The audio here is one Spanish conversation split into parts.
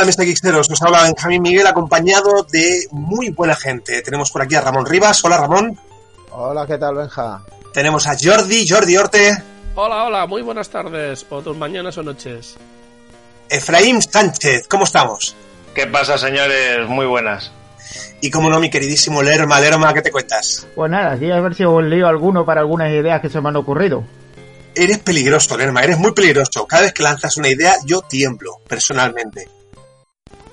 Hola, Mr. Geeksteros. Os habla Benjamín Miguel, acompañado de muy buena gente. Tenemos por aquí a Ramón Rivas. Hola, Ramón. Hola, ¿qué tal, Benja? Tenemos a Jordi, Jordi Orte. Hola, hola, muy buenas tardes, o tus mañanas o noches. Efraín Sánchez, ¿cómo estamos? ¿Qué pasa, señores? Muy buenas. Y como no, mi queridísimo Lerma, Lerma, ¿qué te cuentas? Pues nada, sí, a ver si os lío alguno para algunas ideas que se me han ocurrido. Eres peligroso, Lerma, eres muy peligroso. Cada vez que lanzas una idea, yo tiemblo, personalmente.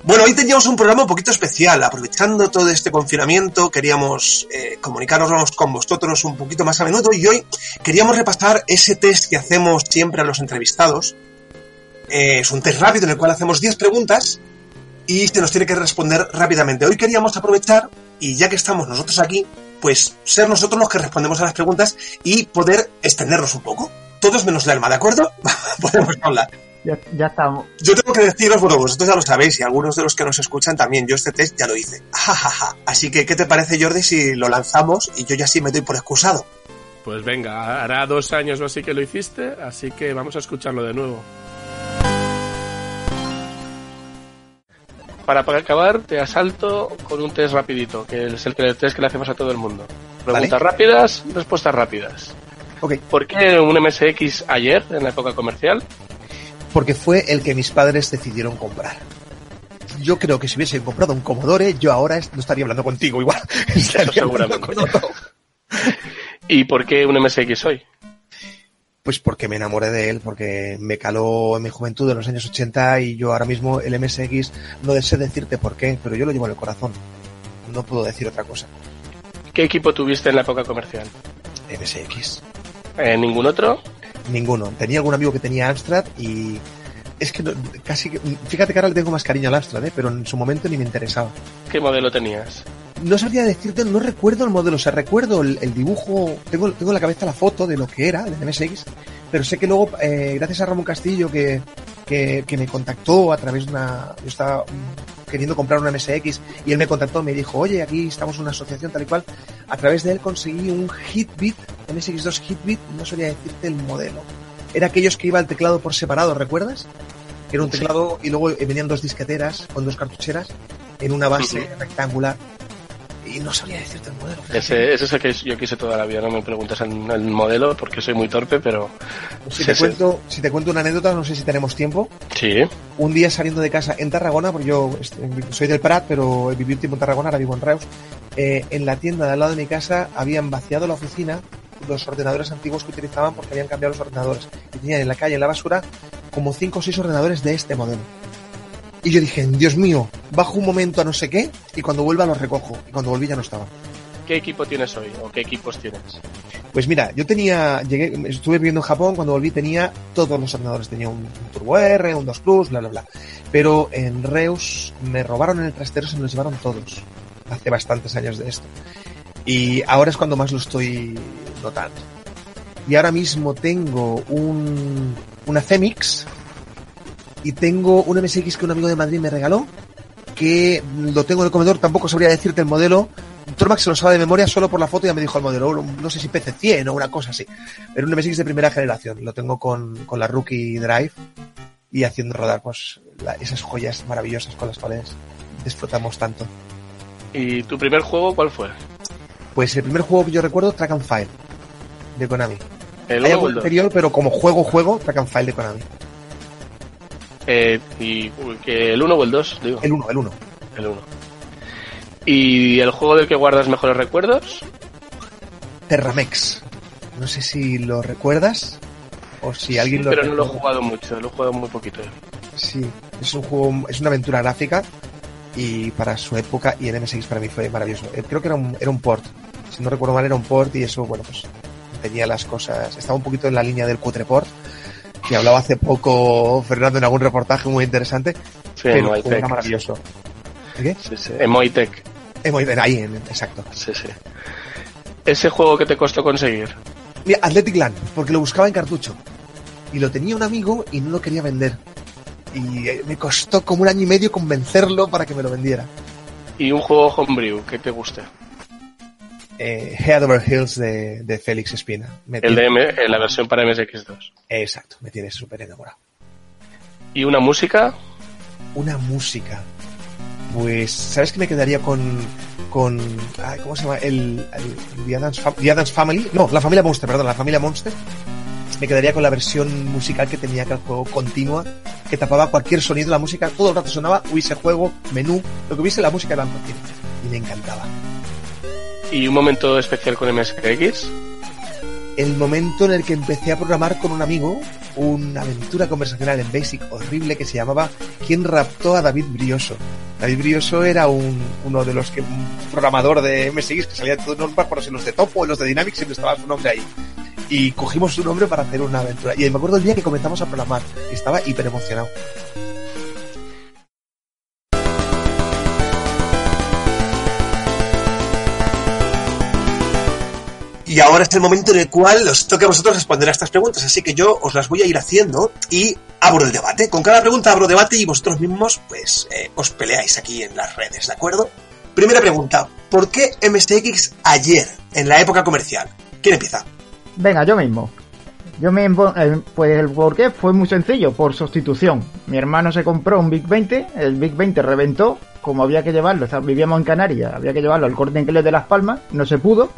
Bueno, hoy teníamos un programa un poquito especial. Aprovechando todo este confinamiento, queríamos eh, comunicarnos con vosotros un poquito más a menudo y hoy queríamos repasar ese test que hacemos siempre a los entrevistados. Eh, es un test rápido en el cual hacemos 10 preguntas y se nos tiene que responder rápidamente. Hoy queríamos aprovechar, y ya que estamos nosotros aquí, pues ser nosotros los que respondemos a las preguntas y poder extendernos un poco. Todos menos la alma, ¿de acuerdo? Podemos hablar. Ya, ya, estamos. Yo tengo que deciros, bueno, vosotros ya lo sabéis y algunos de los que nos escuchan también, yo este test ya lo hice. Así que, ¿qué te parece, Jordi, si lo lanzamos y yo ya sí me doy por excusado? Pues venga, hará dos años o así que lo hiciste, así que vamos a escucharlo de nuevo. Para acabar, te asalto con un test rapidito, que es el test que le hacemos a todo el mundo. Preguntas ¿Vale? rápidas, respuestas rápidas. Okay. ¿Por qué un MSX ayer, en la época comercial? Porque fue el que mis padres decidieron comprar. Yo creo que si hubiesen comprado un Commodore, yo ahora no estaría hablando contigo igual. Seguramente. ¿Y por qué un MSX hoy? Pues porque me enamoré de él, porque me caló en mi juventud en los años 80 y yo ahora mismo el MSX no sé decirte por qué, pero yo lo llevo en el corazón. No puedo decir otra cosa. ¿Qué equipo tuviste en la época comercial? MSX. ¿Eh, ¿Ningún otro? Ninguno. Tenía algún amigo que tenía Amstrad y es que no, casi, fíjate que ahora le tengo más cariño al Amstrad, ¿eh? pero en su momento ni me interesaba. ¿Qué modelo tenías? No sabría decirte, no recuerdo el modelo, o sea, recuerdo el, el dibujo, tengo, tengo en la cabeza la foto de lo que era, del MSX, pero sé que luego, eh, gracias a Ramón Castillo, que, que, que, me contactó a través de una, yo estaba queriendo comprar una MSX y él me contactó, me dijo, oye, aquí estamos en una asociación tal y cual, a través de él conseguí un Hitbit, MSX2 Hitbit, no sabría decirte el modelo. Era aquellos que iba el teclado por separado, ¿recuerdas? Era un teclado y luego venían dos disqueteras con dos cartucheras en una base rectangular y no sabría decirte el modelo. Ese, ese es el que yo quise toda la vida, no me preguntas el, el modelo porque soy muy torpe, pero... Si te, cuento, si te cuento una anécdota, no sé si tenemos tiempo. Sí. Un día saliendo de casa en Tarragona, porque yo soy del Prat, pero viví un tiempo en Tarragona, ahora vivo en Reus, eh, en la tienda de al lado de mi casa habían vaciado la oficina los ordenadores antiguos que utilizaban porque habían cambiado los ordenadores. Y tenían en la calle, en la basura, como 5 o 6 ordenadores de este modelo. Y yo dije, Dios mío, bajo un momento a no sé qué y cuando vuelva los recojo. Y cuando volví ya no estaba. ¿Qué equipo tienes hoy o qué equipos tienes? Pues mira, yo tenía, llegué, estuve viviendo en Japón, cuando volví tenía todos los ordenadores, tenía un, un Turbo R, un 2 Plus, bla, bla, bla. Pero en Reus me robaron en el trastero, se me los llevaron todos. Hace bastantes años de esto. Y ahora es cuando más lo estoy notando. Y ahora mismo tengo un, una Cemix y tengo un MSX que un amigo de Madrid me regaló, que lo tengo en el comedor, tampoco sabría decirte el modelo. Tormax se lo sabe de memoria solo por la foto ya me dijo el modelo, no sé si PC100 o una cosa así. Pero un MSX de primera generación, lo tengo con, con la Rookie Drive y haciendo rodar pues la, esas joyas maravillosas con las cuales disfrutamos tanto. ¿Y tu primer juego cuál fue? Pues el primer juego que yo recuerdo, Track and File, de Konami. ¿El Hay algo anterior, pero como juego, juego, Track and File de Konami. Eh, y que el 1 o el 2, digo. El 1, el 1. El 1. ¿Y el juego del que guardas mejores recuerdos? Terramex. No sé si lo recuerdas o si alguien sí, lo pero recuerda. no lo he jugado mucho, lo he jugado muy poquito. Sí, es un juego, es una aventura gráfica y para su época y en MSX para mí fue maravilloso. Eh, Creo que era un, era un port, si no recuerdo mal era un port y eso, bueno, pues tenía las cosas, estaba un poquito en la línea del cutre port, que hablaba hace poco Fernando en algún reportaje muy interesante, Sí, pero era maravilloso. ¿Qué? Sí, sí. Emoitec. Emoitec, ahí, en, exacto. Sí, sí. ¿Ese juego que te costó conseguir? Mira, Athletic Land, porque lo buscaba en cartucho. Y lo tenía un amigo y no lo quería vender. Y eh, me costó como un año y medio convencerlo para que me lo vendiera. ¿Y un juego homebrew que te guste? Eh, Head Over Hills de, de Félix Espina. Me El de M, la versión para MSX2. Exacto, me tiene súper enamorado. ¿Y una música? una música. Pues, ¿sabes que me quedaría con, con, ay, ¿cómo se llama? El, el The, Addams Family, no, la familia Monster, perdón, la familia Monster. Me quedaría con la versión musical que tenía aquel juego continua, que tapaba cualquier sonido, la música todo el rato sonaba, hubiese juego, menú, lo que hubiese la música era continua. Y me encantaba. Y un momento especial con MSX. el momento en el que empecé a programar con un amigo una aventura conversacional en Basic horrible que se llamaba ¿Quién raptó a David Brioso? David Brioso era un, uno de los que, un programador de MSX que salía de todos los por si los de Topo o los de Dynamics siempre estaba su nombre ahí. Y cogimos su nombre para hacer una aventura. Y me acuerdo el día que comenzamos a programar. Estaba hiper emocionado. Y ahora es el momento en el cual os toca a vosotros responder a estas preguntas, así que yo os las voy a ir haciendo y abro el debate. Con cada pregunta abro debate y vosotros mismos, pues, eh, os peleáis aquí en las redes, ¿de acuerdo? Primera pregunta, ¿por qué MSX ayer, en la época comercial? ¿Quién empieza? Venga, yo mismo. Yo mismo, eh, pues el por qué fue muy sencillo, por sustitución. Mi hermano se compró un Big 20, el Big 20 reventó, como había que llevarlo, vivíamos en Canarias, había que llevarlo al corte inglés de Las Palmas, no se pudo.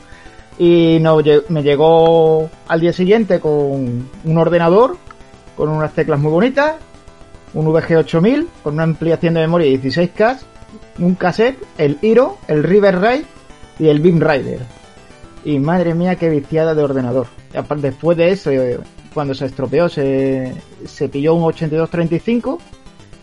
Y no, me llegó al día siguiente con un ordenador, con unas teclas muy bonitas, un VG8000, con una ampliación de memoria de 16K, un cassette, el Hero, el River Raid y el Beam Rider. Y madre mía, qué viciada de ordenador. Después de eso, eh, cuando se estropeó, se, se pilló un 8235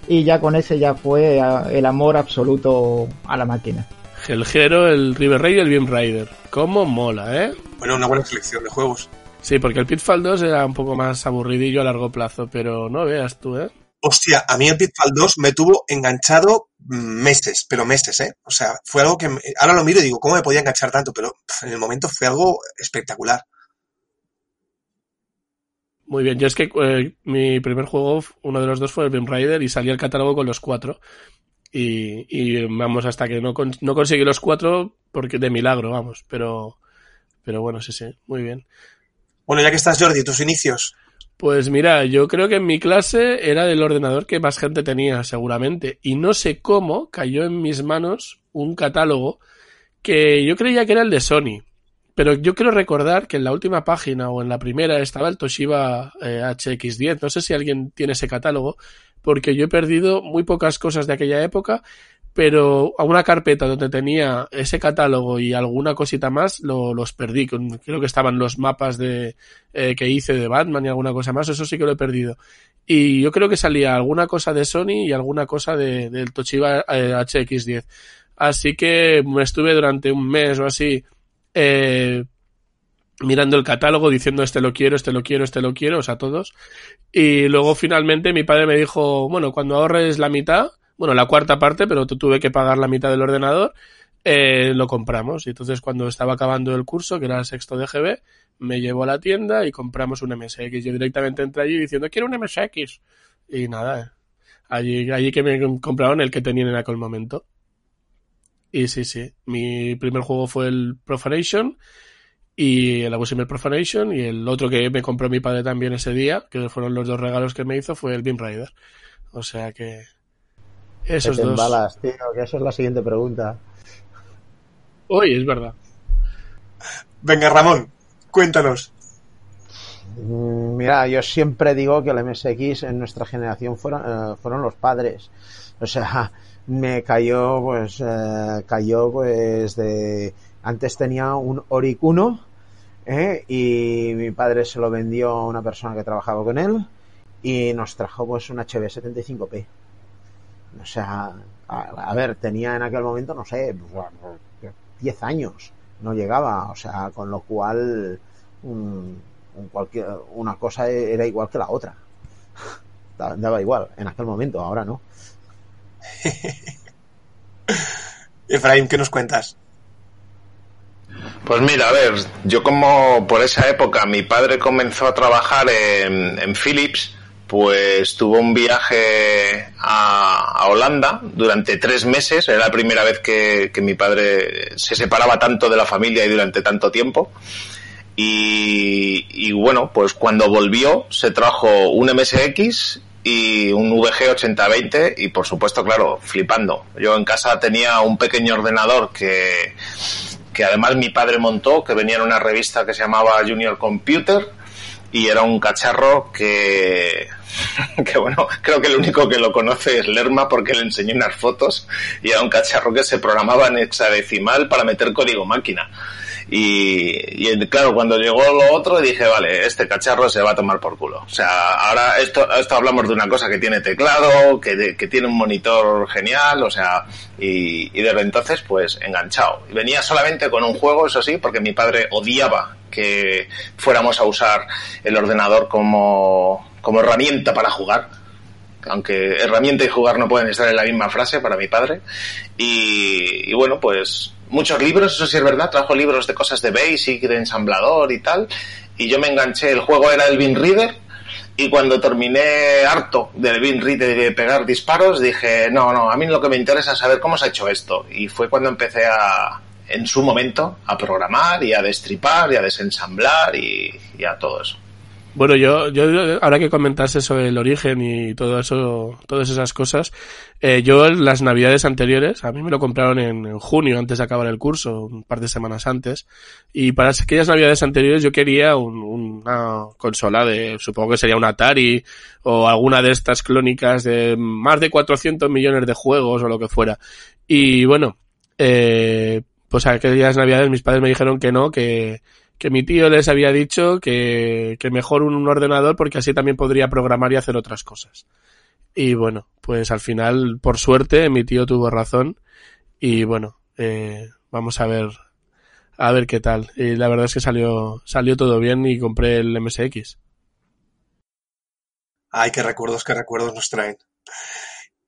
y ya con ese ya fue el amor absoluto a la máquina. El Hero, el River Raid y el Beam Rider. ¿Cómo mola, eh? Bueno, una buena selección de juegos. Sí, porque el Pitfall 2 era un poco más aburridillo a largo plazo, pero no veas tú, ¿eh? Hostia, a mí el Pitfall 2 me tuvo enganchado meses, pero meses, ¿eh? O sea, fue algo que... me- ahora lo miro y digo, ¿cómo me podía enganchar tanto? Pero pff, en el momento fue algo espectacular. Muy bien, yo es que eh, mi primer juego, uno de los dos fue el Beam Rider y salí el catálogo con los cuatro. Y, y vamos, hasta que no, no conseguí los cuatro, porque de milagro, vamos, pero, pero bueno, sí, sí, muy bien. Bueno, ya que estás, Jordi, tus inicios. Pues mira, yo creo que en mi clase era del ordenador que más gente tenía, seguramente. Y no sé cómo cayó en mis manos un catálogo que yo creía que era el de Sony. Pero yo quiero recordar que en la última página o en la primera estaba el Toshiba eh, HX10. No sé si alguien tiene ese catálogo, porque yo he perdido muy pocas cosas de aquella época, pero a una carpeta donde tenía ese catálogo y alguna cosita más lo- los perdí. Creo que estaban los mapas de eh, que hice de Batman y alguna cosa más, eso sí que lo he perdido. Y yo creo que salía alguna cosa de Sony y alguna cosa de, del Toshiba eh, HX10. Así que me estuve durante un mes o así eh, mirando el catálogo, diciendo este lo quiero, este lo quiero, este lo quiero, o sea, todos. Y luego finalmente mi padre me dijo, bueno, cuando ahorres la mitad, bueno, la cuarta parte, pero tu- tuve que pagar la mitad del ordenador, eh, lo compramos. Y entonces cuando estaba acabando el curso, que era el sexto de GB, me llevó a la tienda y compramos un MSX. Yo directamente entré allí diciendo, quiero un MSX. Y nada, allí, allí que me compraron el que tenían en aquel momento. Y sí, sí, mi primer juego fue el Profanation y el Abusive Profanation y el otro que me compró mi padre también ese día, que fueron los dos regalos que me hizo, fue el Beam Rider. O sea que esos dos. embalas, tío, que eso es la siguiente pregunta. Uy, es verdad. Venga, Ramón, cuéntanos. Mm, Mira, yo siempre digo que el MSX en nuestra generación fueron, eh, fueron los padres. O sea, me cayó, pues, eh, cayó, pues, de... Antes tenía un Oric 1, ¿eh? y mi padre se lo vendió a una persona que trabajaba con él, y nos trajo, pues, un HB75P. O sea, a, ver, tenía en aquel momento, no sé, pues, 10 años, no llegaba, o sea, con lo cual... mm, un cualquier, una cosa era igual que la otra. Da- Daba igual, en aquel momento, ahora no. Efraín, ¿qué nos cuentas? Pues mira, a ver, yo como por esa época mi padre comenzó a trabajar en, Philips, pues tuvo un viaje a, Holanda durante tres meses. Era la primera vez que, que mi padre se separaba tanto de la familia y durante tanto tiempo. Y, y bueno, pues cuando volvió se trajo un MSX y un VG 8020 y por supuesto, claro, flipando. Yo en casa tenía un pequeño ordenador que, que además mi padre montó, que venía en una revista que se llamaba Junior Computer y era un cacharro que, que bueno, creo que el único que lo conoce es Lerma porque le enseñé unas fotos y era un cacharro que se programaba en hexadecimal para meter código máquina. Y, y, claro, cuando llegó lo otro dije, vale, este cacharro se va a tomar por culo. O sea, ahora esto, esto hablamos de una cosa que tiene teclado, que, que tiene un monitor genial, o sea, y, y desde entonces pues enganchado. Venía solamente con un juego, eso sí, porque mi padre odiaba que fuéramos a usar el ordenador como, como herramienta para jugar aunque herramienta y jugar no pueden estar en la misma frase para mi padre. Y, y, bueno, pues muchos libros, eso sí es verdad, trajo libros de cosas de Basic, de ensamblador y tal. Y yo me enganché, el juego era el Bean Reader. Y cuando terminé harto del Bean Reader de pegar disparos, dije, no, no, a mí lo que me interesa es saber cómo se ha hecho esto. Y fue cuando empecé a, en su momento, a programar y a destripar y a desensamblar y, y a todo eso. Bueno, yo, yo ahora que comentaste sobre el origen y todo eso, todas esas cosas, eh, yo las navidades anteriores, a mí me lo compraron en, junio, antes de acabar el curso, un par de semanas antes, y para aquellas navidades anteriores yo quería un, una consola de, supongo que sería un Atari, o alguna de estas clónicas de más de 400 millones de juegos o lo que fuera. Y bueno, eh, pues aquellas navidades mis padres me dijeron que no, que, que mi tío les había dicho que, que mejor un, ordenador porque así también podría programar y hacer otras cosas. Y bueno, pues al final, por suerte, mi tío tuvo razón y bueno, eh, vamos a ver, a ver qué tal. Y la verdad es que salió, salió todo bien y compré el MSX. Ay, qué recuerdos, qué recuerdos nos traen.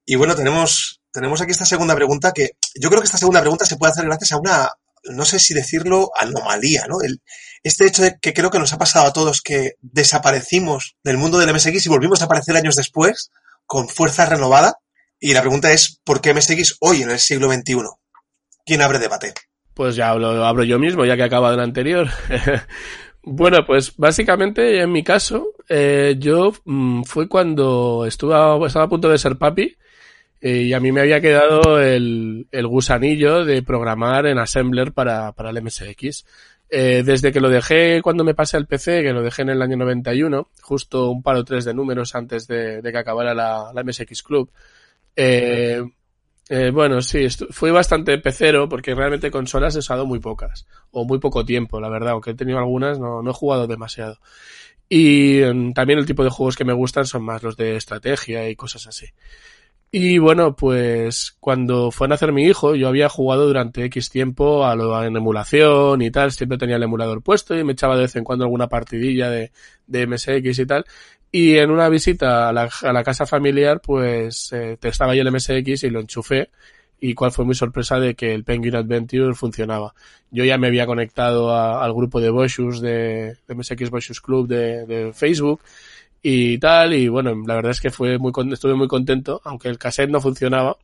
Y bueno, tenemos, tenemos aquí esta segunda pregunta que yo creo que esta segunda pregunta se puede hacer gracias a una, no sé si decirlo, anomalía, ¿no? El, este hecho de que creo que nos ha pasado a todos que desaparecimos del mundo del MSX y volvimos a aparecer años después con fuerza renovada. Y la pregunta es, ¿por qué MSX hoy en el siglo XXI? ¿Quién abre debate? Pues ya lo abro yo mismo, ya que he acabado el anterior. bueno, pues básicamente en mi caso, eh, yo mmm, fue cuando estaba a punto de ser papi eh, y a mí me había quedado el, el gusanillo de programar en Assembler para, para el MSX. Eh, desde que lo dejé cuando me pasé al PC, que lo dejé en el año 91, justo un par o tres de números antes de, de que acabara la, la, MSX Club, eh, eh, bueno, sí, fui bastante pecero porque realmente consolas he usado muy pocas, o muy poco tiempo, la verdad, aunque he tenido algunas, no, no he jugado demasiado. Y um, también el tipo de juegos que me gustan son más los de estrategia y cosas así. Y bueno, pues cuando fue a nacer mi hijo, yo había jugado durante X tiempo a lo en emulación y tal, siempre tenía el emulador puesto y me echaba de vez en cuando alguna partidilla de, de MSX y tal. Y en una visita a la, casa familiar, pues eh, estaba yo el MSX y lo enchufé. Y cuál fue mi sorpresa de que el Penguin Adventure funcionaba. Yo ya me había conectado a, al grupo de Boschus de, MSX Boschus Club de Facebook y tal, y bueno, la verdad es que fue muy, estuve muy contento, aunque el cassette no funcionaba,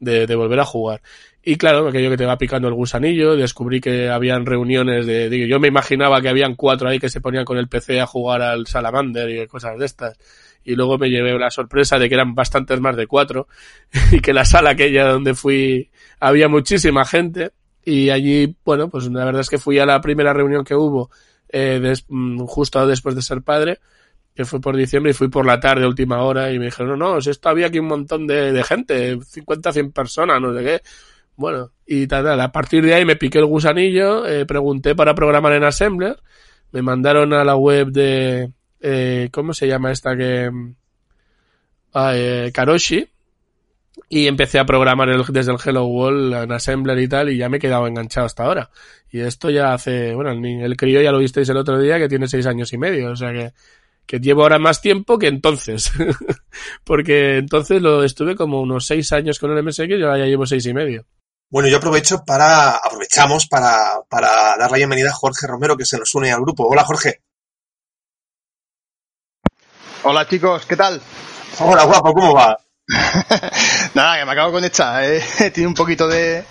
de, de volver a jugar. Y claro, aquello que te va picando el gusanillo, descubrí que habían reuniones de, digo, yo me imaginaba que habían cuatro ahí que se ponían con el PC a jugar al Salamander y cosas de estas. Y luego me llevé la sorpresa de que eran bastantes más de cuatro y que la sala aquella donde fui había muchísima gente y allí, bueno, pues la verdad es que fui a la primera reunión que hubo eh, mm, justo después de ser padre que fue por diciembre y fui por la tarde, última hora, y me dijeron, no, no, si esto había aquí un montón de, gente, 50, 100 personas, no sé qué. Bueno, y tal, tal. A partir de ahí me piqué el gusanillo, eh, pregunté para programar en Assembler, me mandaron a la web de, eh, ¿cómo se llama esta que? Ah, eh, Karoshi, y empecé a programar el, desde el Hello World en Assembler y tal, y ya me he quedado enganchado hasta ahora. Y esto ya hace, bueno, el, el crío ya lo visteis el otro día, que tiene seis años y medio, o sea que que llevo ahora más tiempo que entonces. Porque entonces lo estuve como unos seis años con el MSX y ahora ya llevo seis y medio. Bueno, yo aprovecho para, aprovechamos para, para dar la bienvenida a Jorge Romero que se nos une al grupo. Hola Jorge. Hola chicos, ¿qué tal? Hola guapo, ¿cómo va? Nada, que me acabo de conectar. Eh. Tiene un poquito de, de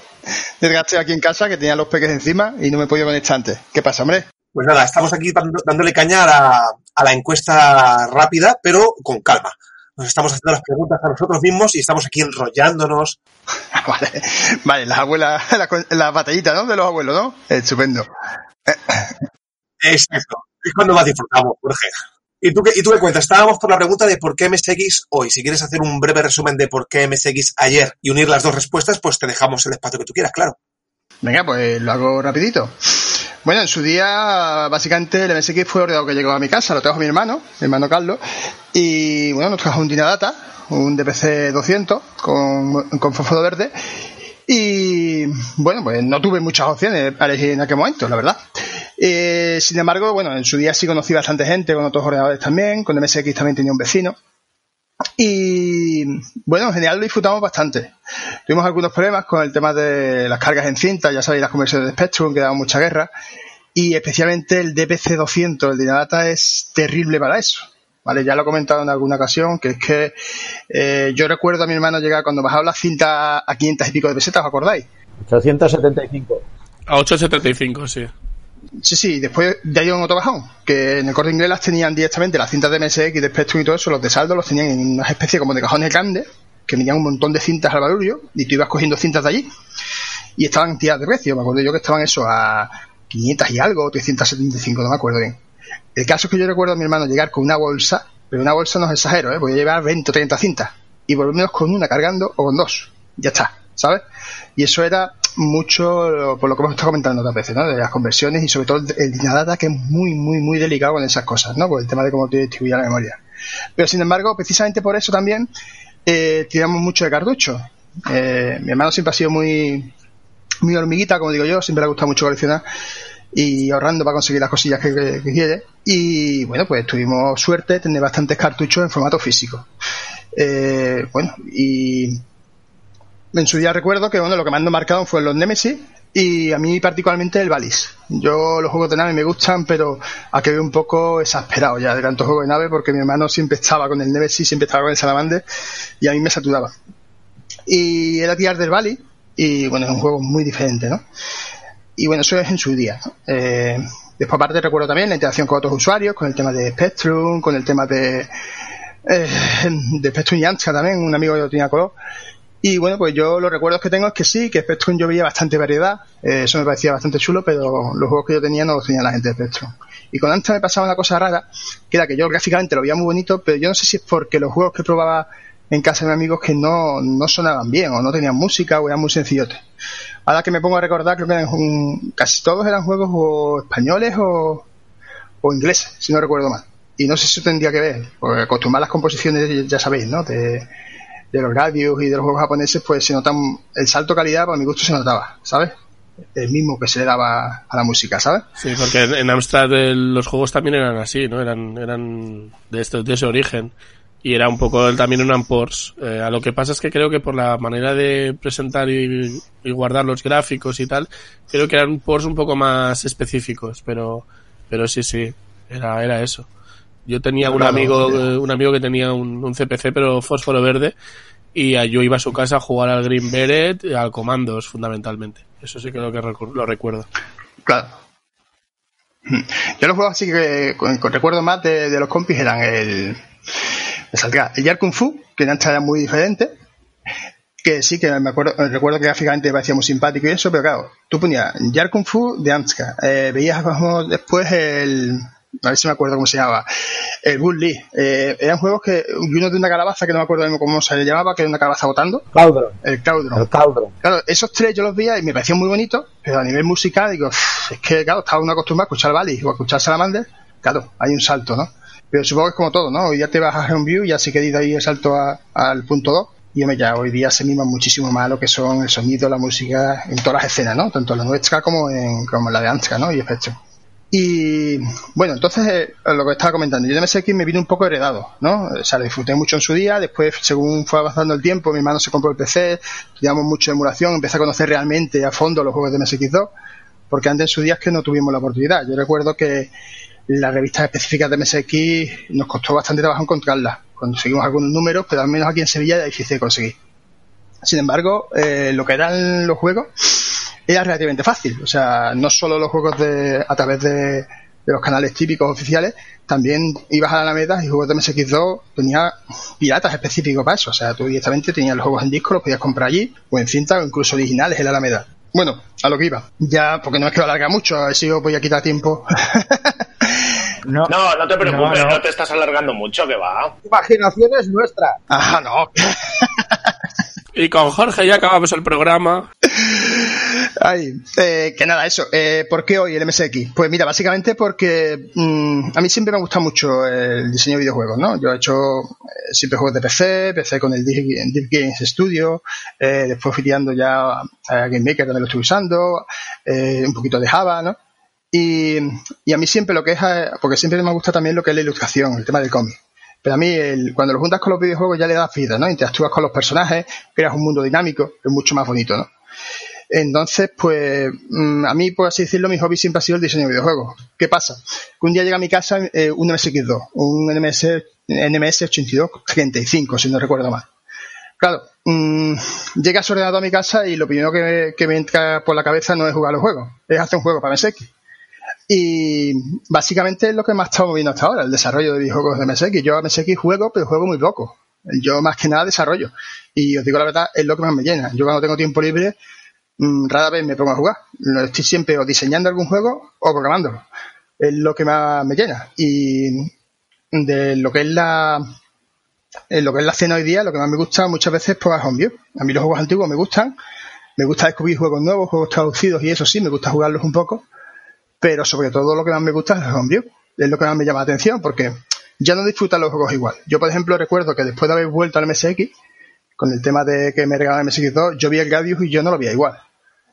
desgaste aquí en casa que tenía los peques encima y no me he podido conectar antes. ¿Qué pasa, hombre? Pues nada, estamos aquí dándole caña a la, a la encuesta rápida, pero con calma. nos estamos haciendo las preguntas a nosotros mismos y estamos aquí enrollándonos. vale, vale, las abuelas, la, la batallita, ¿no? De los abuelos, ¿no? Estupendo. Exacto. Es cuando más disfrutamos, Jorge. ¿Y tú, qué, ¿Y tú qué cuentas? Estábamos por la pregunta de por qué MSX hoy. Si quieres hacer un breve resumen de por qué MSX ayer y unir las dos respuestas, pues te dejamos el espacio que tú quieras, claro. Venga, pues lo hago rapidito. Bueno, en su día, básicamente, el MSX fue ordenado que llegó a mi casa, lo trajo mi hermano, mi hermano Carlos, y bueno, nos trajo un Data, un DPC 200 con, con fósforo verde, y bueno, pues no tuve muchas opciones para elegir en aquel momento, la verdad. Eh, sin embargo, bueno, en su día sí conocí bastante gente, con otros ordenadores también, con MSX también tenía un vecino. Y bueno, en general lo disfrutamos bastante. Tuvimos algunos problemas con el tema de las cargas en cinta, ya sabéis, las conversiones de Spectrum, que daban mucha guerra. Y especialmente el DPC200, el Dynadata, es terrible para eso. ¿Vale? Ya lo he comentado en alguna ocasión, que es que eh, yo recuerdo a mi hermano llegar cuando bajaba la cinta a 500 y pico de pesetas, ¿os acordáis? 875. A 875, sí. Sí, sí, después de ahí un otro bajón, que en el corte inglés las tenían directamente, las cintas de MSX y de Spectrum y todo eso, los de saldo los tenían en una especie como de cajones grandes, que venían un montón de cintas al barullo, y tú ibas cogiendo cintas de allí, y estaban tiradas de precio, me acuerdo yo que estaban eso a 500 y algo, 375, no me acuerdo bien. El caso es que yo recuerdo a mi hermano llegar con una bolsa, pero una bolsa no es exagero, ¿eh? voy a llevar 20 o 30 cintas, y por menos con una cargando o con dos, ya está, ¿sabes? Y eso era mucho por lo que hemos estado comentando otras veces, ¿no? De las conversiones y sobre todo el Dynadata que es muy, muy, muy delicado con esas cosas, ¿no? Por el tema de cómo te distribuye la memoria. Pero sin embargo, precisamente por eso también eh, tiramos mucho de cartucho. Eh, mi hermano siempre ha sido muy, muy hormiguita, como digo yo, siempre le ha gustado mucho coleccionar y ahorrando para conseguir las cosillas que, quiere. Y bueno, pues tuvimos suerte de tener bastantes cartuchos en formato físico. Eh, bueno, y en su día recuerdo que bueno, lo que más nos marcaron fue los Nemesis y a mí particularmente el Valis. Yo los juegos de nave me gustan, pero a que un poco exasperado ya de tantos juegos de nave porque mi hermano siempre estaba con el Nemesis, siempre estaba con el Salamander y a mí me saturaba. Y era tirar del Valis y bueno, es un juego muy diferente, ¿no? Y bueno, eso es en su día. Eh, después aparte recuerdo también la interacción con otros usuarios, con el tema de Spectrum, con el tema de eh, de Spectrum y Ancha también, un amigo que yo tenía color y bueno, pues yo los recuerdos que tengo es que sí, que Spectrum yo veía bastante variedad, eh, eso me parecía bastante chulo, pero los juegos que yo tenía no los tenía la gente de Spectrum. Y con Amstrad me pasaba una cosa rara, que era que yo gráficamente lo veía muy bonito, pero yo no sé si es porque los juegos que probaba en casa de mis amigos que no, no sonaban bien, o no tenían música, o eran muy sencillotes. Ahora que me pongo a recordar, creo que eran casi todos eran juegos o españoles o, o ingleses, si no recuerdo mal. Y no sé si eso tendría que ver, porque acostumbrar las composiciones, ya sabéis, ¿no? De, de los radios y de los juegos japoneses, pues se nota el salto calidad, para mi gusto se notaba, ¿sabes? El mismo que se le daba a la música, ¿sabes? Sí, porque en Amstrad los juegos también eran así, ¿no? Eran, eran de, este, de ese origen. Y era un poco también un Ampors. Eh, a lo que pasa es que creo que por la manera de presentar y, guardar los gráficos y tal, creo que eran ports un poco más específicos, pero, pero sí, sí, era, era eso. Yo tenía un amigo, eh, un amigo que tenía un, CPC, pero fósforo verde, y yo iba a su casa a jugar al Green Beret, al Comandos, fundamentalmente. Eso sí que lo que lo recuerdo. Claro. Yo los juegos así que con, recuerdo más de, los compis eran el. Me saldrá el Yar Kung Fu, que en era muy diferente. Que sí, que me acuerdo, recuerdo que gráficamente parecía muy simpático y eso, pero claro, tú ponías Yar Kung Fu de Amska. Eh, veías después el a ver si me acuerdo cómo se llamaba, el Bull Lee. Eh, eran juegos que, uno de una calabaza que no me acuerdo cómo se le llamaba, que era una calabaza votando. Caudron. El Caudron. El Caudron. Claro, esos tres yo los veía y me parecían muy bonitos, pero a nivel musical digo, es que claro, estaba uno acostumbrado a escuchar Bali o a escuchar Salamander, claro, hay un salto, ¿no? Pero supongo que es como todo, ¿no? Hoy ya te vas a View y ya sí que de ahí el salto al punto 2 y hombre, ya hoy día se mima muchísimo más lo que son el sonido, la música en todas las escenas, ¿no? Tanto en la nuestra como en, como en la de Ansca, ¿no? Y efecto. Y bueno, entonces eh, lo que estaba comentando, yo de MSX me vino un poco heredado, ¿no? O sea, lo disfruté mucho en su día, después según fue avanzando el tiempo, mi hermano se compró el PC, estudiamos mucho emulación, empecé a conocer realmente a fondo los juegos de MSX2, porque antes en su día es que no tuvimos la oportunidad. Yo recuerdo que las revistas específicas de MSX nos costó bastante trabajo encontrarlas, conseguimos algunos números, pero al menos aquí en Sevilla era difícil de conseguir. Sin embargo, eh, lo que eran los juegos era relativamente fácil. O sea, no solo los juegos de, a través de, de los canales típicos oficiales, también ibas a la Alameda y juegos de MSX2 tenía piratas específicos para eso. O sea, tú directamente tenías los juegos en disco, los podías comprar allí, o en cinta, o incluso originales en la Alameda. Bueno, a lo que iba. Ya, porque no es que lo alarga mucho, a ver si os voy a quitar tiempo. No, No, no te preocupes, No, no, no. te estás alargando mucho, que va. Imaginación es nuestra. ah, no. Y con Jorge ya acabamos el programa. Ay, eh, que nada, eso. Eh, ¿Por qué hoy el MSX? Pues mira, básicamente porque mm, a mí siempre me gusta mucho el diseño de videojuegos, ¿no? Yo he hecho eh, siempre juegos de PC, PC con el Deep, Games Studio, eh, después fui tirando ya a Game Maker donde lo estoy usando, eh, un poquito de Java, ¿no? Y, a mí siempre lo que es, eh, porque siempre me gusta también lo que es la ilustración, el tema del cómic. Pero a mí, el- cuando lo juntas con los videojuegos ya le das vida, ¿no? Interactúas con los personajes, creas un mundo dinámico, es mucho más bonito, ¿no? Entonces, pues, mm, a mí, por así decirlo, mi hobby siempre ha sido el diseño de videojuegos. ¿Qué pasa? Que un día llega a mi casa eh, un MSX2, un NMS, NMS 8235, si no recuerdo mal. Claro, mm, llega su ordenador a mi casa y lo primero que, que me entra por la cabeza no es jugar los juegos, es hacer un juego para MSX. Y básicamente es lo que me ha estado moviendo hasta ahora, el desarrollo de videojuegos de MSX. Yo a MSX juego, pero juego muy poco. Yo más que nada desarrollo. Y os digo la verdad, es lo que más me llena. Yo cuando tengo tiempo libre, rara vez me pongo a jugar. Estoy siempre o diseñando algún juego o programándolo. Es lo que más me llena. Y de lo que es la lo que es la escena hoy día, lo que más me gusta muchas veces es probar Homeview. A mí los juegos antiguos me gustan, me gusta descubrir juegos nuevos, juegos traducidos y eso sí, me gusta jugarlos un poco, pero sobre todo lo que más me gusta es el Homeview. Es lo que más me llama la atención porque ya no disfrutan los juegos igual. Yo, por ejemplo, recuerdo que después de haber vuelto al MSX, con el tema de que me regalaron el MSX2, yo vi el Gradius y yo no lo veía igual.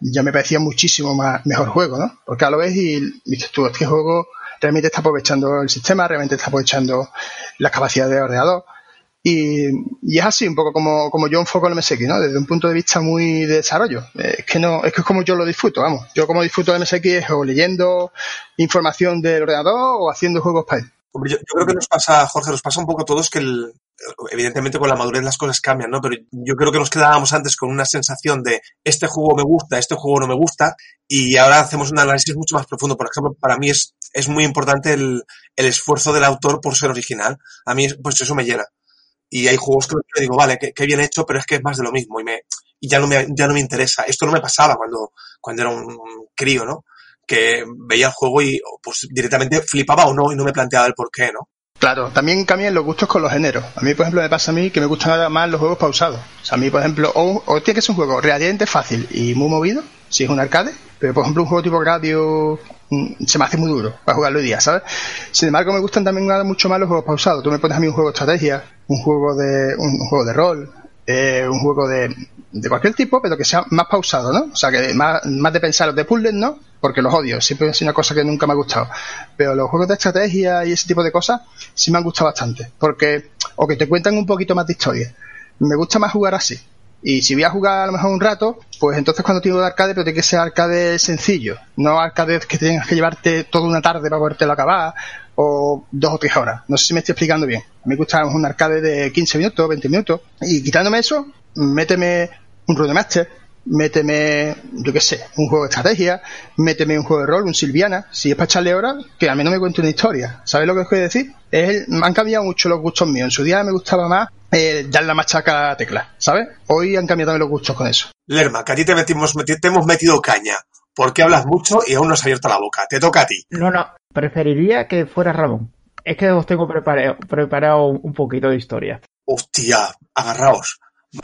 Ya me parecía muchísimo más, mejor juego, ¿no? Porque ahora lo ves y dices tú, este juego realmente está aprovechando el sistema, realmente está aprovechando las capacidades del ordenador. Y, es así un poco como, como yo enfoco el MSX, ¿no? Desde un punto de vista muy de desarrollo. Es que no, es que es como yo lo disfruto, vamos. Yo como disfruto del MSX es o leyendo información del ordenador o haciendo juegos para él. Yo, yo creo que nos pasa, Jorge, nos pasa un poco a todos que el, evidentemente con la madurez las cosas cambian, ¿no? Pero yo creo que nos quedábamos antes con una sensación de este juego me gusta, este juego no me gusta, y ahora hacemos un análisis mucho más profundo. Por ejemplo, para mí es, es muy importante el, el esfuerzo del autor por ser original. A mí, pues eso me llena. Y hay juegos que me digo, vale, qué bien hecho, pero es que es más de lo mismo y me, y ya no me, ya no me interesa. Esto no me pasaba cuando, cuando era un crío, ¿no? Que veía el juego y pues directamente flipaba o no y no me planteaba el por qué, ¿no? Claro, también cambian los gustos con los géneros. A mí, por ejemplo, me pasa a mí que me gustan nada más los juegos pausados. O sea, a mí, por ejemplo, o, tiene que ser un juego relativamente fácil y muy movido, si es un arcade, pero por ejemplo un juego tipo radio mm, se me hace muy duro para jugarlo hoy día, ¿sabes? Sin embargo, me gustan también nada mucho más los juegos pausados. Tú me pones a mí un juego de estrategia, un juego de, un, juego de rol, eh, un juego de, de cualquier tipo, pero que sea más pausado, ¿no? O sea, que más, más de pensar de puzzles, ¿no? Porque los odio, siempre es una cosa que nunca me ha gustado. Pero los juegos de estrategia y ese tipo de cosas sí me han gustado bastante. Porque, o que te cuentan un poquito más de historia. Me gusta más jugar así. Y si voy a jugar a lo mejor un rato, pues entonces cuando tengo de arcade, pero tiene que ser arcade sencillo. No arcade que tengas que llevarte toda una tarde para podértelo acabar, o dos o tres horas. No sé si me estoy explicando bien. Me gusta un arcade de 15 minutos, 20 minutos. Y quitándome eso, méteme un Roadmaster, méteme, yo qué sé, un juego de estrategia, méteme un juego de rol, un Silviana. Si es para echarle horas, que a mí no me cuente una historia. ¿Sabes lo que os quiero decir? Es el- me han cambiado mucho los gustos míos. En su día me gustaba más eh, dar la machaca a la tecla, ¿sabes? Hoy han cambiado también los gustos con eso. Lerma, que a ti te, metimos, meti- te hemos metido caña. Porque hablas mucho y aún no has abierto la boca. Te toca a ti. No, no, preferiría que fuera Ramón. Es que os tengo preparado, preparado un poquito de historia. Hostia, agarraos.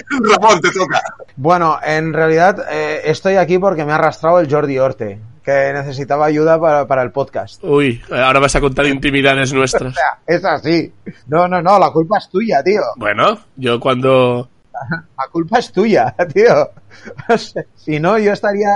Ramón, te toca. Bueno, en realidad eh, estoy aquí porque me ha arrastrado el Jordi Orte, que necesitaba ayuda para, para el podcast. Uy, ahora vas a contar intimidades nuestras. Es así. No, no, no, la culpa es tuya, tío. Bueno, yo cuando... La culpa es tuya, tío. Si no, yo estaría,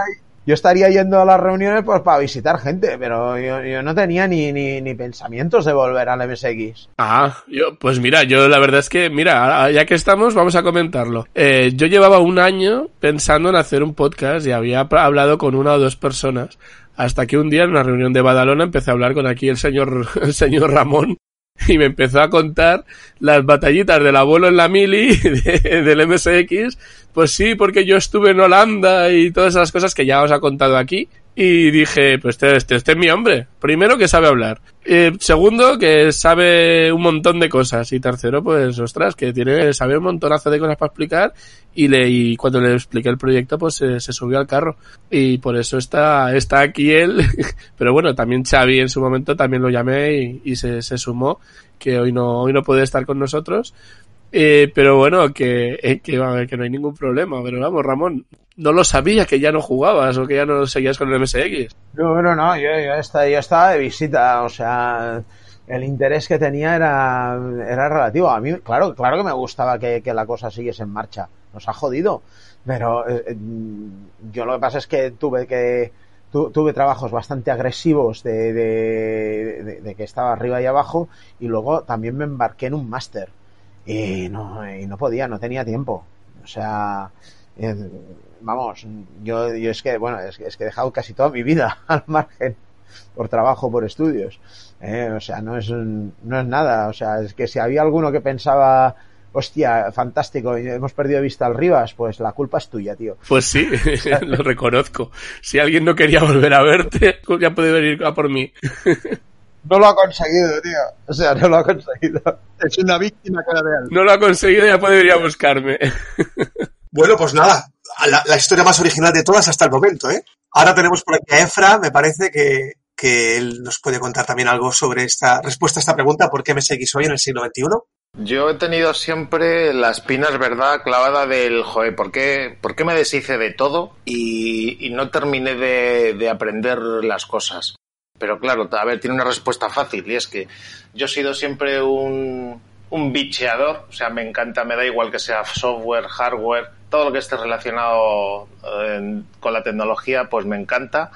yo estaría yendo a las reuniones pues para visitar gente, pero yo, no tenía ni, ni, ni pensamientos de volver al MSX. Ah, yo, pues mira, yo la verdad es que, mira, ya que estamos, vamos a comentarlo. Eh, yo llevaba un año pensando en hacer un podcast y había hablado con una o dos personas. Hasta que un día en una reunión de Badalona empecé a hablar con aquí el señor, el señor Ramón y me empezó a contar las batallitas del abuelo en la mili de- del MSX. Pues sí, porque yo estuve en Holanda y todas esas cosas que ya os ha contado aquí. Y dije, pues este, este, este es mi hombre. Primero que sabe hablar. Eh, segundo que sabe un montón de cosas. Y tercero, pues, ostras, que tiene, sabe un montonazo de cosas para explicar. Y le, y cuando le expliqué el proyecto, pues se, se subió al carro. Y por eso está, está aquí él. Pero bueno, también Xavi en su momento también lo llamé y, y se, se sumó. Que hoy no, hoy no puede estar con nosotros. Eh, pero bueno, que, eh, que, que no hay ningún problema. Pero vamos, Ramón, no lo sabía que ya no jugabas o que ya no seguías con el MSX. No, no, no, yo, yo, estaba, yo estaba de visita, o sea, el interés que tenía era, era relativo. A mí, claro, claro que me gustaba que, que la cosa siguiese en marcha. Nos ha jodido. Pero eh, yo lo que pasa es que tuve que tu, tuve trabajos bastante agresivos de, de, que estaba arriba y abajo y luego también me embarqué en un máster y no, y no podía, no tenía tiempo. O sea, eh, vamos, yo, yo es que, bueno, es, es, que he dejado casi toda mi vida al margen por trabajo, por estudios. Eh, o sea, no es, no es nada. O sea, es que si había alguno que pensaba, hostia, fantástico, hemos perdido vista al Rivas, pues la culpa es tuya, tío. Pues sí, lo reconozco. Si alguien no quería volver a verte, ya puede venir a por mí. No lo ha conseguido, tío. O sea, no lo ha conseguido. Es una víctima cara real. No lo ha conseguido, ya puede venir a buscarme. Bueno, pues nada, la, la, historia más original de todas hasta el momento, ¿eh? Ahora tenemos por aquí a Efra, me parece que, que él nos puede contar también algo sobre esta respuesta a esta pregunta, ¿por qué MSX hoy en el siglo XXI? Yo he tenido siempre la espina, es verdad, clavada del, joder, ¿por qué, ¿por qué me deshice de todo y, y no terminé de, de, aprender las cosas? Pero claro, a ver, tiene una respuesta fácil y es que yo he sido siempre un, un bicheador, o sea, me encanta, me da igual que sea software, hardware, todo lo que esté relacionado eh, con la tecnología, pues me encanta.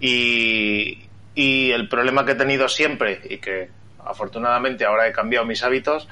Y, y el problema que he tenido siempre, y que afortunadamente ahora he cambiado mis hábitos,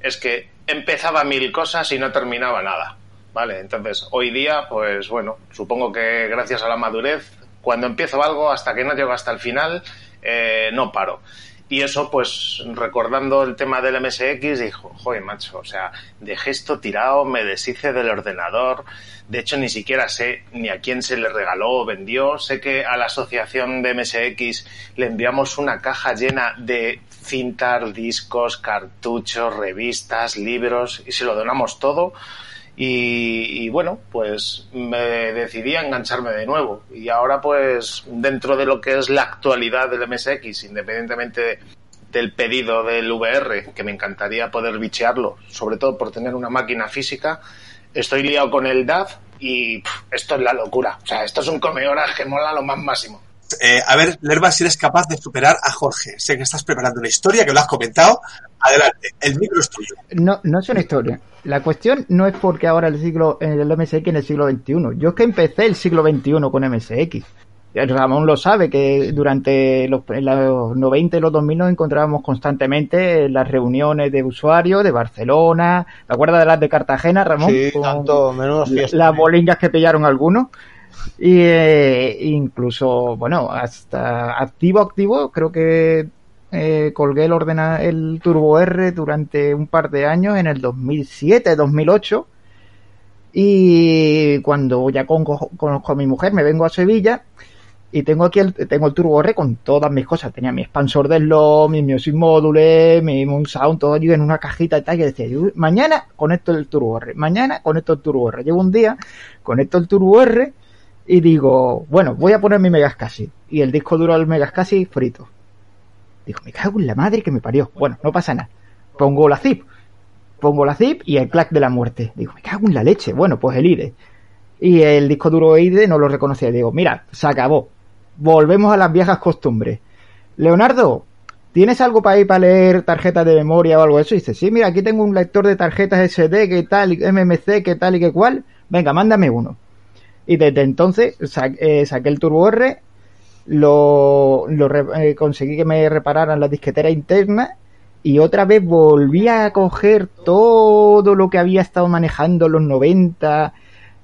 es que empezaba mil cosas y no terminaba nada. ¿Vale? Entonces, hoy día, pues bueno, supongo que gracias a la madurez, cuando empiezo algo, hasta que no llego hasta el final, eh, no paro. Y eso, pues, recordando el tema del MSX, dijo, joder, macho, o sea, dejé esto tirado, me deshice del ordenador. De hecho, ni siquiera sé ni a quién se le regaló o vendió. Sé que a la asociación de MSX le enviamos una caja llena de cintas, discos, cartuchos, revistas, libros, y se lo donamos todo. Y, bueno, pues me decidí a engancharme de nuevo. Y ahora pues dentro de lo que es la actualidad del MSX, independientemente de, del pedido del VR, que me encantaría poder bichearlo, sobre todo por tener una máquina física, estoy liado con el DAV y esto es la locura. O sea, esto es un come horas que mola lo más máximo. Eh, a ver, Lerva, si eres capaz de superar a Jorge. Sé que estás preparando una historia, que lo has comentado. Adelante, el micro es tuyo. No, no es una historia. La cuestión no es porque ahora el siglo, el MSX en el siglo XXI. Yo es que empecé el siglo XXI con MSX. Ramón lo sabe, que durante los, los 90 y los 2000 nos encontrábamos constantemente en las reuniones de usuarios de Barcelona. ¿Te acuerdas de las de Cartagena, Ramón? Sí, con tanto, menos fiesta. Las bolingas que pillaron algunos. Y eh, incluso, bueno, hasta activo, activo, creo que eh, colgué el, ordena el Turbo R durante un par de años, en el 2007, 2008. Y cuando ya conozco, a mi mujer, me vengo a Sevilla y tengo aquí el, tengo el Turbo R con todas mis cosas. Tenía mi expansor de slot, mi Music Module, mi Moon Sound, todo allí en una cajita y tal. Y decía, yo, mañana conecto el Turbo R, mañana conecto el Turbo R. Llevo un día, conecto el Turbo R y digo, bueno, voy a poner mi Megascasi. Y el disco duro del Megascasi frito. Digo, me cago en la madre que me parió. Bueno, no pasa nada. Pongo la zip. Pongo la zip y el clack de la muerte. Digo, me cago en la leche. Bueno, pues el IDE. Y el disco duro IDE no lo reconocía. Digo, mira, se acabó. Volvemos a las viejas costumbres. Leonardo, ¿tienes algo para ir para leer tarjetas de memoria o algo de eso? Y dice, sí, mira, aquí tengo un lector de tarjetas SD, que tal, MMC, que tal y que cual. Venga, mándame uno. Y desde entonces eh, saqué el Turbo R, lo, lo eh, conseguí que me repararan la disquetera interna y otra vez volví a coger todo lo que había estado manejando en los 90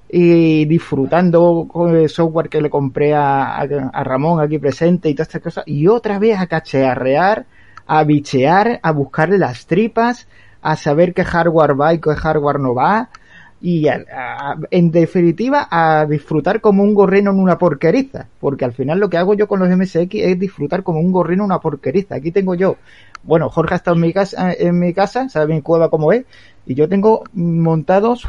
y disfrutando con el software que le compré a, a, a Ramón aquí presente y todas estas cosas y otra vez a cachearrear, a bichear, a buscarle las tripas, a saber qué hardware va y qué hardware no va y a- en definitiva a disfrutar como un gorrino en una porqueriza, porque al final lo que hago yo con los MSX es disfrutar como un gorrino en una porqueriza. Aquí tengo yo, bueno, Jorge ha estado en mi casa, en mi casa, sabe mi cueva cómo es, y yo tengo montados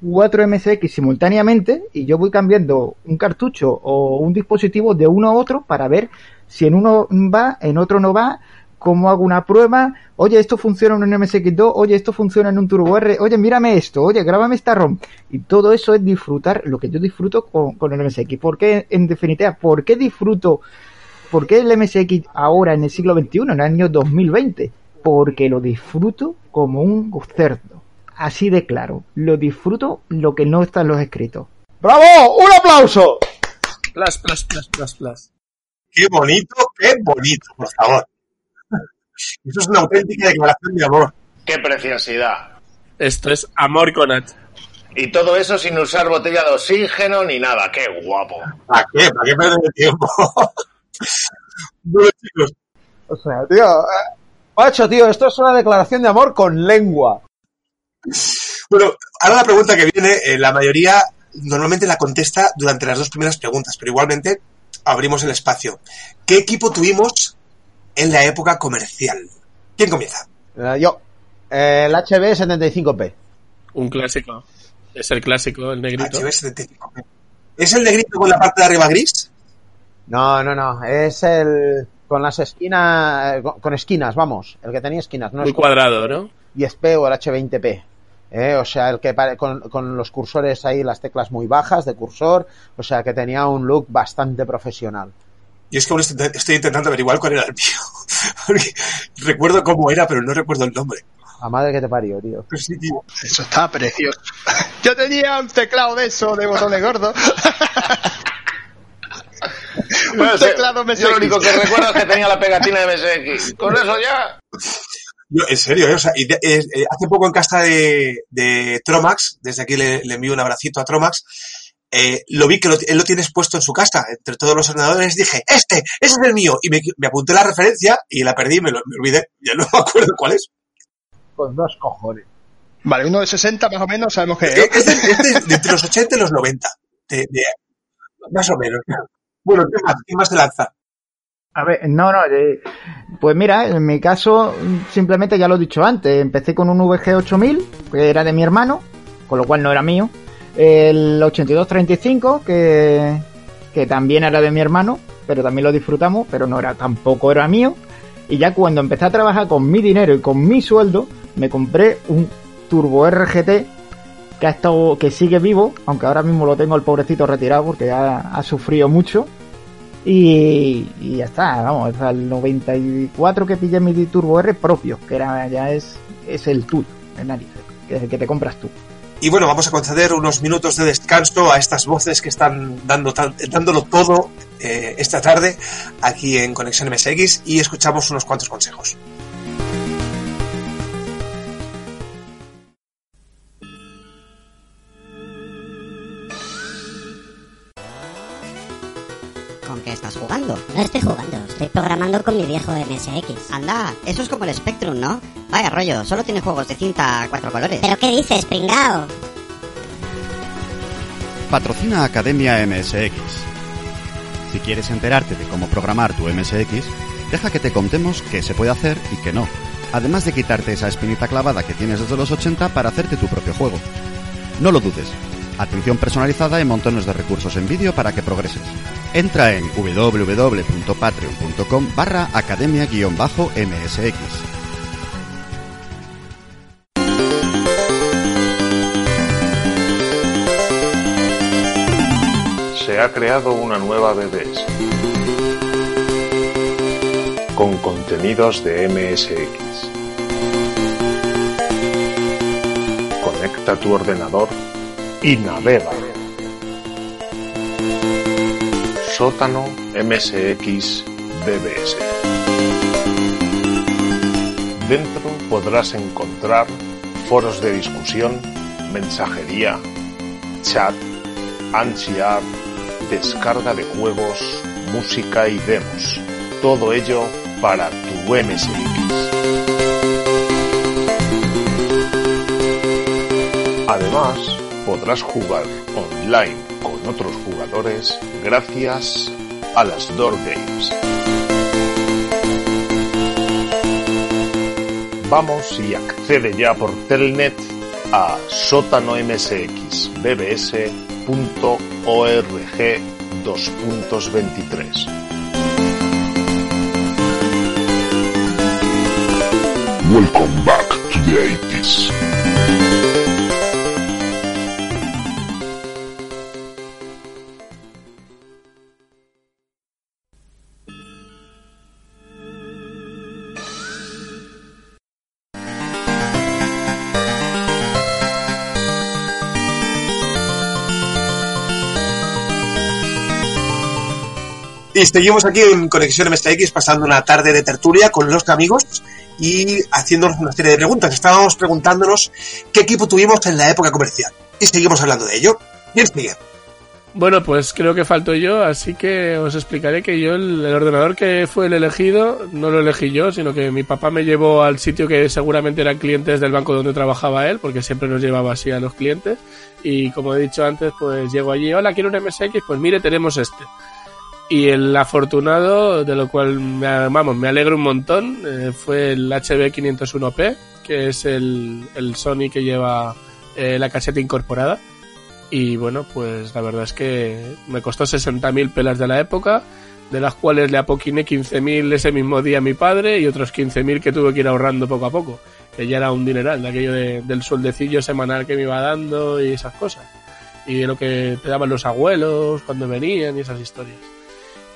cuatro MSX simultáneamente y yo voy cambiando un cartucho o un dispositivo de uno a otro para ver si en uno va, en otro no va, cómo hago una prueba, oye, esto funciona en un MSX2, oye, esto funciona en un Turbo R, oye, mírame esto, oye, grábame esta ROM. Y todo eso es disfrutar lo que yo disfruto con, con el MSX. ¿Por qué, en definitiva, por qué disfruto, por qué el MSX ahora en el siglo XXI, en el año 2020? Porque lo disfruto como un cerdo. Así de claro. Lo disfruto lo que no está en los escritos. ¡Bravo! ¡Un aplauso! Plus, plus, plus, plus, plus. Qué bonito, qué bonito, por favor. Eso es una auténtica declaración de amor. ¡Qué preciosidad! Esto es amor con H. Y todo eso sin usar botella de oxígeno ni nada. ¡Qué guapo! ¿Para qué? ¿Para qué perder el tiempo? bueno, chicos, O sea, tío, eh, macho, tío, esto es una declaración de amor con lengua. Bueno, ahora la pregunta que viene, eh, la mayoría normalmente la contesta durante las dos primeras preguntas, pero igualmente abrimos el espacio. ¿Qué equipo tuvimos en la época comercial? ¿Quién comienza? Eh, yo, el HB75P. Un clásico. Es el clásico, el negrito. HB75. ¿Es el negrito con la parte de arriba gris? No, no, no, es el con las esquinas, eh, con, esquinas, vamos, el que tenía esquinas, no Muy es cuadrado, ¿no? 10P o el H20P. Eh, o sea, el que pare- con, con los cursores ahí, las teclas muy bajas de cursor, o sea, que tenía un look bastante profesional. Y es que aún estoy, estoy intentando averiguar cuál era el mío. Porque recuerdo cómo era, pero no recuerdo el nombre. A madre que te parió, tío. Pero sí, tío. Eso está precioso. Yo tenía un teclado de eso, de botones gordos. un teclado MSX. Yo lo único que recuerdo es que tenía la pegatina de MSX. Con eso ya. Yo, en serio, ¿eh? O sea, y de- eh, eh, hace poco en casa de, de Tromax, desde aquí le, le envío un abracito a Tromax, eh, lo vi que lo- él lo tiene expuesto en su casa, entre todos los ordenadores, dije, este, ese es el mío, y me, me apunté la referencia y la perdí, me, lo, me olvidé, ya no me acuerdo cuál es. Con dos cojones. Vale, uno de 60 más o menos sabemos que Eh, es. Este, este es de entre los 80 y los 90, de, de- más o menos. Bueno, ¿qué más? ¿Quién más se lanza? A ver, no, no, eh, pues mira, en mi caso, simplemente ya lo he dicho antes, empecé con un VG 8000, que era de mi hermano, con lo cual no era mío, el 8235, que, que también era de mi hermano, pero también lo disfrutamos, pero no era, tampoco era mío, y ya cuando empecé a trabajar con mi dinero y con mi sueldo, me compré un Turbo RGT que ha estado, que sigue vivo, aunque ahora mismo lo tengo el pobrecito retirado porque ha, ha sufrido mucho. Y, y ya está, vamos, es al 94 que pillé mi Turbo R propio, que era ya es, es el tuyo, el narices, que es el que te compras tú. Y bueno, vamos a conceder unos minutos de descanso a estas voces que están dando dándolo todo eh, esta tarde aquí en Conexión MSX y escuchamos unos cuantos consejos. ¿Con qué estás jugando? No estoy jugando, estoy programando con mi viejo MSX. Anda, eso es como el Spectrum, ¿no? Vaya rollo, solo tiene juegos de cinta a cuatro colores. ¿Pero qué dices, pringao? Patrocina Academia MSX. Si quieres enterarte de cómo programar tu MSX, deja que te contemos qué se puede hacer y qué no. Además de quitarte esa espinita clavada que tienes desde los 80 para hacerte tu propio juego. No lo dudes. Atención personalizada y montones de recursos en vídeo para que progreses. Entra en www.patreon.com barra academia-msx. se ha creado una nueva BBS con contenidos de MSX. Conecta tu ordenador y navega. Sótano MSX BBS. Dentro podrás encontrar foros de discusión, mensajería, chat, ansiar, descarga de juegos, música y demos. Todo ello para tu MSX. Además, podrás jugar online otros jugadores gracias a las Door Games. Vamos y accede ya por Telnet a sótanomsxbbs.org 2.23. Welcome back to the 80s. Y seguimos aquí en Conexión MSX pasando una tarde de tertulia con los amigos y haciéndonos una serie de preguntas. Estábamos preguntándonos qué equipo tuvimos en la época comercial. Y seguimos hablando de ello. Bien, sigue. Bueno, pues creo que falto yo, así que os explicaré que yo el, el, ordenador que fue el elegido no lo elegí yo, sino que mi papá me llevó al sitio que seguramente eran clientes del banco donde trabajaba él, porque siempre nos llevaba así a los clientes. Y como he dicho antes, pues llego allí, hola, quiero un MSX, pues mire, tenemos este. Y el afortunado, de lo cual me, vamos, me alegro un montón, eh, fue el HB501P, que es el, el Sony que lleva eh, la caseta incorporada. Y bueno, pues la verdad es que me costó 60.000 pelas de la época, de las cuales le apoquiné 15.000 ese mismo día a mi padre y otros 15.000 que tuve que ir ahorrando poco a poco, que ya era un dineral, de aquello de, del sueldecillo semanal que me iba dando y esas cosas. Y de lo que te daban los abuelos cuando venían y esas historias.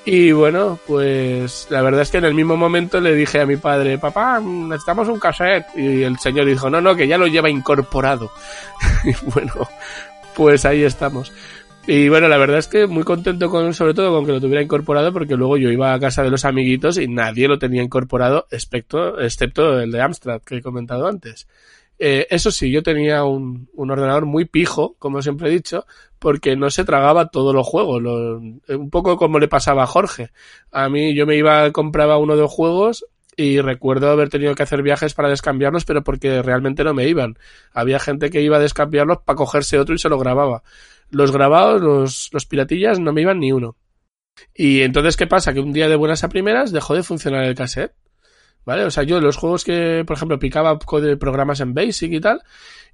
Y bueno, pues la verdad es que en el mismo momento le dije a mi padre, papá, necesitamos un cassette. Y el señor dijo, no, no, que ya lo lleva incorporado. y bueno, pues ahí estamos. Y bueno, la verdad es que muy contento con, sobre todo con que lo tuviera incorporado, porque luego yo iba a casa de los amiguitos y nadie lo tenía incorporado, excepto, excepto el de Amstrad que he comentado antes. Eh, eso sí, yo tenía un, un, ordenador muy pijo, como siempre he dicho, porque no se tragaba todos los juegos. Lo, un poco como le pasaba a Jorge. A mí yo me iba, compraba uno de los juegos y recuerdo haber tenido que hacer viajes para descambiarlos, pero porque realmente no me iban. Había gente que iba a descambiarlos para cogerse otro y se lo grababa. Los grabados, los, los piratillas, no me iban ni uno. Y entonces, ¿qué pasa? Que un día de buenas a primeras dejó de funcionar el cassette. ¿Vale? O sea, yo los juegos que, por ejemplo, picaba programas en Basic y tal,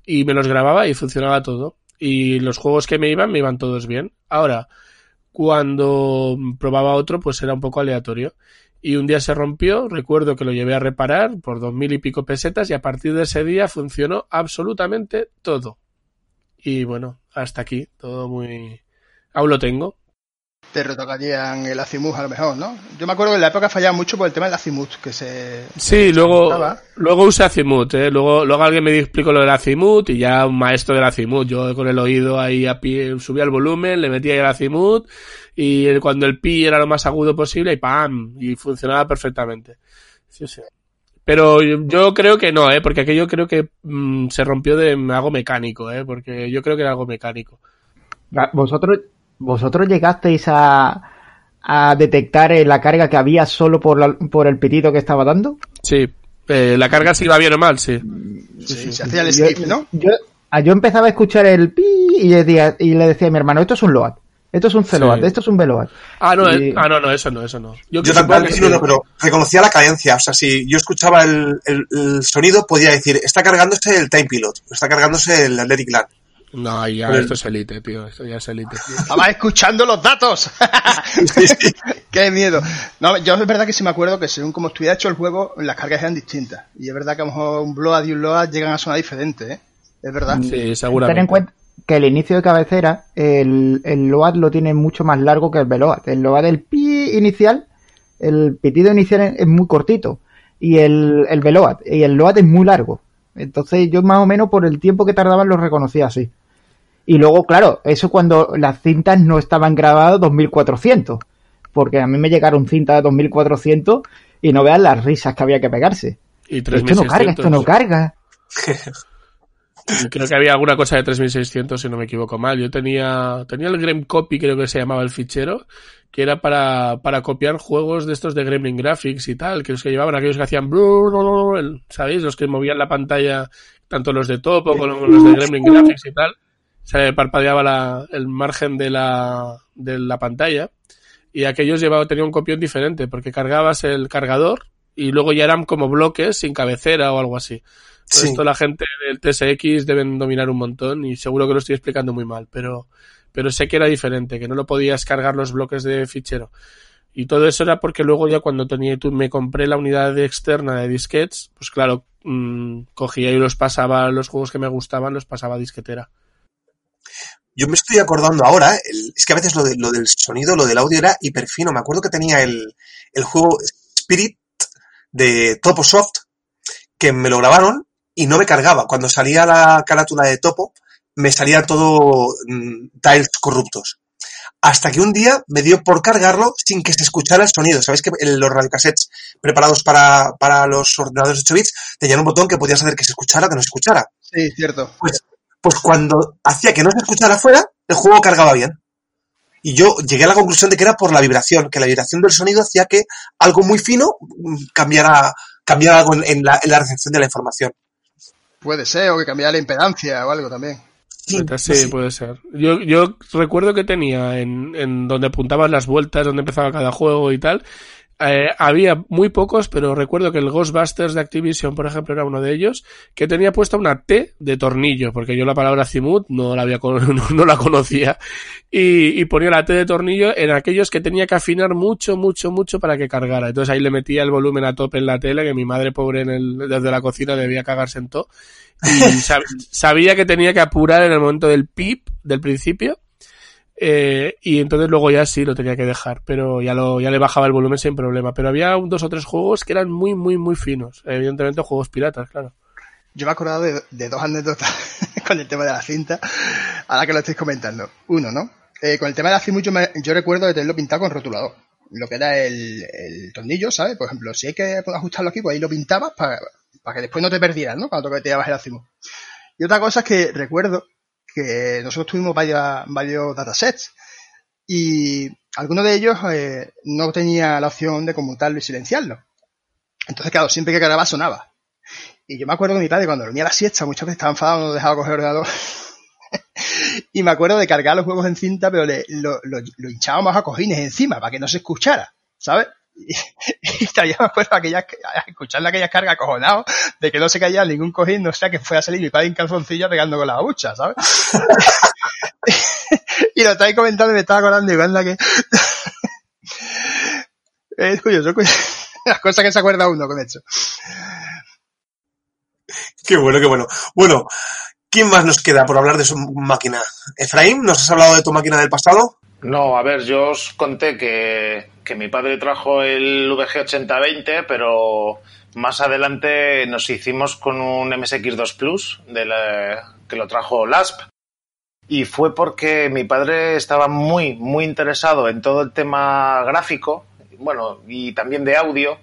y me los grababa y funcionaba todo. Y los juegos que me iban, me iban todos bien. Ahora, cuando probaba otro, pues era un poco aleatorio. Y un día se rompió, recuerdo que lo llevé a reparar por dos mil y pico pesetas y a partir de ese día funcionó absolutamente todo. Y bueno, hasta aquí, todo muy... Aún lo tengo, te retocarían el Azimuth a lo mejor, ¿no? Yo me acuerdo que en la época fallaba mucho por el tema del Azimuth, que se... Sí, se luego, luego usé Azimuth, ¿eh? Luego, luego alguien me explicó lo del Azimuth y ya un maestro del Azimuth. Yo con el oído ahí a pie, subía el volumen, le metía el Azimuth y cuando el pi era lo más agudo posible y ¡pam! Y funcionaba perfectamente. Sí, sí. Pero yo creo que no, ¿eh? Porque aquello creo que mmm, se rompió de algo mecánico, ¿eh? Porque yo creo que era algo mecánico. Vosotros ¿Vosotros llegasteis a, a detectar la carga que había solo por, la, por el pitido que estaba dando? Sí, eh, la carga si iba bien o mal, sí. Sí, sí se hacía el skip, ¿no? Yo, yo, empezaba a escuchar el pi y le, decía, y le decía a mi hermano, esto es un load. Esto es un C-Load, sí. esto es un B-Load. Ah, no, y... ah, no, no, eso no, eso no. Yo, yo también, sí. no, no, pero reconocía la cadencia. O sea, si yo escuchaba el, el, el, sonido, podía decir, está cargándose el Time Pilot, está cargándose el Athletic Land. No, ya Pero... esto es elite, tío. Esto ya es elite. Estaba escuchando los datos. Qué miedo. No, yo es verdad que sí me acuerdo que según como estuviera hecho el juego, las cargas eran distintas. Y es verdad que a lo mejor un Bload y un Load llegan a sonar diferente, ¿eh? Es verdad. Sí, seguramente. Ten en cuenta que el inicio de cabecera, el, el Load lo tiene mucho más largo que el Veload. El Load del pi inicial, el pitido inicial es muy cortito. Y el, el Veload, y el Load es muy largo. Entonces yo más o menos por el tiempo que tardaban lo reconocía así. Y luego, claro, eso cuando las cintas no estaban grabadas 2400. Porque a mí me llegaron cintas de 2400 y no vean las risas que había que pegarse. Y esto no carga, esto no carga. creo que había alguna cosa de 3600 si no me equivoco mal. Yo tenía tenía el Grem Copy, creo que se llamaba el fichero, que era para, para copiar juegos de estos de Gremlin Graphics y tal, que los que llevaban aquellos que hacían ¿sabéis? Los que movían la pantalla, tanto los de Topo como los de Gremlin Graphics y tal. Se parpadeaba la, el margen de la, de la pantalla y aquellos llevaba, tenía un copión diferente porque cargabas el cargador y luego ya eran como bloques sin cabecera o algo así. Sí. Esto la gente del TSX deben dominar un montón y seguro que lo estoy explicando muy mal, pero, pero sé que era diferente, que no lo podías cargar los bloques de fichero. Y todo eso era porque luego ya cuando tenía, me compré la unidad externa de disquets, pues claro, mmm, cogía y los pasaba, los juegos que me gustaban los pasaba a disquetera. Yo me estoy acordando ahora, el, es que a veces lo, de, lo, del sonido, lo del audio era hiper fino. Me acuerdo que tenía el, el juego Spirit de Topo Soft, que me lo grabaron y no me cargaba. Cuando salía la carátula de Topo, me salía todo mmm, tiles corruptos. Hasta que un día me dio por cargarlo sin que se escuchara el sonido. Sabéis que los radiocassettes preparados para, para los ordenadores de 8 bits tenían un botón que podías hacer que se escuchara o que no se escuchara. Sí, cierto. Pues, pues cuando hacía que no se escuchara afuera, el juego cargaba bien. Y yo llegué a la conclusión de que era por la vibración, que la vibración del sonido hacía que algo muy fino cambiara, cambiara algo en, en, la, en la recepción de la información. Puede ser, o que cambiara la impedancia o algo también. Sí, sí, puede ser. Yo, yo recuerdo que tenía en, en donde apuntaban las vueltas, donde empezaba cada juego y tal, eh, había muy pocos, pero recuerdo que el Ghostbusters de Activision, por ejemplo, era uno de ellos, que tenía puesta una T de tornillo, porque yo la palabra Zimut no la había no, la conocía, y, y, ponía la T de tornillo en aquellos que tenía que afinar mucho, mucho, mucho para que cargara. Entonces ahí le metía el volumen a tope en la tele, que mi madre pobre en el, desde la cocina debía cagarse en todo. Y sab sabía que tenía que apurar en el momento del pip, del principio, eh, y entonces luego ya sí lo tenía que dejar, pero ya lo, ya le bajaba el volumen sin problema. Pero había un, dos o tres juegos que eran muy, muy, muy finos. Evidentemente juegos piratas, claro. Yo me he acordado de, de dos anécdotas con el tema de la cinta, ahora que lo estáis comentando. Uno, ¿no? Eh, con el tema de la cinta, yo, me, yo recuerdo de tenerlo pintado con rotulador. Lo que era el, el tornillo, ¿sabes? Por ejemplo, si hay que ajustarlo aquí, pues ahí lo pintabas para, para que después no te perdieras, ¿no? Cuando te llevas el acimo. Y otra cosa es que recuerdo que nosotros tuvimos varios, datasets y alguno de ellos eh, no tenía la opción de conmutarlo y silenciarlo. Entonces, claro, siempre que cargaba sonaba. Y yo me acuerdo que mi padre cuando dormía la siesta muchas veces estaba enfadado, no dejaba coger el ordenador. y me acuerdo de cargar los juegos en cinta, pero le, lo, lo, lo hinchábamos a cojines encima para que no se escuchara, ¿sabes? Y, y todavía me acuerdo aquellas, escuchando aquellas cargas acojonado de que no se caía ningún cojín, no sea que fue a salir mi padre en calzoncillo pegando con la babucha, ¿sabes? y lo estáis comentando y me estaba acordando igual la que... es curioso, curioso, las cosas que se acuerda uno con esto. Qué bueno, qué bueno. Bueno, ¿quién más nos queda por hablar de su máquina? Efraín, ¿nos has hablado de tu máquina del pasado? No, a ver, yo os conté que, que mi padre trajo el VG8020, pero más adelante nos hicimos con un MSX2 Plus que lo trajo LASP. Y fue porque mi padre estaba muy, muy interesado en todo el tema gráfico, bueno, y también de audio.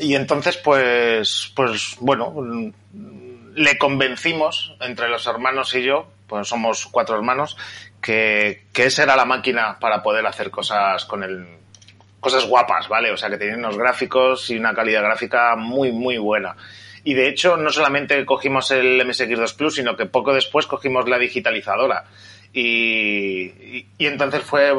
Y entonces, pues, pues, bueno, le convencimos entre los hermanos y yo, pues somos cuatro hermanos, que, que esa era la máquina para poder hacer cosas con el, cosas guapas, ¿vale? O sea, que tenía unos gráficos y una calidad gráfica muy, muy buena. Y de hecho, no solamente cogimos el MSX2 Plus, sino que poco después cogimos la digitalizadora. Y, y, entonces fue,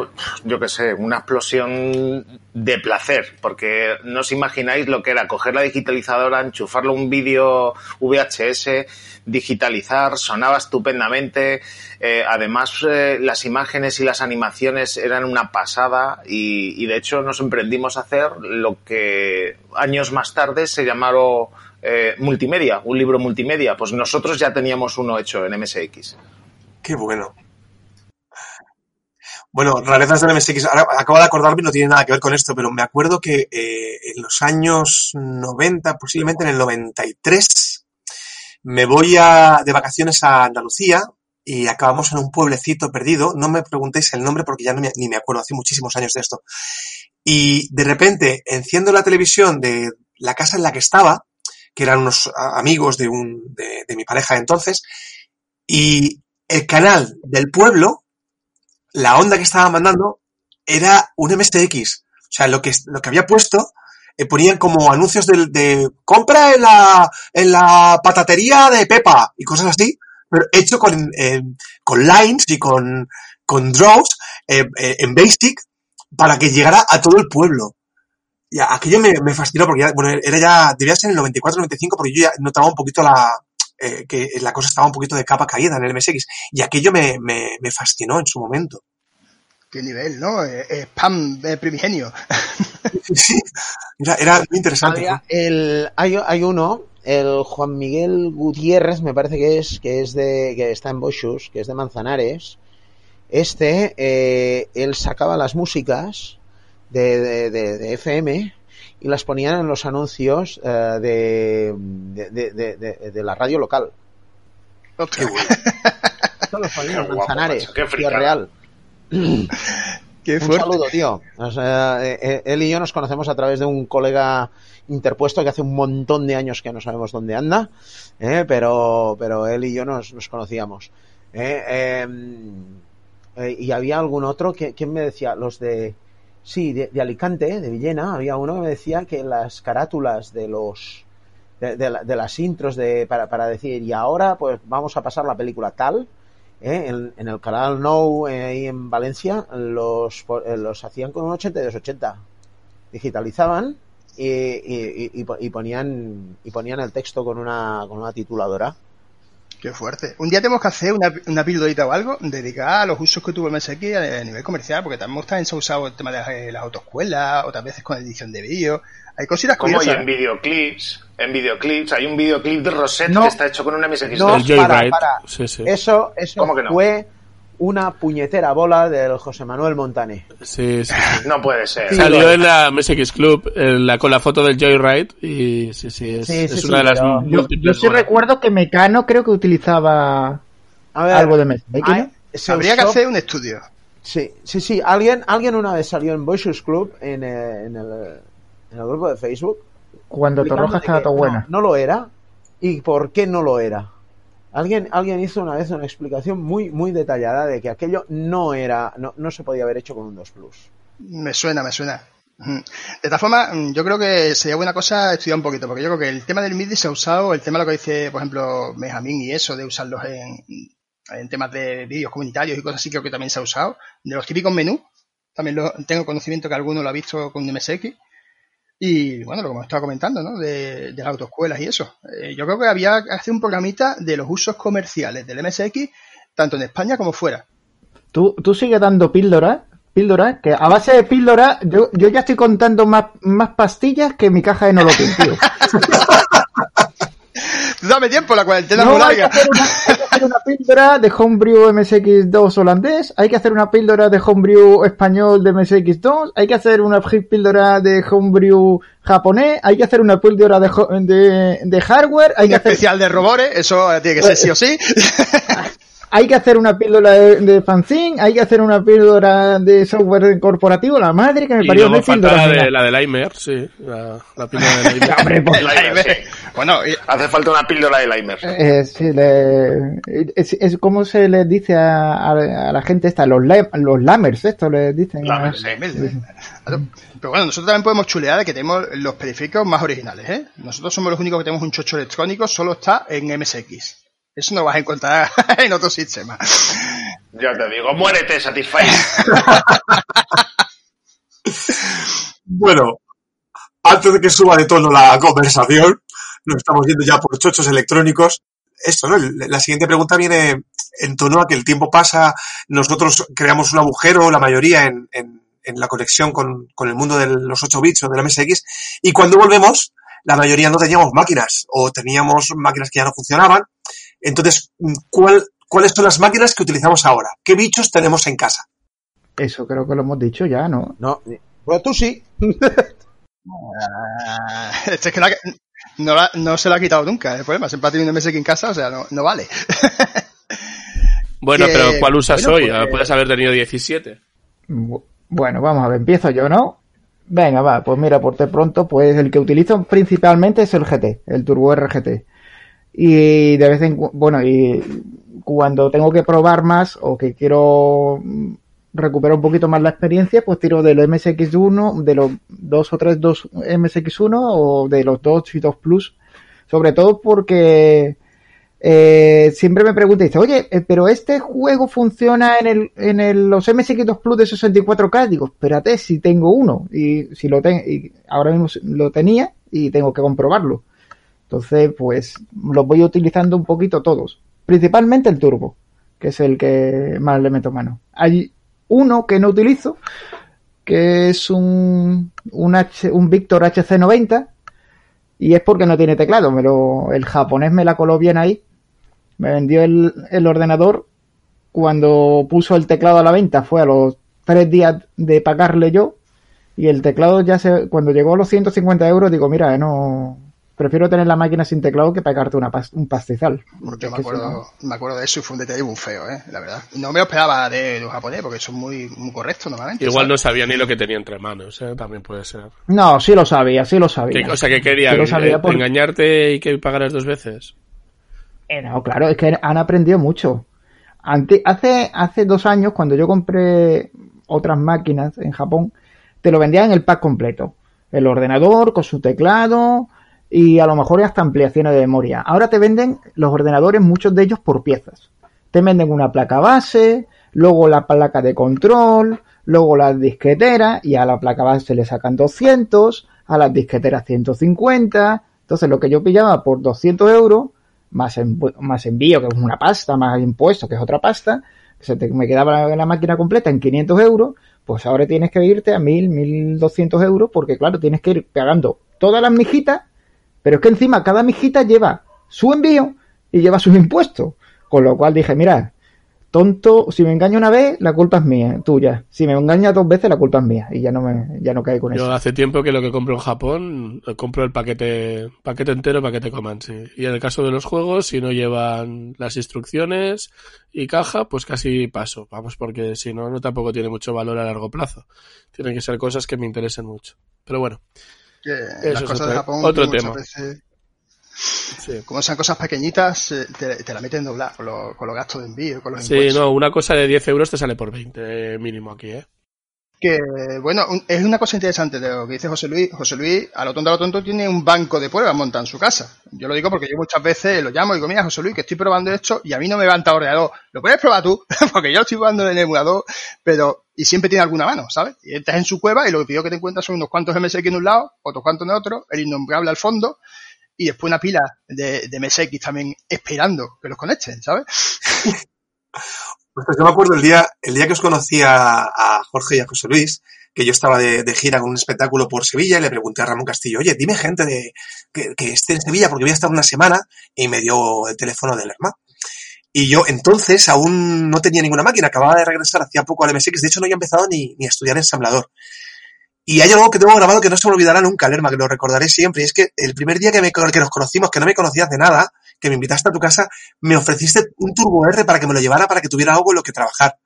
yo qué sé, una explosión de placer, porque no os imagináis lo que era coger la digitalizadora, enchufarlo un vídeo VHS, digitalizar, sonaba estupendamente, eh, además eh, las imágenes y las animaciones eran una pasada y, y, de hecho nos emprendimos a hacer lo que años más tarde se llamaron eh, multimedia, un libro multimedia, pues nosotros ya teníamos uno hecho en MSX. Qué bueno. Bueno, rarezas del MSX. Ahora acabo de acordarme, no tiene nada que ver con esto, pero me acuerdo que eh, en los años 90, posiblemente en el 93, me voy a, de vacaciones a Andalucía y acabamos en un pueblecito perdido. No me preguntéis el nombre porque ya me, ni me acuerdo, hace muchísimos años de esto. Y de repente enciendo la televisión de la casa en la que estaba, que eran unos amigos de, un, de, mi pareja entonces, y el canal del pueblo la onda que estaba mandando era un MSX. O sea, lo que, lo que había puesto eh, ponían como anuncios de, de, compra en la, en la patatería de Pepa y cosas así. pero hecho con, eh, con lines y con, con draws eh, eh, en Basic para que llegara a todo el pueblo. Y aquello me, me fascinó porque ya, bueno, era ya, debía ser en el 94-95 porque yo ya notaba un poquito la, eh, que la cosa estaba un poquito de capa caída en el MSX. Y aquello me, me, me fascinó en su momento. Qué nivel, ¿no? Eh, eh, spam eh, primigenio. Sí, era, era muy interesante. Había el, hay, hay uno, el Juan Miguel Gutiérrez, me parece que es, que es de, que está en Boschus, que es de Manzanares. Este, eh, él sacaba las músicas de, de, de- de FM y las ponían en los anuncios eh, de, de, de- de- de- de la radio local. Esto los ponían en Qué guapo, Manzanares, qué real. Qué Un saludo, tío. O sea, eh, eh, él y yo nos conocemos a través de un colega interpuesto que hace un montón de años que no sabemos dónde anda, eh, pero, pero él y yo nos, nos conocíamos. Eh, eh, eh, y había algún otro que, ¿quién me decía? Los de, sí, de, Alicante, de Villena, había uno que me decía que las carátulas de los, de, de la- de las intros de, para, para decir, y ahora pues vamos a pasar la película tal, ¿eh? en, el canal No eh, ahí en Valencia los, eh, los hacían con un 8280 digitalizaban y, y, y- y ponían y ponían el texto con una con una tituladora Qué fuerte. Un día tenemos que hacer una, una pildorita o algo dedicada a los usos que tuvo el MSX a, a nivel comercial, porque también también se ha usado el tema de las, eh, las autoescuelas, otras veces con edición de vídeo. Hay cositas Como curiosas. en videoclips, en videoclips, hay un videoclip de Rosette No. que está hecho con un MSX. No, para, Joyride. para. Sí, sí. eso eso ¿Cómo que no? fue una puñetera bola del José Manuel Montané Sí, sí. No puede ser. Salió en la MSX Club en la, con la foto del Joyride y sí, sí, es, Sí, sí, es sí, una de las Yo, sí bolas. recuerdo que Mecano creo que utilizaba a ver algo de MSX, se Habría que hacer un estudio. Sí, sí, sí. Alguien, alguien una vez salió en Boishers Club en, eh, en, el, en el grupo de Facebook. Cuando Torroja estaba todo buena. No, no lo era. ¿Y por qué no lo era? Alguien, alguien hizo una vez una explicación muy, muy detallada de que aquello no era, no, no se podía haber hecho con un 2 Plus. Me suena, me suena. De todas formas, mm, yo creo que sería buena cosa estudiar un poquito, porque yo creo que el tema del MIDI se ha usado, el tema de lo que dice, por ejemplo, Benjamín y eso, de usarlos en, en temas de vídeos comunitarios y cosas así, creo que también se ha usado. De los típicos menús, también lo, tengo conocimiento que alguno lo ha visto con MSX. Y bueno, lo que hemos estado comentando, ¿no? De, de las autoescuelas y eso. Eh, yo creo que había que hacer un programita de los usos comerciales del MSX, tanto en España como fuera. Tú, tú sigues dando píldoras, píldoras, que a base de píldoras, yo, yo ya estoy contando más, más pastillas que mi caja de Nolopin, tío. Dame tiempo, la cuarentena es No, hay que, hacer una, hay que hacer una píldora de Homebrew MSX2 holandés, hay que hacer una píldora de Homebrew español de MSX2, hay que hacer una píldora de Homebrew japonés, hay que hacer una píldora de, de, de hardware, hay Un que, hacer, especial de robores, eso tiene que ser sí o sí. hay que hacer una píldora de, de fanzine, hay que hacer una píldora de software corporativo, la madre que me Y parió, no falta la de, la de Limer, sí. La, la píldora de Limer. Hombre, pues, Limer, sí. bueno, Hace falta una píldora de Limer. Eh, sí, le- es, es como se les dice a, a- a la gente esta, los, los lamers, esto les dicen. Lamer, a- sí. Pero bueno, nosotros también podemos chulear de que tenemos los periféricos más originales, ¿eh? Nosotros somos los únicos que tenemos un chocho electrónico, solo está en MSX. Eso no vas a encontrar en otro sistema. Ya te digo, muérete, Satisfy. Bueno, antes de que suba de tono la conversación, nos estamos yendo ya por chochos electrónicos. Esto, ¿no? La siguiente pregunta viene en tono a que el tiempo pasa, nosotros creamos un agujero, la mayoría, en, en- en la conexión con, con el mundo de los 8 bits o del MSX, y cuando volvemos, la mayoría no teníamos máquinas, o teníamos máquinas que ya no funcionaban. Entonces, ¿cuál, ¿cuáles son las máquinas que utilizamos ahora? ¿Qué bichos tenemos en casa? Eso creo que lo hemos dicho ya, ¿no? No, pero tú sí. Ah, este es que la- no, la- no se lo ha quitado nunca, el problema. Siempre ha tenido un MSX en casa, o sea, no, no vale. Bueno, Que- pero ¿cuál usas bueno, hoy? pues- Puedes haber tenido 17. Bu- Bueno, vamos a ver, empiezo yo, ¿no? Venga, va, pues mira, por de pronto, pues el que utilizo principalmente es el GT, el Turbo RGT. Y de vez en bueno, y cuando tengo que probar más o que quiero mm, recuperar un poquito más la experiencia, pues tiro del MSX1, de los dos o tres dos MSX1 o de los dos y dos Plus. Sobre todo porque eh, siempre me dice, oye, eh, pero este juego funciona en el, en el, los MSX2 Plus de 64K. Digo, espérate, si tengo uno. Y si lo tengo, y ahora mismo lo tenía y tengo que comprobarlo. Entonces, pues, los voy utilizando un poquito todos. Principalmente el turbo, que es el que más le meto mano. Hay uno que no utilizo, que es un, un, Victor HC90, y es porque no tiene teclado. Me lo, el japonés me la coló bien ahí me vendió el, el ordenador cuando puso el teclado a la venta. Fue a los tres días de pagarle yo. Y el teclado ya se, cuando llegó a los 150 euros, digo, mira, no, prefiero tener la máquina sin teclado que pagarte una pas, un pastizal. Yo me acuerdo, me acuerdo de eso y fue un detalle muy feo, ¿eh? la verdad. No me lo esperaba de los japoneses porque son muy, muy correctos normalmente. Igual ¿sabes? no sabía ni lo que tenía entre manos, ¿eh? también puede ser. No, sí lo sabía, sí lo sabía. ¿Qué cosa que quería? Sí lo sabía por- ¿Engañarte y que pagaras dos veces? Eh, no, claro, es que han aprendido mucho. Ante- hace, hace dos años, cuando yo compré otras máquinas en Japón, te lo vendían en el pack completo. El ordenador con su teclado y a lo mejor hasta ampliaciones de memoria. Ahora te venden los ordenadores, muchos de ellos por piezas. Te venden una placa base, luego la placa de control, luego las disqueteras y a la placa base le sacan 200, a las disqueteras 150. Entonces lo que yo pillaba por 200 euros, más, más envío, que es una pasta, más impuesto, que es otra pasta, se te- me quedaba la, la máquina completa en 500 euros, pues ahora tienes que irte a 1000, 1200 euros, porque claro, tienes que ir pagando todas las mijitas, pero es que encima cada mijita lleva su envío y lleva sus impuestos. Con lo cual dije, mira, tonto, si me engaño una vez, la culpa es mía, tuya. Si me engaña dos veces, la culpa es mía. Y ya no me, ya no caigo con Yo eso. hace tiempo que lo que compro en Japón, eh, compro el paquete, paquete entero para que te coman, sí. Y en el caso de los juegos, si no llevan las instrucciones y caja, pues casi paso. Vamos, porque si no, no tampoco tiene mucho valor a largo plazo. Tienen que ser cosas que me interesen mucho. Pero bueno. Que Eso las cosas otro- de Japón otro muchas tema. veces, como sean cosas pequeñitas, eh, te, te la meten doblar con, los- con los gastos de envío, con los Sí, impuestos. no, una cosa de 10 euros te sale por 20 eh, mínimo aquí, ¿eh? Que, bueno, un- es una cosa interesante de lo que dice José Luis. José Luis, a lo tonto, a lo tonto, tiene un banco de pruebas montado en su casa. Yo lo digo porque yo muchas veces lo llamo y digo, mira, José Luis, que estoy probando esto y a mí no me levanta ordenador. Lo puedes probar tú, porque yo estoy probando en el emulador, pero, y siempre tiene alguna mano, ¿sabes? Y entras en su cueva y lo primero que te encuentras son unos cuantos MSX en un lado, otros cuantos en otro, el innombrable al fondo, y después una pila de, de MSX también esperando que los conecten, ¿sabes? Pues yo me acuerdo el día, el día que os conocí a, a Jorge y a José Luis, que yo estaba de, de gira con un espectáculo por Sevilla y le pregunté a Ramón Castillo, oye, dime gente de, que, que esté en Sevilla porque voy a estar una semana y me dio el teléfono del hermano. Y yo entonces aún no tenía ninguna máquina, acababa de regresar hacía poco al MSX, de hecho no había empezado ni, ni a estudiar ensamblador. Y hay algo que tengo grabado que no se me olvidará nunca, Lerma, que lo recordaré siempre, y es que el primer día que, me, que nos conocimos, que no me conocías de nada, que me invitaste a tu casa, me ofreciste un Turbo R para que me lo llevara para que tuviera algo en lo que trabajar.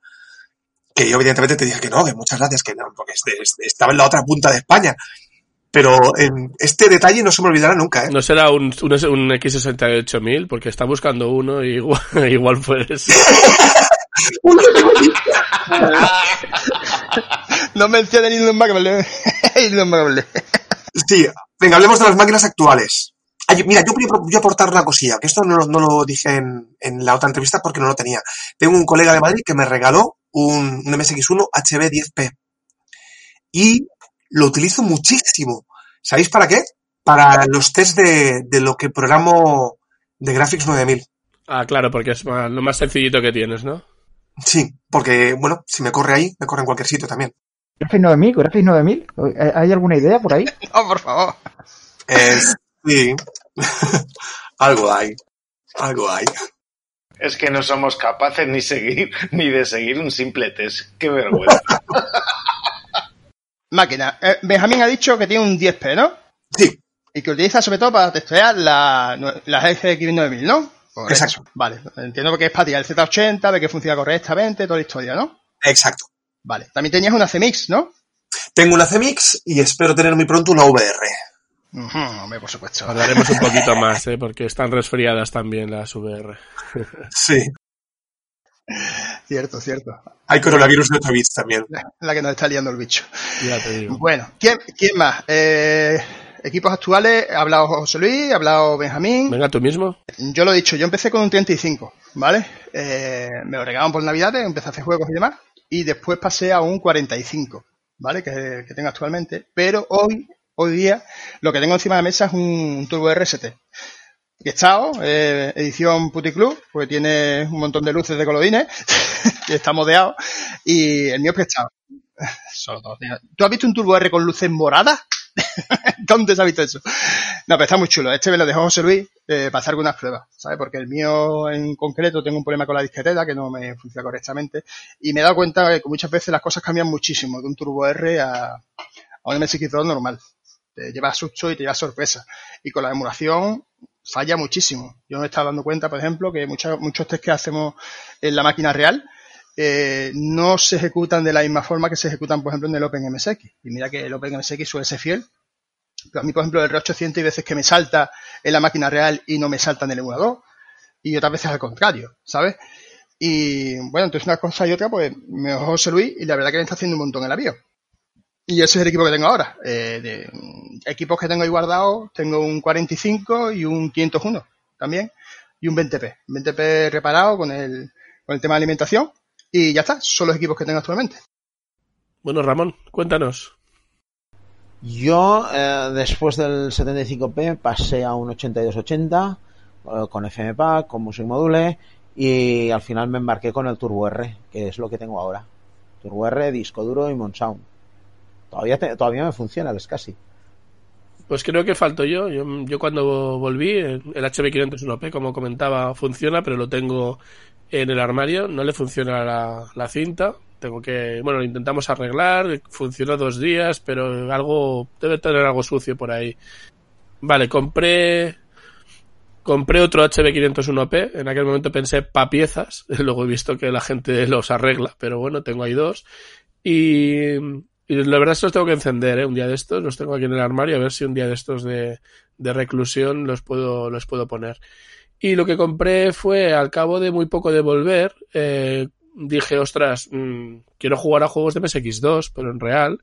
Que yo evidentemente te dije que no, que muchas gracias, que no, porque este- este- estaba en la otra punta de España. Pero en este detalle no se me olvidará nunca, ¿eh? No será un, un, un X68000 porque está buscando uno y igual, igual puedes. no menciones ni innombrable. innombrable. Sí, venga, hablemos de las máquinas actuales. Ay, mira, yo voy a, voy a aportar una cosilla, que esto no, lo- no lo dije en, en la otra entrevista porque no lo tenía. Tengo un colega de Madrid que me regaló un, un MSX1 HB10P. Y lo utilizo muchísimo. ¿Sabéis para qué? Para los test de, de lo que programo de Graphics 9000. Ah, claro, porque es más- lo más sencillito que tienes, ¿no? Sí, porque, bueno, si me corre ahí, me corre en cualquier sitio también. Graphics 9000, Graphics 9000. ¿Hay alguna idea por ahí? No, por favor. Eh, sí. algo hay. Algo hay. Es que no somos capaces ni seguir ni de seguir un simple test. Qué vergüenza. Máquina. Eh, Benjamín ha dicho que tiene un 10P, ¿no? Sí. Y que utiliza sobre todo para testear la, la GX 9000, ¿no? Correcto. Exacto. Vale. Entiendo que es para tirar el Z80, ver que funciona correctamente, toda la historia, ¿no? Exacto. Vale. También tenías una CMix, ¿no? Tengo una CMix y espero tener muy pronto una VR. Hombre, por supuesto. Hablaremos un poquito más, ¿eh? Porque están resfriadas también las VR. Sí. Cierto, cierto. Hay coronavirus de 8 bits también. La que nos está liando el bicho. Ya te digo. Bueno, ¿quién, quién más? Eh, equipos actuales, ha hablado José Luis, ha hablado Benjamín. Venga, tú mismo. Yo lo he dicho, yo empecé con un 35, ¿vale? Eh, me lo regalaron por Navidades, empecé a hacer juegos y demás, y después pasé a un 45, ¿vale? Que, que tengo actualmente. Pero hoy, hoy día, lo que tengo encima de la mesa es un Turbo RST. Y estado, eh, edición Puticlub, porque tiene un montón de luces de colorines, y está modeado, y el mío es prestado. Solo dos días. ¿Tú has visto un Turbo R con luces moradas? ¿Dónde se ha visto eso? No, pero está muy chulo. Este me lo dejó José Luis eh, para hacer algunas pruebas, ¿sabes? Porque el mío en concreto tengo un problema con la disquetera que no me funciona correctamente y me he dado cuenta que muchas veces las cosas cambian muchísimo de un Turbo R a, a un MSX2 normal. Te lleva susto y te lleva sorpresa. Y con la emulación falla muchísimo. Yo me he estado dando cuenta, por ejemplo, que muchos, muchos test que hacemos en la máquina real eh, no se ejecutan de la misma forma que se ejecutan, por ejemplo, en el OpenMSX. Y mira que el OpenMSX suele ser fiel. Pero a mí, por ejemplo, el R800 hay veces que me salta en la máquina real y no me salta en el emulador. Y otras veces al contrario, ¿sabes? Y bueno, entonces una cosa y otra, pues me dejó José Luis y la verdad que me está haciendo un montón el avión. Y ese es el equipo que tengo ahora. Eh, de equipos que tengo ahí guardados, tengo un 45 y un 501 también. Y un 20p. 20p reparado con el, con el tema de alimentación. Y ya está, son los equipos que tengo actualmente. Bueno, Ramón, cuéntanos. Yo, eh, después del 75p, pasé a un 8280 eh, con FMPAC, con Music Module y al final me embarqué con el Turbo R, que es lo que tengo ahora. Turbo R, disco duro y Monsound. Todavía, todavía me funciona el SCSI. Pues creo que falto yo. yo. cuando volví, el HB501P, como comentaba, funciona, pero lo tengo en el armario. No le funciona la, la cinta. Tengo que, bueno, lo intentamos arreglar. Funcionó dos días, pero algo, debe tener algo sucio por ahí. Vale, compré, compré otro HB501P. En aquel momento pensé pa piezas. Luego he visto que la gente los arregla, pero bueno, tengo ahí dos. Y, y la verdad es que los tengo que encender, ¿eh? Un día de estos, los tengo aquí en el armario, a ver si un día de estos de, de reclusión los puedo, los puedo poner. Y lo que compré fue, al cabo de muy poco de volver, eh, dije, ostras, mmm, quiero jugar a juegos de MSX2, pero en real,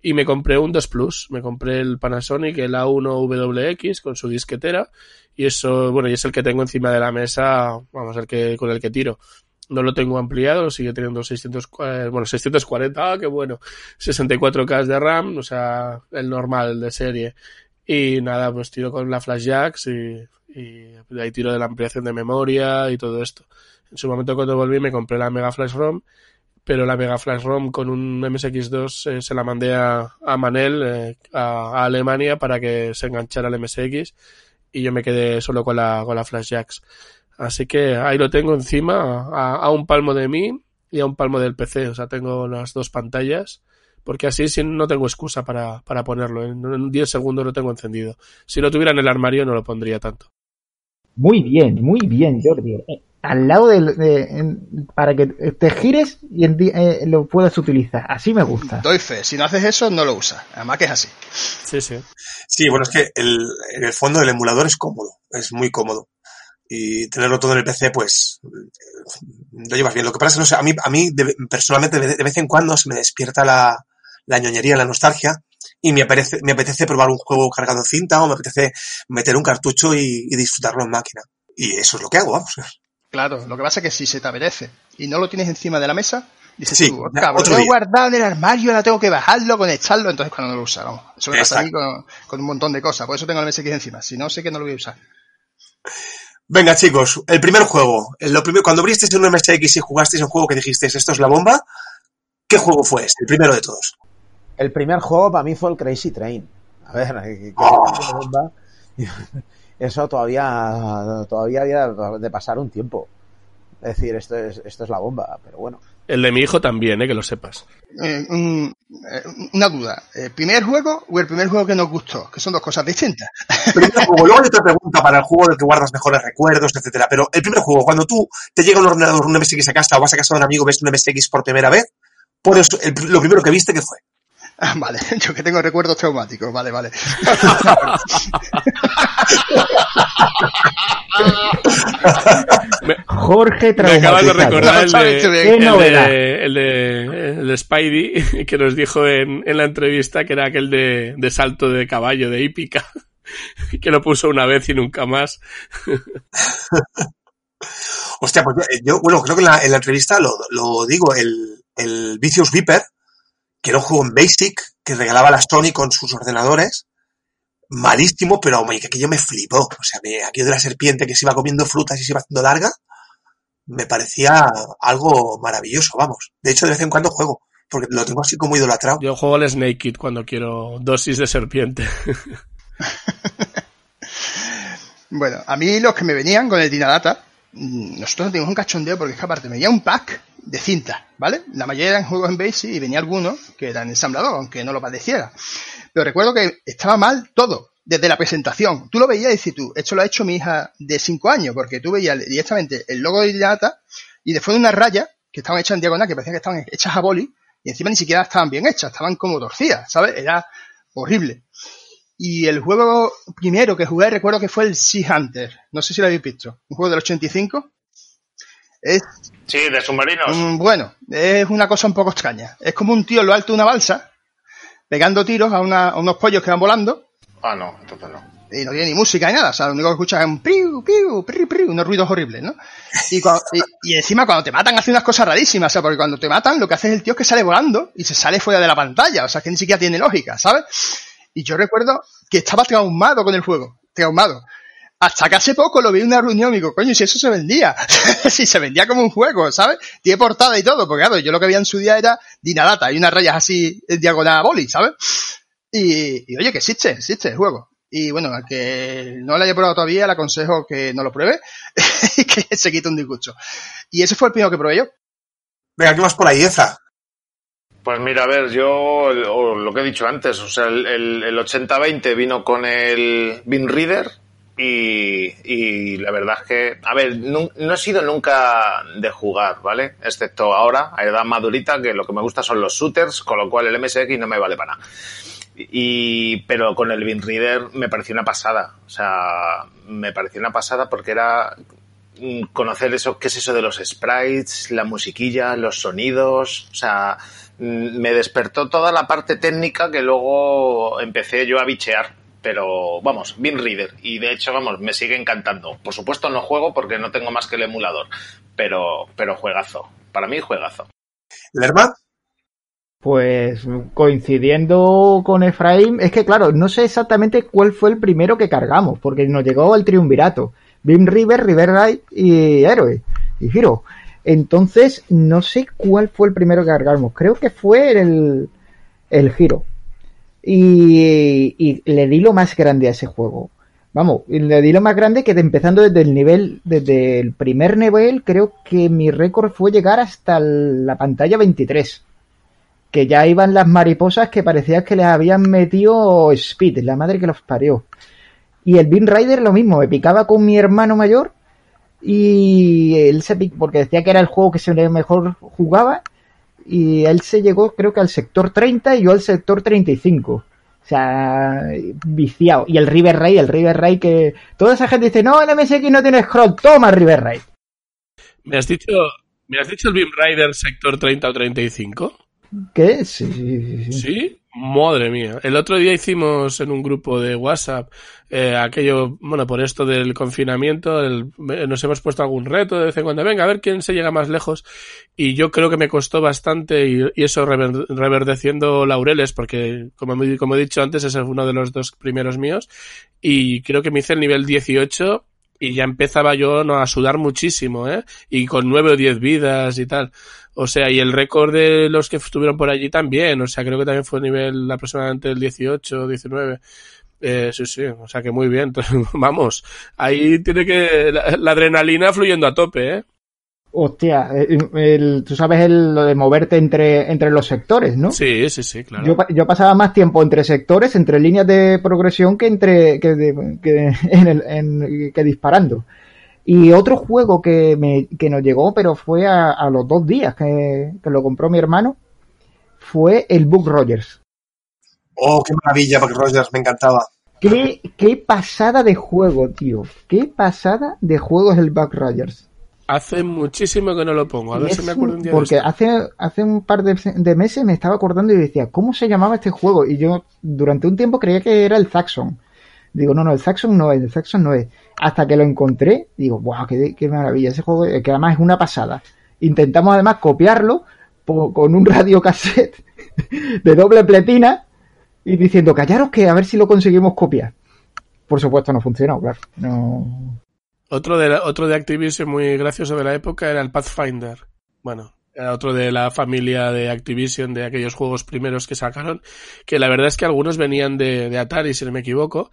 y me compré un 2 Plus, me compré el Panasonic, el A1WX con su disquetera, y eso, bueno, y es el que tengo encima de la mesa, vamos, el que, con el que tiro no lo tengo ampliado, sigue teniendo 600, eh, bueno, 640, ah, qué bueno, 64K de RAM, o sea, el normal, el de serie. Y nada, pues tiro con la Flash Jacks y, ahí tiro de la ampliación de memoria y todo esto. En su momento cuando volví me compré la Mega Flash ROM, pero la Mega Flash ROM con un MSX2 eh, se la mandé a, a Manel, eh, a, a Alemania, para que se enganchara al MSX y yo me quedé solo con la, con la Flash Jacks. Así que ahí lo tengo encima, a, a, un palmo de mí y a un palmo del PC. O sea, tengo las dos pantallas. Porque así sí, no tengo excusa para, para ponerlo. En 10 segundos lo tengo encendido. Si lo tuviera en el armario no lo pondría tanto. Muy bien, muy bien, Jordi. Eh, al lado del, de, en, para que te gires y en, eh, lo puedas utilizar. Así me gusta. Doy fe. Si no haces eso, no lo usas. Además que es así. Sí, sí. Sí, bueno, es que el, en el fondo el emulador es cómodo. Es muy cómodo y tenerlo todo en el PC, pues lo llevas bien. Lo que pasa es que no sé, a mí, a mí de, personalmente de, vez en cuando se me despierta la, la ñoñería, la nostalgia y me apetece, me apetece probar un juego cargado en cinta o me apetece meter un cartucho y, y disfrutarlo en máquina. Y eso es lo que hago, vamos. Claro, lo que pasa es que si se te apetece y no lo tienes encima de la mesa, dices sí, tú, cabrón, lo tengo guardado en el armario, ahora tengo que bajarlo, conectarlo, entonces cuando no lo usa, vamos. Eso me pasa a mí con, con, un montón de cosas, por eso tengo el MSX encima, si no sé que no lo voy a usar. Venga, chicos, el primer juego. Lo primero, cuando abristeis un MSX y jugasteis un juego que dijisteis esto es la bomba, ¿qué juego fue este? El primero de todos. El primer juego para mí fue el Crazy Train. A ver, oh. bomba. Eso todavía, todavía había de pasar un tiempo. Es decir, esto es, esto es la bomba, pero bueno. El de mi hijo también, eh, que lo sepas. Eh, un, eh, una duda. ¿El primer juego o el primer juego que nos gustó? Que son dos cosas distintas. Primer juego, luego hay otra pregunta para el juego del que guardas mejores recuerdos, etcétera. Pero el primer juego, cuando tú te llega un ordenador, un MSX a casa o vas a casa de un amigo, ves un MSX por primera vez, pones el, lo primero que viste, ¿qué fue? Ah, vale, yo que tengo recuerdos traumáticos, vale, vale. Jorge Me acabas de recordar el de, el, de, el, de, el de Spidey que nos dijo en, en la entrevista que era aquel de, de salto de caballo, de hípica, que lo puso una vez y nunca más. Hostia, pues yo, yo, bueno, creo que en la, en la entrevista lo, lo digo, el, el Vicious Viper, que era un juego en Basic que regalaba la Sony con sus ordenadores, malísimo, pero hombre, que aquello me flipó. O sea, me, aquello de la serpiente que se iba comiendo frutas y se iba haciendo larga, me parecía algo maravilloso, vamos. De hecho, de vez en cuando juego, porque lo tengo así como idolatrado. Yo juego al Snake Kid cuando quiero dosis de serpiente. Bueno, a mí los que me venían con el Dinadata, mm, nosotros teníamos un cachondeo porque es que aparte venía un pack de cinta, ¿vale? La mayoría eran juegos en Basic y venía alguno que eran ensamblador, aunque no lo padeciera. Pero recuerdo que estaba mal todo, desde la presentación. Tú lo veías y dices tú, esto lo ha hecho mi hija de 5 años, porque tú veías directamente el logo de Dinadata y después de unas rayas que estaban hechas en diagonal, que parecían que estaban hechas a boli, y encima ni siquiera estaban bien hechas, estaban como torcidas, ¿sabes? Era horrible. Y el juego primero que jugué recuerdo que fue el Sea Hunter. No sé si lo habéis visto. Un juego del 85. Es, Sí, de submarinos. mm, bueno, es una cosa un poco extraña. Es como un tío en lo alto de una balsa, pegando tiros a, una- a unos pollos que van volando, Ah, no, entonces no. y no tiene ni música ni nada. O sea, lo único que escuchas es un priu, priu, priu, priu, unos ruidos horribles, ¿no? Y, cuando- y, y encima cuando te matan hace unas cosas rarísimas, o sea, porque cuando te matan lo que hace es el tío es que sale volando y se sale fuera de la pantalla, o sea, que ni siquiera tiene lógica, ¿sabes? Y yo recuerdo que estaba traumado con el juego, traumado. Hasta que hace poco lo vi en una reunión y digo, coño, si eso se vendía, si se vendía como un juego, ¿sabes? Tiene portada y todo, porque claro, yo lo que había en su día era Dinadata y unas rayas así en diagonal a boli, ¿sabes? Y, y oye, que existe, existe el juego. Y bueno, al que no lo haya probado todavía, le aconsejo que no lo pruebe y que se quite un disgusto. Y ese fue el primero que probé yo. Venga, ¿qué más por ahí, Eza? Pues mira, a ver, yo o lo que he dicho antes, o sea, el, el, el 80-20 vino con el Bin Reader y, la verdad es que, a ver, no, no he sido nunca de jugar, ¿vale? Excepto ahora, a edad madurita, que lo que me gusta son los shooters, con lo cual el MSX no me vale para nada. Y, pero con el Bin Reader me pareció una pasada, o sea, me pareció una pasada porque era mm, conocer eso, qué es eso de los sprites, la musiquilla, los sonidos, o sea, mm, me despertó toda la parte técnica que luego empecé yo a bichear. Pero vamos, Bin Reader. Y de hecho, vamos, me sigue encantando. Por supuesto no juego porque no tengo más que el emulador. Pero, pero juegazo. Para mí, juegazo. ¿Lerma? Pues coincidiendo con Efraín, es que claro, no sé exactamente cuál fue el primero que cargamos, porque nos llegó el triunvirato. Bim River, River Ride y Héroe y Hero. Entonces, no sé cuál fue el primero que cargamos. Creo que fue el, el Hero. Y, y le di lo más grande a ese juego. Vamos, le di lo más grande que empezando desde el nivel, desde el primer nivel, creo que mi récord fue llegar hasta la pantalla 23 que ya iban las mariposas que parecía que les habían metido speed, la madre que los parió. Y el Bean Rider lo mismo, me picaba con mi hermano mayor y él se porque decía que era el juego que se le mejor jugaba y él se llegó creo que al sector 30 y yo al sector 35. O sea, viciado. Y el River Raid, el River Raid que toda esa gente dice, no, el MSX no tiene scroll, toma River Raid. ¿Me has dicho, ¿me has dicho el Beam Rider sector 30 o 35? ¿Qué? Sí, sí, sí. ¿Sí? Madre mía. El otro día hicimos en un grupo de WhatsApp eh, aquello, bueno, por esto del confinamiento, el- eh, nos hemos puesto algún reto de vez en cuando, venga, a ver quién se llega más lejos. Y yo creo que me costó bastante y, eso rever- reverdeciendo laureles, porque como, como he dicho antes, es uno de los dos primeros míos. Y creo que me hice el nivel 18 y ya empezaba yo no, a sudar muchísimo, ¿eh? Y con nueve o diez vidas y tal. O sea, y el récord de los que estuvieron por allí también. O sea, creo que también fue nivel aproximadamente el 18 o 19. Eh, sí, sí, o sea que muy bien. Vamos, ahí tiene que la, la adrenalina fluyendo a tope, ¿eh? Hostia, el- el- tú sabes el- lo de moverte entre, entre los sectores, ¿no? Sí, sí, sí, claro. Yo, yo pasaba más tiempo entre sectores, entre líneas de progresión que entre que, de- que en el- en- que disparando. Y otro juego que, me, que nos llegó, pero fue a, a los dos días que, que lo compró mi hermano, fue el Book Rogers. Oh, qué maravilla, Buck Rogers, me encantaba. Qué, qué pasada de juego, tío. Qué pasada de juego es el Buck Rogers. Hace muchísimo que no lo pongo. A ver si me acuerdo un- día Porque de esto. hace, hace un par de, de meses me estaba acordando y decía, ¿cómo se llamaba este juego? Y yo durante un tiempo creía que era el Zaxxon. Digo, no, no, el Zaxxon no es, el Zaxxon no es. Hasta que lo encontré, digo, wow, qué, qué maravilla. Ese juego, eh, que además es una pasada. Intentamos además copiarlo con un radiocassette de doble pletina y diciendo, callaros que a ver si lo conseguimos copiar. Por supuesto no funcionó, claro. No, Otro de, otro de Activision muy gracioso de la época era el Pathfinder. Bueno, otro de la familia de Activision, de aquellos juegos primeros que sacaron, que la verdad es que algunos venían de, Atari, si no me equivoco,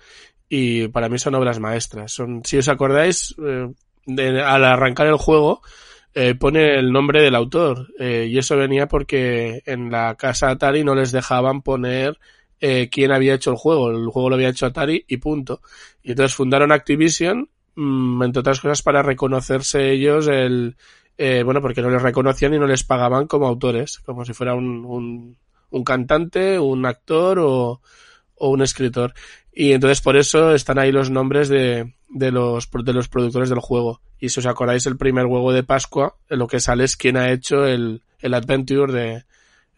y para mí son obras maestras. Son, si os acordáis, eh, al arrancar el juego, eh, pone el nombre del autor, eh, y eso venía porque en la casa Atari no les dejaban poner eh, quién había hecho el juego. El juego lo había hecho Atari y punto. Y entonces fundaron Activision, entre otras cosas, para reconocerse ellos el, eh, bueno, porque no les reconocían y no les pagaban como autores, como si fuera un, un, un cantante, un actor o, o un escritor. Y entonces por eso están ahí los nombres de, de los, de los productores del juego. Y si os acordáis, el primer huevo de Pascua, lo que sale es quién ha hecho el, el Adventure de,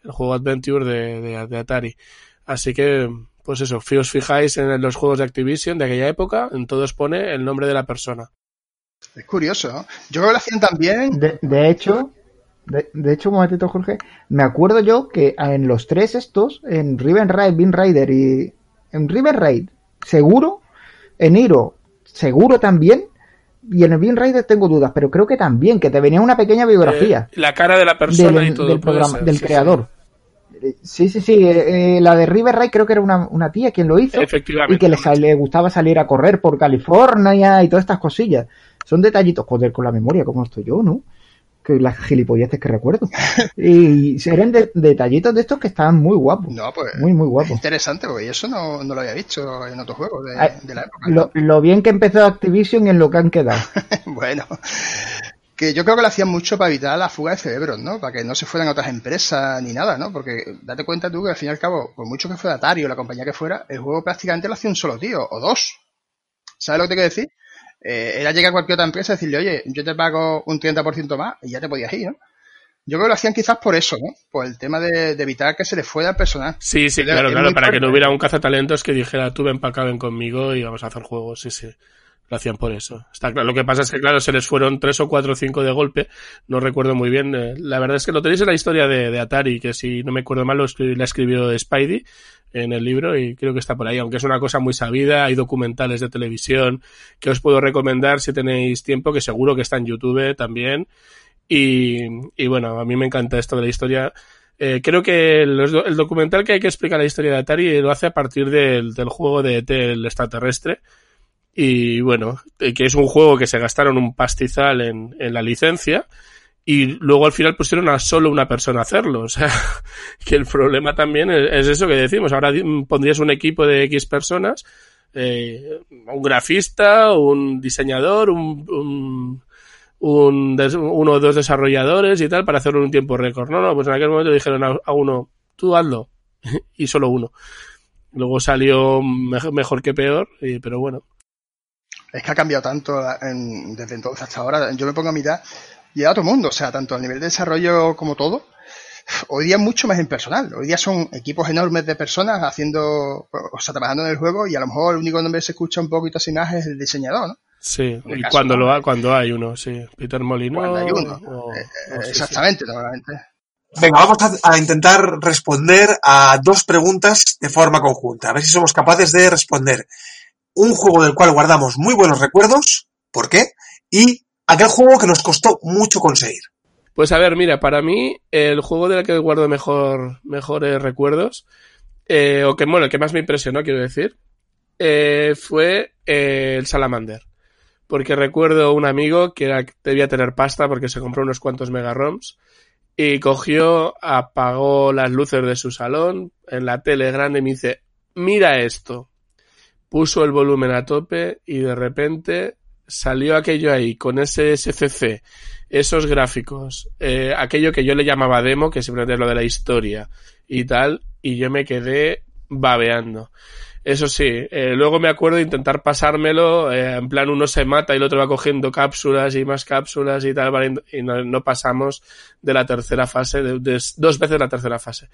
el juego Adventure de, de Atari. Así que, pues eso, si os fijáis en los juegos de Activision de aquella época, en todos pone el nombre de la persona. Es curioso, ¿no? Yo creo que lo hacían también. De, de hecho, de, de hecho, un momentito, Jorge, me acuerdo yo que en los tres estos, en Riven Raid, Bean Rider y en Riven Raid, seguro, en Hero, seguro también, y en el Bean Rider tengo dudas, pero creo que también, que te venía una pequeña biografía Eh, la cara de la persona del, y todo. del programa, ser, del sí, creador. Sí, sí, sí, eh, eh, la de River Raid creo que era una, una tía quien lo hizo Efectivamente. y que le, sal- le gustaba salir a correr por California y todas estas cosillas. Son detallitos, joder, con la memoria, como estoy yo, ¿no? Que las gilipolleces que recuerdo. Y eran de- detallitos de estos que estaban muy guapos. No, pues. Muy, muy guapos. Interesante, porque eso no, no lo había visto en otros juegos de la época. Lo, lo bien que empezó Activision y en lo que han quedado. bueno, que yo creo que lo hacían mucho para evitar la fuga de cerebros, ¿no? Para que no se fueran a otras empresas ni nada, ¿no? Porque date cuenta tú que al fin y al cabo, por mucho que fuera Atari o la compañía que fuera, el juego prácticamente lo hacía un solo tío, o dos. ¿Sabes lo que te quiero decir? Eh, era llegar a cualquier otra empresa y decirle, oye, yo te pago un 30% más y ya te podías ir, ¿no? Yo creo que lo hacían quizás por eso, ¿no? Por el tema de, de evitar que se le fuera el personal. Sí, sí, claro, claro, para que no hubiera un cazatalentos que dijera, tú ven para acá, ven conmigo y vamos a hacer juegos, sí, sí. Lo hacían por eso. Lo que pasa es que, claro, se les fueron tres o cuatro o cinco de golpe. No recuerdo muy bien. Eh, La verdad es que lo tenéis en la historia de, Atari, que si no me acuerdo mal, lo escri- la escribió Spidey en el libro y creo que está por ahí, aunque es una cosa muy sabida. Hay documentales de televisión que os puedo recomendar si tenéis tiempo, que seguro que está en YouTube también. Y, y bueno, a mí me encanta esto de la historia. Eh, creo que el documental que hay que explicar la historia de Atari lo hace a partir del, del juego de ET, el extraterrestre. Y bueno, eh, que es un juego que se gastaron un pastizal en, en la licencia y luego al final pusieron a solo una persona a hacerlo. O sea, que el problema también es, es eso que decimos. Ahora pondrías un equipo de X personas, eh, un grafista, un diseñador, un, un, un uno o dos desarrolladores y tal para hacerlo en un tiempo récord. No, no, pues en aquel momento dijeron a, uno, tú hazlo. y solo uno. Luego salió mejor, que peor, pero bueno. Es que ha cambiado tanto en- desde entonces hasta ahora. Yo me pongo a mirar y a otro mundo, o sea, tanto a nivel de desarrollo como todo. Hoy día es mucho más impersonal. Hoy día son equipos enormes de personas haciendo, o sea, trabajando en el juego y a lo mejor el único nombre que se escucha un poquito sin más es el diseñador, ¿no? Sí, y caso, cuando, lo ha, cuando hay uno, sí. Peter Molino. Cuando hay uno. o- Eh, o sí, sí. Exactamente, normalmente. Venga, vamos a, a intentar responder a dos preguntas de forma conjunta. A ver si somos capaces de responder. Un juego del cual guardamos muy buenos recuerdos, ¿por qué? Y aquel juego que nos costó mucho conseguir. Pues a ver, mira, para mí el juego del que guardo mejor, mejores recuerdos, eh, o que, bueno, el que más me impresionó, quiero decir, eh, fue eh, el Salamander. Porque recuerdo un amigo que debía tener pasta porque se compró unos cuantos megaroms y cogió, apagó las luces de su salón en la tele grande y me dice, mira esto. Puso el volumen a tope y de repente salió aquello ahí con ese SCC, esos gráficos, eh, aquello que yo le llamaba demo, que simplemente es lo de la historia y tal, y yo me quedé babeando. Eso sí, eh, luego me acuerdo de intentar pasármelo, eh, en plan uno se mata y el otro va cogiendo cápsulas y más cápsulas y tal, vale, y no, pasamos de la tercera fase, de- dos veces la tercera fase.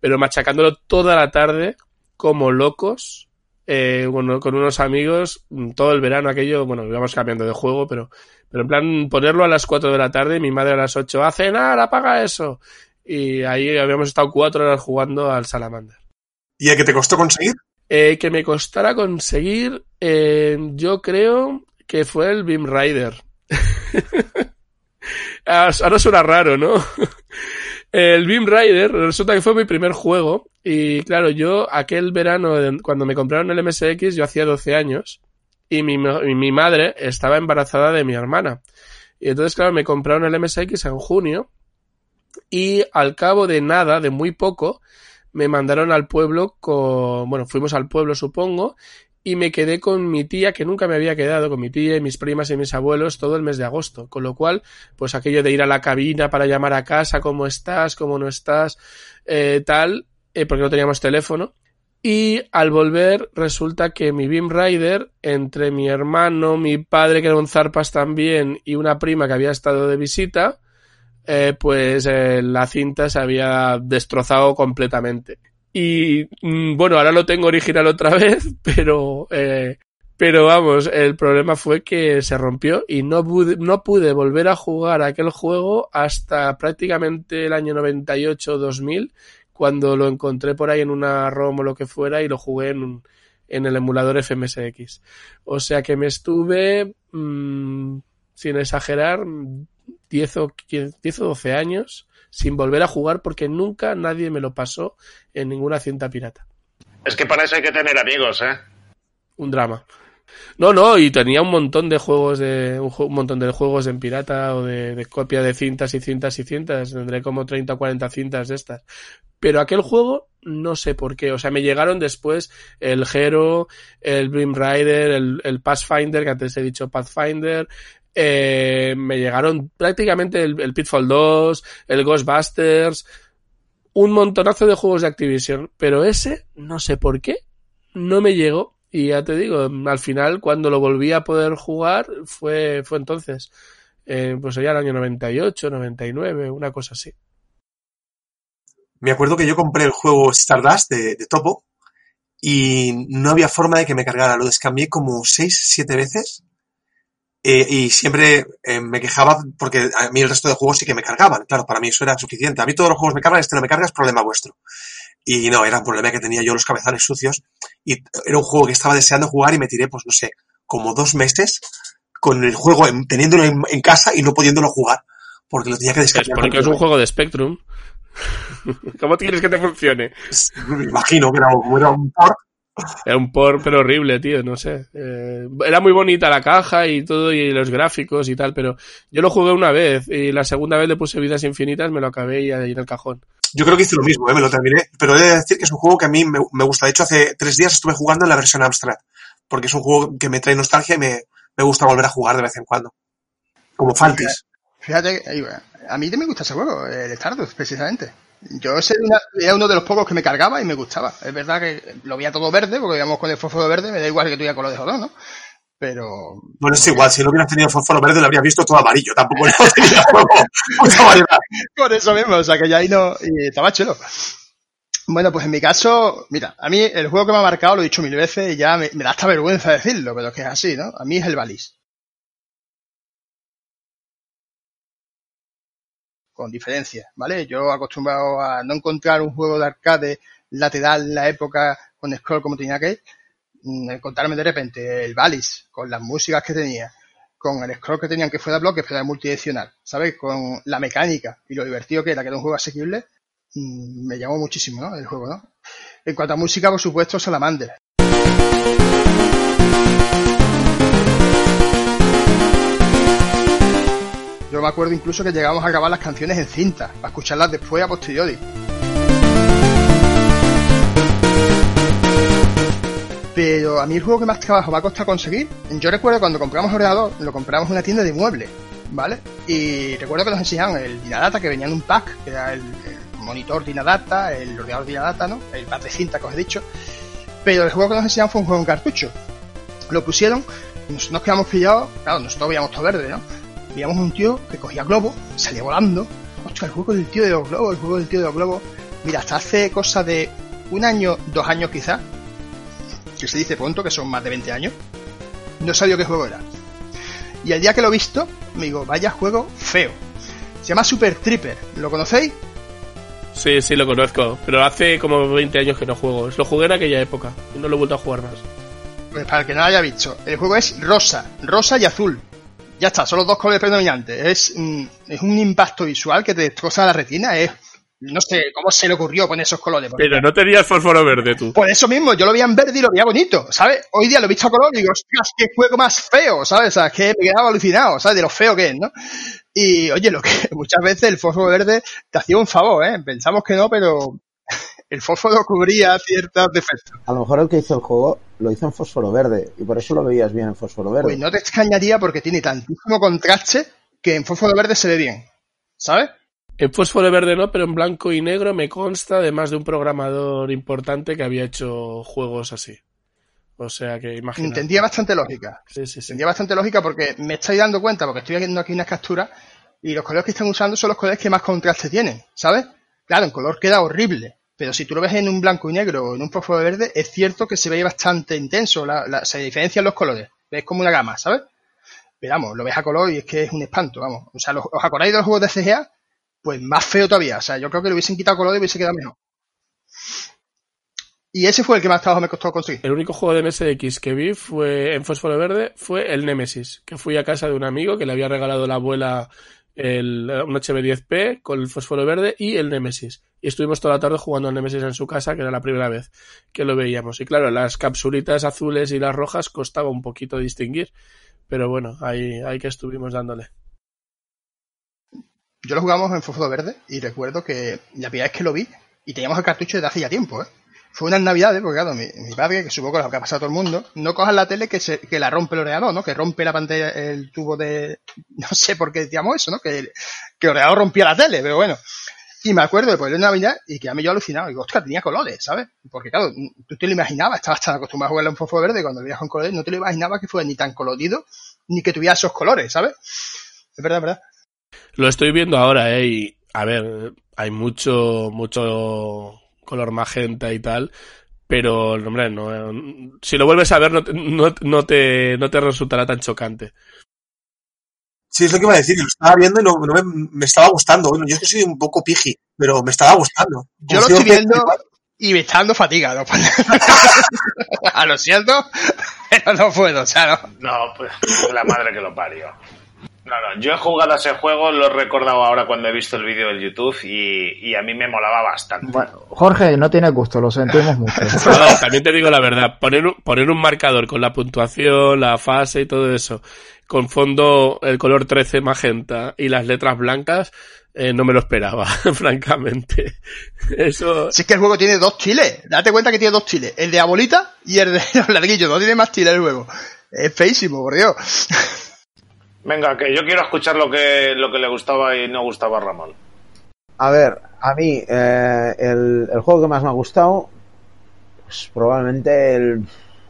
Pero machacándolo toda la tarde, como locos, eh, bueno, con unos amigos, mm, todo el verano aquello, bueno, íbamos cambiando de juego, pero, pero en plan ponerlo a las 4 de la tarde, mi madre a las 8, a cenar, apaga eso. Y ahí habíamos estado cuatro horas jugando al Salamander. ¿Y el que te costó conseguir? Eh, que me costara conseguir, eh, yo creo que fue el Beam Rider. Ah, Ahora suena raro, ¿no? El Beam Rider resulta que fue mi primer juego y claro, yo aquel verano cuando me compraron el MSX yo hacía 12 años y mi, mi madre estaba embarazada de mi hermana. Y entonces claro, me compraron el MSX en junio y al cabo de nada, de muy poco, me mandaron al pueblo con, bueno, fuimos al pueblo supongo, y me quedé con mi tía, que nunca me había quedado, con mi tía y mis primas y mis abuelos todo el mes de agosto. Con lo cual, pues aquello de ir a la cabina para llamar a casa, cómo estás, cómo no estás, eh, tal, eh, porque no teníamos teléfono. Y al volver resulta que mi Beam Rider, entre mi hermano, mi padre que era un zarpas también y una prima que había estado de visita, eh, pues eh, la cinta se había destrozado completamente. Y mm, bueno, ahora lo tengo original otra vez, pero eh, pero vamos, el problema fue que se rompió y no pude, no pude volver a jugar aquel juego hasta prácticamente el año 98-2000, cuando lo encontré por ahí en una ROM o lo que fuera y lo jugué en, un- en el emulador FMSX. O sea que me estuve, mm, sin exagerar, 10 o, 15 10 o 12 años sin volver a jugar porque nunca nadie me lo pasó en ninguna cinta pirata. Es que para eso hay que tener amigos, ¿eh? Un drama. No, no, y tenía un montón de juegos de un, montón de juegos en pirata o de, de copia de cintas y cintas y cintas. Tendré como 30 o 40 cintas de estas. Pero aquel juego no sé por qué. O sea, me llegaron después el Hero, el Brim Rider, el, el Pathfinder, que antes he dicho Pathfinder. Eh, me llegaron prácticamente el, Pitfall 2, el Ghostbusters, un montonazo de juegos de Activision. Pero ese, no sé por qué, no me llegó. Y ya te digo, al final, cuando lo volví a poder jugar, fue, fue entonces. Eh, pues ya el año 98, 99, una cosa así. Me acuerdo que yo compré el juego Stardust de, de Topo y no había forma de que me cargara. Lo descambié como 6, 7 veces eh, y siempre eh, me quejaba porque a mí el resto de juegos sí que me cargaban. Claro, para mí eso era suficiente. A mí todos los juegos me cargan, este no me carga, es problema vuestro. Y no, era un problema que tenía yo los cabezones sucios y era un juego que estaba deseando jugar y me tiré, pues no sé, como dos meses con el juego en- teniéndolo en, en casa y no pudiéndolo jugar porque lo tenía que Es descargar. porque es un juego de Spectrum. ¿Cómo quieres que te funcione? Me imagino que era un port. Era un por pero horrible, tío, no sé. Eh, era muy bonita la caja y todo, y los gráficos y tal, pero yo lo jugué una vez y la segunda vez le puse vidas infinitas, me lo acabé y ahí en el cajón. Yo creo que hice lo mismo, ¿eh? me lo terminé. Pero he de decir que es un juego que a mí me, me gusta. De hecho, hace tres días estuve jugando en la versión Amstrad. Porque es un juego que me trae nostalgia y me, me gusta volver a jugar de vez en cuando. Como Fantis. Fíjate, que, eh, a mí me gusta ese juego, el Stardust, precisamente. Yo ese era uno de los pocos que me cargaba y me gustaba. Es verdad que lo veía todo verde, porque íbamos con el fósforo verde, me da igual que tuviera color de jodón, ¿no? Pero Bueno, es igual, si no hubieras tenido fósforo verde lo habría visto todo amarillo. Tampoco no tenía mucha variedad. por eso mismo, o sea que ya ahí no. Y estaba chulo. Bueno, pues en mi caso, mira, a mí el juego que me ha marcado, lo he dicho mil veces y ya me, me da hasta vergüenza decirlo, pero es que es así, ¿no? A mí es el Balis. Con diferencia, ¿vale? Yo acostumbrado a no encontrar un juego de arcade lateral en la época con scroll como tenía que mm, encontrarme de repente el Balis con las músicas que tenía, con el scroll que tenían que fuera bloque, pero era multidireccional, ¿sabes? Con la mecánica y lo divertido que era, que era un juego asequible, mm, me llamó muchísimo, ¿no? El juego, ¿no? En cuanto a música, por supuesto, Salamander. Yo me acuerdo incluso que llegábamos a grabar las canciones en cinta, para escucharlas después a posteriori. Pero a mí el juego que más trabajo me ha costado conseguir, yo recuerdo cuando compramos el ordenador, lo compramos en una tienda de muebles, ¿vale? Y recuerdo que nos enseñaban el Dinadata que venía en un pack, que era el, el monitor de Inadata, el ordenador de Inadata, ¿no? El pad de cinta que os he dicho. Pero el juego que nos enseñaron fue un juego en cartucho. Lo pusieron, nos, nos quedamos pillados, claro, nosotros veíamos todo verde, ¿no? Veíamos un tío que cogía globo, salía volando. Hostia, el juego del tío de los globos, el juego del tío de los globos. Mira, hasta hace cosa de un año, dos años quizás, que se dice pronto, que son más de 20 años, no sabía qué juego era. Y el día que lo he visto, me digo, vaya juego feo. Se llama Super Tripper, ¿lo conocéis? Sí, sí, lo conozco. Pero hace como 20 años que no juego. Lo jugué en aquella época y no lo he vuelto a jugar más. Pues para el que no lo haya visto, el juego es rosa, rosa y azul. Ya está, son los dos colores predominantes. Es, mm, es un impacto visual que te destroza la retina. Es, no sé cómo se le ocurrió poner esos colores. Pero no tenías fósforo verde tú. Por eso mismo, yo lo veía en verde y lo veía bonito, ¿sabes? Hoy día lo he visto a color y digo, ostras, qué juego más feo, ¿sabes? O sea, es que me quedaba alucinado, ¿sabes? De lo feo que es, ¿no? Y oye, lo que muchas veces el fósforo verde te hacía un favor, ¿eh? Pensamos que no, pero el fósforo cubría ciertos defectos. A lo mejor el que hizo el juego lo hizo en fósforo verde y por eso lo veías bien en fósforo verde. Pues no te extrañaría porque tiene tantísimo contraste que en fósforo verde se ve bien, ¿sabes? En fósforo verde no, pero en blanco y negro me consta de más de un programador importante que había hecho juegos así. O sea que imagina. Tendría bastante lógica. Sí, sí, sí. Tendría bastante lógica porque me estoy dando cuenta, porque estoy viendo aquí unas capturas, y los colores que están usando son los colores que más contraste tienen, ¿sabes? Claro, en color queda horrible, pero si tú lo ves en un blanco y negro o en un fósforo verde, es cierto que se ve bastante intenso, se diferencian los colores, ves como una gama, ¿sabes? Pero vamos, lo ves a color y es que es un espanto, vamos. O sea, ¿os acordáis de los juegos de CGA? Pues más feo todavía, o sea, yo creo que le hubiesen quitado color y hubiese quedado mejor. Y ese fue el que más trabajo me costó conseguir. El único juego de MSX que vi fue en fósforo verde fue el Nemesis, que fui a casa de un amigo que le había regalado la abuela el, un HB10P con el fósforo verde y el Nemesis. Y estuvimos toda la tarde jugando al Nemesis en su casa, que era la primera vez que lo veíamos. Y claro, las capsulitas azules y las rojas costaba un poquito distinguir. Pero bueno, ahí, ahí que estuvimos dándole. Yo lo jugamos en fósforo verde y recuerdo que la primera vez que lo vi y teníamos el cartucho desde hace ya tiempo, ¿eh? Fue unas navidades, porque claro, mi, mi padre, que supongo que lo que ha pasado a todo el mundo, no cojas la tele que, se, que la rompe el ordenador, ¿no? Que rompe la pantalla, el tubo de... No sé por qué decíamos eso, ¿no? Que, que el ordenador rompía la tele, pero bueno. Y me acuerdo de ponerle Navidad y quedarme yo alucinado. Digo, ostras, tenía colores, ¿sabes? Porque claro, tú te lo imaginabas, estabas tan acostumbrado a jugarle en fósforo verde cuando veías con colores, no te lo imaginabas que fuera ni tan colorido, ni que tuviera esos colores, ¿sabes? Es verdad, verdad. Lo estoy viendo ahora, ¿eh? Y, a ver, hay mucho, mucho color magenta y tal. Pero, hombre, no, eh, si lo vuelves a ver, no, te- no, no te, no te resultará tan chocante. Sí, es lo que iba a decir, lo estaba viendo y no, no me, me estaba gustando. Bueno, yo es que soy un poco piji, pero me estaba gustando. Yo lo estoy viendo y me está dando fatiga. ¿no? Ah, lo siento, pero no puedo, o sea, no. No, pues la madre que lo parió. No, no, yo he jugado a ese juego, lo he recordado ahora cuando he visto el vídeo del YouTube y, y a mí me molaba bastante. Bueno, Jorge, no tiene gusto, lo sentimos mucho. No, también te digo la verdad, poner un, poner un marcador con la puntuación, la fase y todo eso, con fondo el color 13 magenta y las letras blancas, eh, no me lo esperaba, francamente. Eso, Si es que el juego tiene dos chiles, date cuenta que tiene dos chiles, el de la bolita y el de los ladrillos, no tiene más chiles el juego. Es feísimo, por Dios. Venga, que yo quiero escuchar lo que, lo que le gustaba y no gustaba a Ramón. A ver, a mí eh, el, el juego que más me ha gustado, pues probablemente el,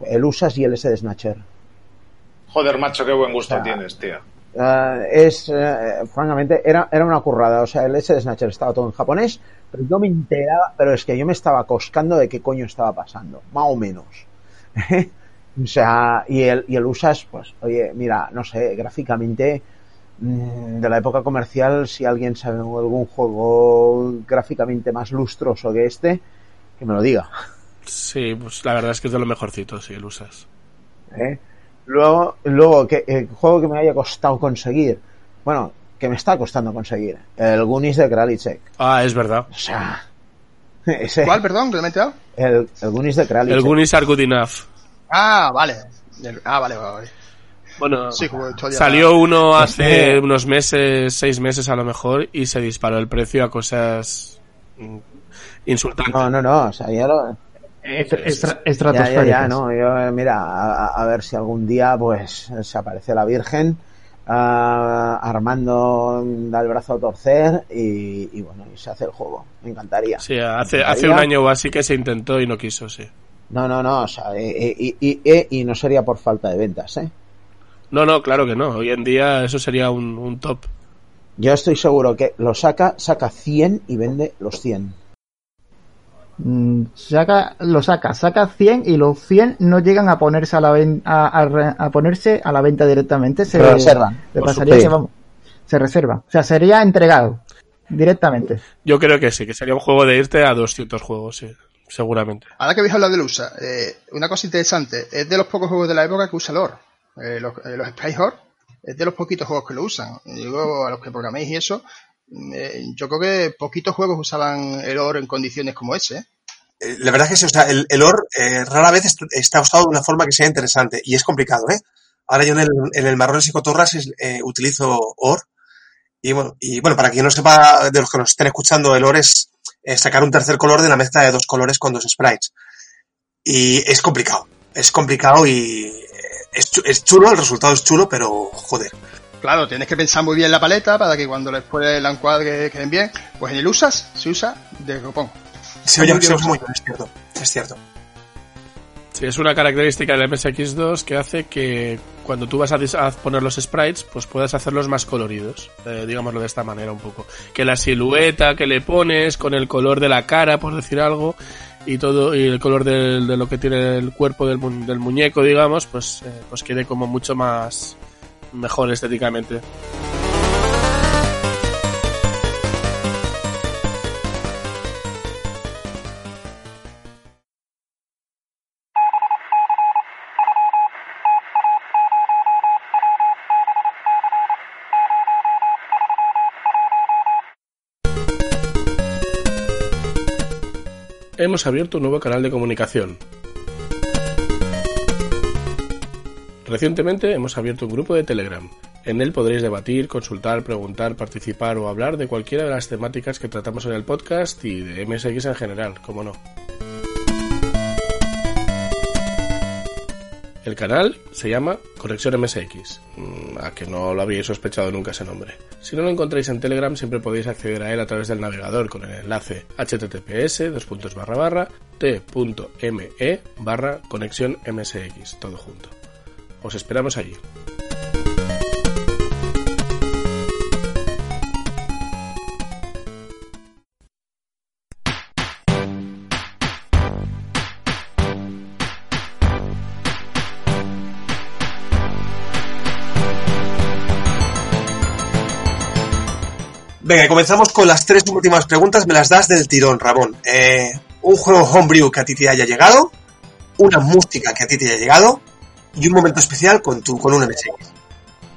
el USAS y el SD Snatcher. Joder, macho, qué buen gusto Ah. tienes, tío. Eh, es, eh, francamente, era, era una currada. O sea, el SD Snatcher estaba todo en japonés, pero yo me enteraba, pero es que yo me estaba coscando de qué coño estaba pasando, más o menos. o sea, y el, y el USAS, pues, oye, mira, no sé, gráficamente, mm, de la época comercial, si alguien sabe algún juego gráficamente más lustroso que este, que me lo diga. sí, pues la verdad es que es de lo mejorcito, si lo usas. ¿eh? Luego, luego que el juego que me haya costado conseguir, bueno, que me está costando conseguir, el Goonies de Kralichek. Ah, es verdad. O sea, ese, ¿Cuál, perdón, que me he el, el Goonies de Kralichek. El Goonies are good enough. Ah, vale. Ah, vale, vale, vale. Bueno, Sí, salió uno hace Este- unos meses, seis meses a lo mejor, y se disparó el precio a cosas insultantes. No, no, no, o sea, ya lo... Estra- Ya, ya, no, yo, eh, mira, a, ver si algún día, pues, se aparece la Virgen, ah, Armando da el brazo a torcer y, y bueno, y se hace el juego. Me encantaría. Sí, hace, Me hace un año o así que se intentó y no quiso, sí. No, no, no, o sea, eh, eh, y, y, y- y no sería por falta de ventas, ¿eh? No, no, claro que no. Hoy en día eso sería un, un top. Yo estoy seguro que lo saca, saca 100 y vende los 100. Mm, saca, lo saca, saca 100 y los 100 no llegan a ponerse a la ven- a, a a ponerse a la venta directamente. Se Se reservan. Le pasaría que vamos, se reserva. O sea, sería entregado directamente. Yo creo que sí, que sería un juego de irte a 200 juegos, sí, seguramente. Ahora que habéis hablado del USA, eh, una cosa interesante, es de los pocos juegos de la época que usa lore. Eh, los, eh, los Horde es de los poquitos juegos que lo usan. Y Digo, a los que programéis y eso, eh, yo creo que poquitos juegos usaban el lore en condiciones como ese. ¿eh? La verdad es que sí, o sea, el, el OR eh, rara vez est- está usado de una forma que sea interesante y es complicado, ¿eh? Ahora yo en el, en el Marrones y Cotorras es- eh, utilizo OR y bueno, y bueno, para quien no sepa, de los que nos estén escuchando, el OR es sacar un tercer color de la mezcla de dos colores con dos sprites. Y es complicado, es complicado y eh, es, es chulo, el resultado es chulo, pero joder. Claro, tienes que pensar muy bien la paleta para que cuando después la encuadre queden bien. Pues en el USAS se usa de copón. Se oye, se muy bien, es cierto, es cierto. Sí, es una característica del MSX2 que hace que cuando tú vas a, poner los sprites, pues puedas hacerlos más coloridos, eh, digámoslo de esta manera un poco. Que la silueta que le pones con el color de la cara, por decir algo, y todo y el color de lo que tiene el cuerpo del, mu- del muñeco, digamos, pues, eh, pues quede como mucho más mejor estéticamente. Hemos abierto un nuevo canal de comunicación. Recientemente hemos abierto un grupo de Telegram. En él podréis debatir, consultar, preguntar, participar o hablar de cualquiera de las temáticas que tratamos en el podcast y de MSX en general, como no. El canal se llama Conexión MSX, mm, a que no lo habíais sospechado nunca ese nombre. Si no lo encontráis en Telegram, siempre podéis acceder a él a través del navegador con el enlace https t.me barra conexión MSX, todo junto. Os esperamos allí. Venga, comenzamos con las tres últimas preguntas. Me las das del tirón, Ramón. Eh, un juego homebrew que a ti te haya llegado, una música que a ti te haya llegado y un momento especial con tu con un MSX.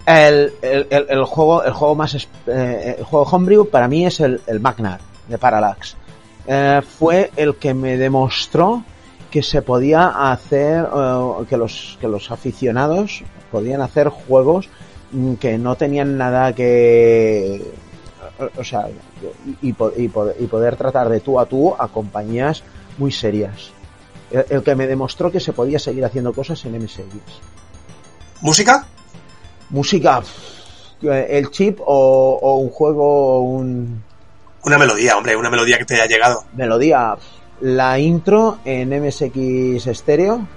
El, el, el- juego, el juego más, eh, el juego homebrew para mí es el, el Magnar de Parallax. Eh, fue el que me demostró que se podía hacer, eh, que los, que los aficionados podían hacer juegos mm, que no tenían nada que, o sea, y, y y po- y poder tratar de tú a tú a compañías muy serias. El, el que me demostró que se podía seguir haciendo cosas en MSX. ¿Música? Música, eh, el chip o, o un juego, un Una melodía, hombre, una melodía que te haya llegado. melodía. La intro en MSX Stereo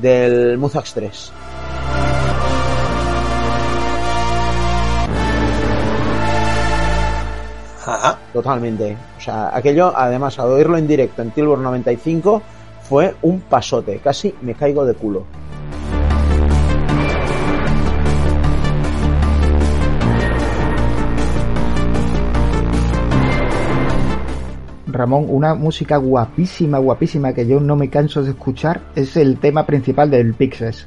del Muzax 3. Ajá. Totalmente. O sea, aquello, además, al oírlo en directo en Tilburg 95, fue un pasote. Casi me caigo de culo. Ramón, una música guapísima, guapísima que yo no me canso de escuchar es el tema principal del Pixels.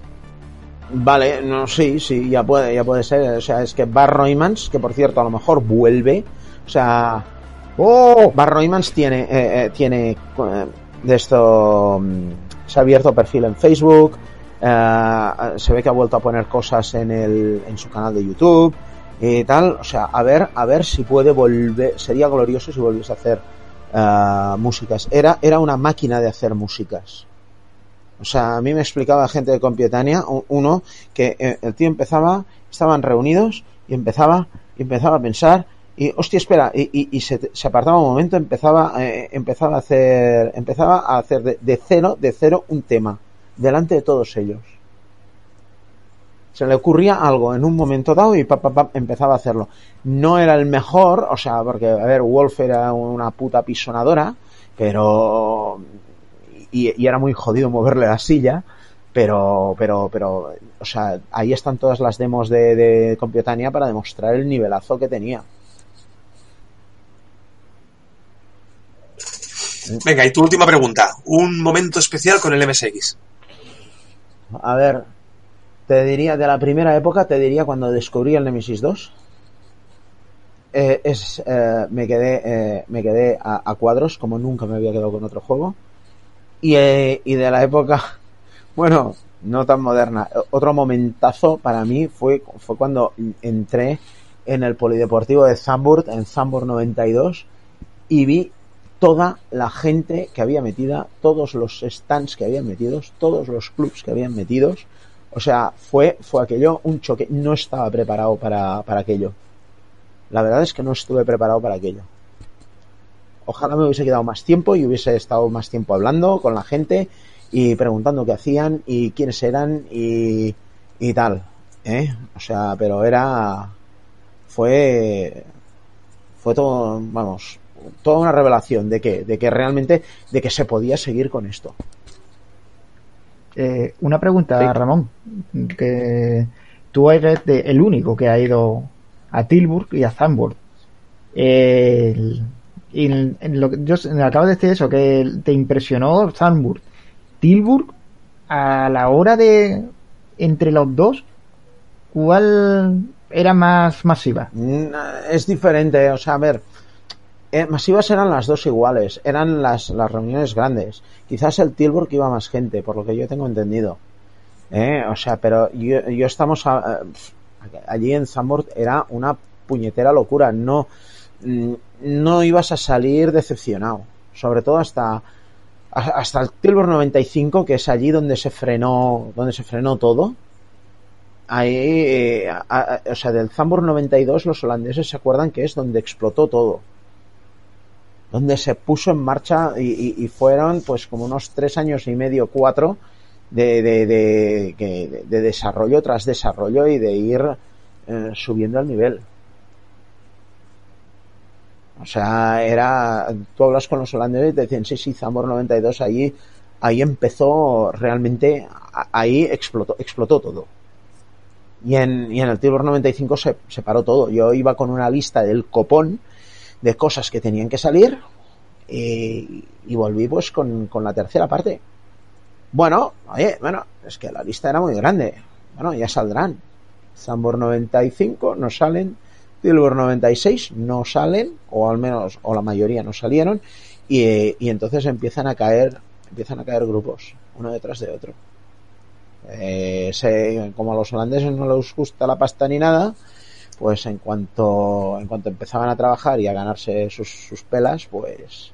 Vale, no, sí, sí, ya puede, ya puede ser. O sea, es que Bar Roymans, que por cierto a lo mejor vuelve, o sea, ¡Oh! Bar Roymans tiene, eh, eh, tiene eh, de esto, mm, se ha abierto perfil en Facebook, eh, se ve que ha vuelto a poner cosas en el, en su canal de YouTube y tal. O sea, a ver, a ver si puede volver. Sería glorioso si volviese a hacer eh, músicas. Era, era una máquina de hacer músicas. O sea, a mí me explicaba gente de Compietania, uno, que eh, el tío empezaba, estaban reunidos y empezaba, y empezaba a pensar y hostia espera y, y- se, apartaba un momento empezaba eh, empezaba a hacer empezaba a hacer de, cero de cero un tema delante de todos ellos. Se le ocurría algo en un momento dado y pa, pa, pa, empezaba a hacerlo. No era el mejor o sea porque a ver Wolf era una puta pisonadora pero y, y era muy jodido moverle la silla pero pero pero o sea ahí están todas las demos de, de Compietania para demostrar el nivelazo que tenía Venga, y tu última pregunta. Un momento especial con el MSX. A ver, te diría, de la primera época, te diría cuando descubrí el Nemesis 2. Eh, es, eh, me quedé, eh, me quedé a, cuadros, como nunca me había quedado con otro juego. Y, y de la época, bueno, no tan moderna, otro momentazo para mí fue, fue cuando entré en el polideportivo de Zamburt, en Zamburt 92, y vi toda la gente que había metida, todos los stands que habían metidos, todos los clubs que habían metidos. O sea, fue, fue aquello un choque. No estaba preparado para, para aquello. La verdad es que no estuve preparado para aquello. Ojalá me hubiese quedado más tiempo y hubiese estado más tiempo hablando con la gente y preguntando qué hacían y quiénes eran y, y tal. ¿eh? O sea, pero era. Fue. Fue todo. Vamos. Toda una revelación de que, de que realmente. De que se podía seguir con esto. Eh, una pregunta, Sí. Ramón. Que tú eres de- el único que ha ido a Tilburg y a Zandvoort. Eh, y en- en lo que- yo acabo de decir eso, que te impresionó Zandvoort. Tilburg, a la hora de. Entre los dos, ¿cuál era más masiva? Mm, Es diferente, o sea, a ver, masivas eran las dos iguales, eran las, las reuniones grandes. Quizás el Tilburg iba más gente, por lo que yo tengo entendido. Eh, O sea, pero yo, yo estamos a- eh, allí en Zambord era una puñetera locura, no, mm, no ibas a salir decepcionado, sobre todo hasta hasta el Tilburg 95, que es allí donde se frenó, donde se frenó todo. Ahí, eh, a- o sea, del Zambur 92 los holandeses se acuerdan que es donde explotó todo. Donde se puso en marcha y, fueron pues como unos tres años y medio, cuatro, de, de, de, desarrollo tras desarrollo y de ir eh, subiendo el nivel. O sea, era, tú hablas con los holandeses y te dicen, sí, sí, Zambor 92, ahí, ahí empezó realmente, ahí explotó, explotó todo. Y en, y en el Tilburg 95 se, se paró todo. Yo iba con una lista del copón de cosas que tenían que salir y, y volví pues con, con la tercera parte. Bueno, oye, bueno, es que la lista era muy grande. Bueno, ya saldrán. Zambor 95 no salen. Tilburg 96 no salen, o al menos, o la mayoría no salieron, y, y entonces empiezan a caer, empiezan a caer grupos, uno detrás de otro. Eh, se- como a los holandeses no les gusta la pasta ni nada, pues en cuanto, en cuanto empezaban a trabajar y a ganarse sus, sus pelas, pues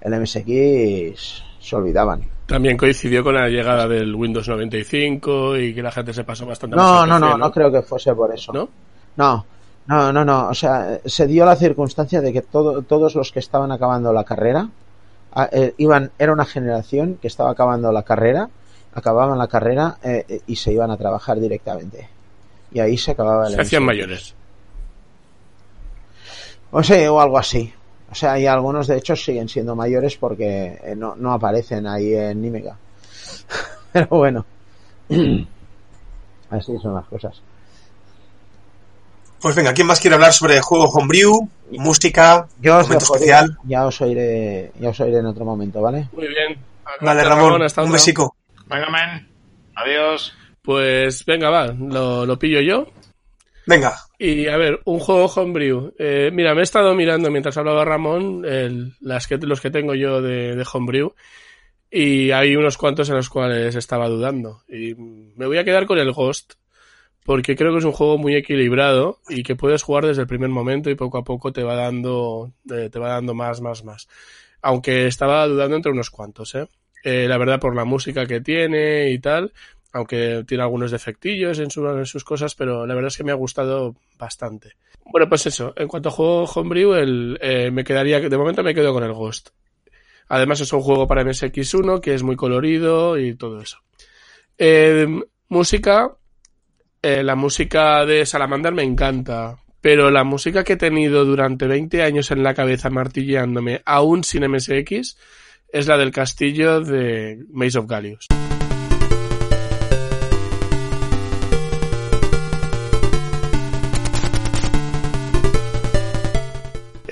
el MSX se olvidaban. También coincidió con la llegada del Windows 95 y que la gente se pasó bastante No, no, PC, no, no creo que fuese por eso. ¿No? No, no, no, no. O sea, se dio la circunstancia de que todo, todos los que estaban acabando la carrera a- eh, iban, era una generación que estaba acabando la carrera, acababan la carrera eh, eh, y se iban a trabajar directamente. Y ahí se acababa el Se hacían mayores. O sea, o algo así. O sea, y algunos de hecho siguen siendo mayores porque eh, no, no aparecen ahí en Nimega. Pero bueno. Así son las cosas. Pues venga, ¿quién más quiere hablar sobre juego homebrew, música, Yo os momento especial? ya os oiré, ya os oiré en otro momento, ¿vale? Muy bien. Vale, Ramón, hasta un besico. Venga, men. Adiós. Pues venga, va, lo, lo pillo yo. Venga, Y a ver, un juego homebrew. Eh, mira, me he estado mirando mientras hablaba Ramón el- las que, los que tengo yo de, homebrew y hay unos cuantos en los cuales estaba dudando. Y me voy a quedar con el Ghost porque creo que es un juego muy equilibrado y que puedes jugar desde el primer momento y poco a poco te va dando, eh, te va dando más, más, más. Aunque estaba dudando entre unos cuantos, ¿eh? eh, la verdad por la música que tiene y tal, aunque tiene algunos defectillos en, su- sus cosas, pero la verdad es que me ha gustado bastante. Bueno, pues eso, en cuanto a juego Homebrew, el, eh, me quedaría, de momento me quedo con el Ghost. Además es un juego para MSX1 que es muy colorido y todo eso. Eh, música, eh, la música de Salamander me encanta, pero la música que he tenido durante 20 años en la cabeza martilleándome, aún sin MSX, es la del castillo de Maze of Gallius.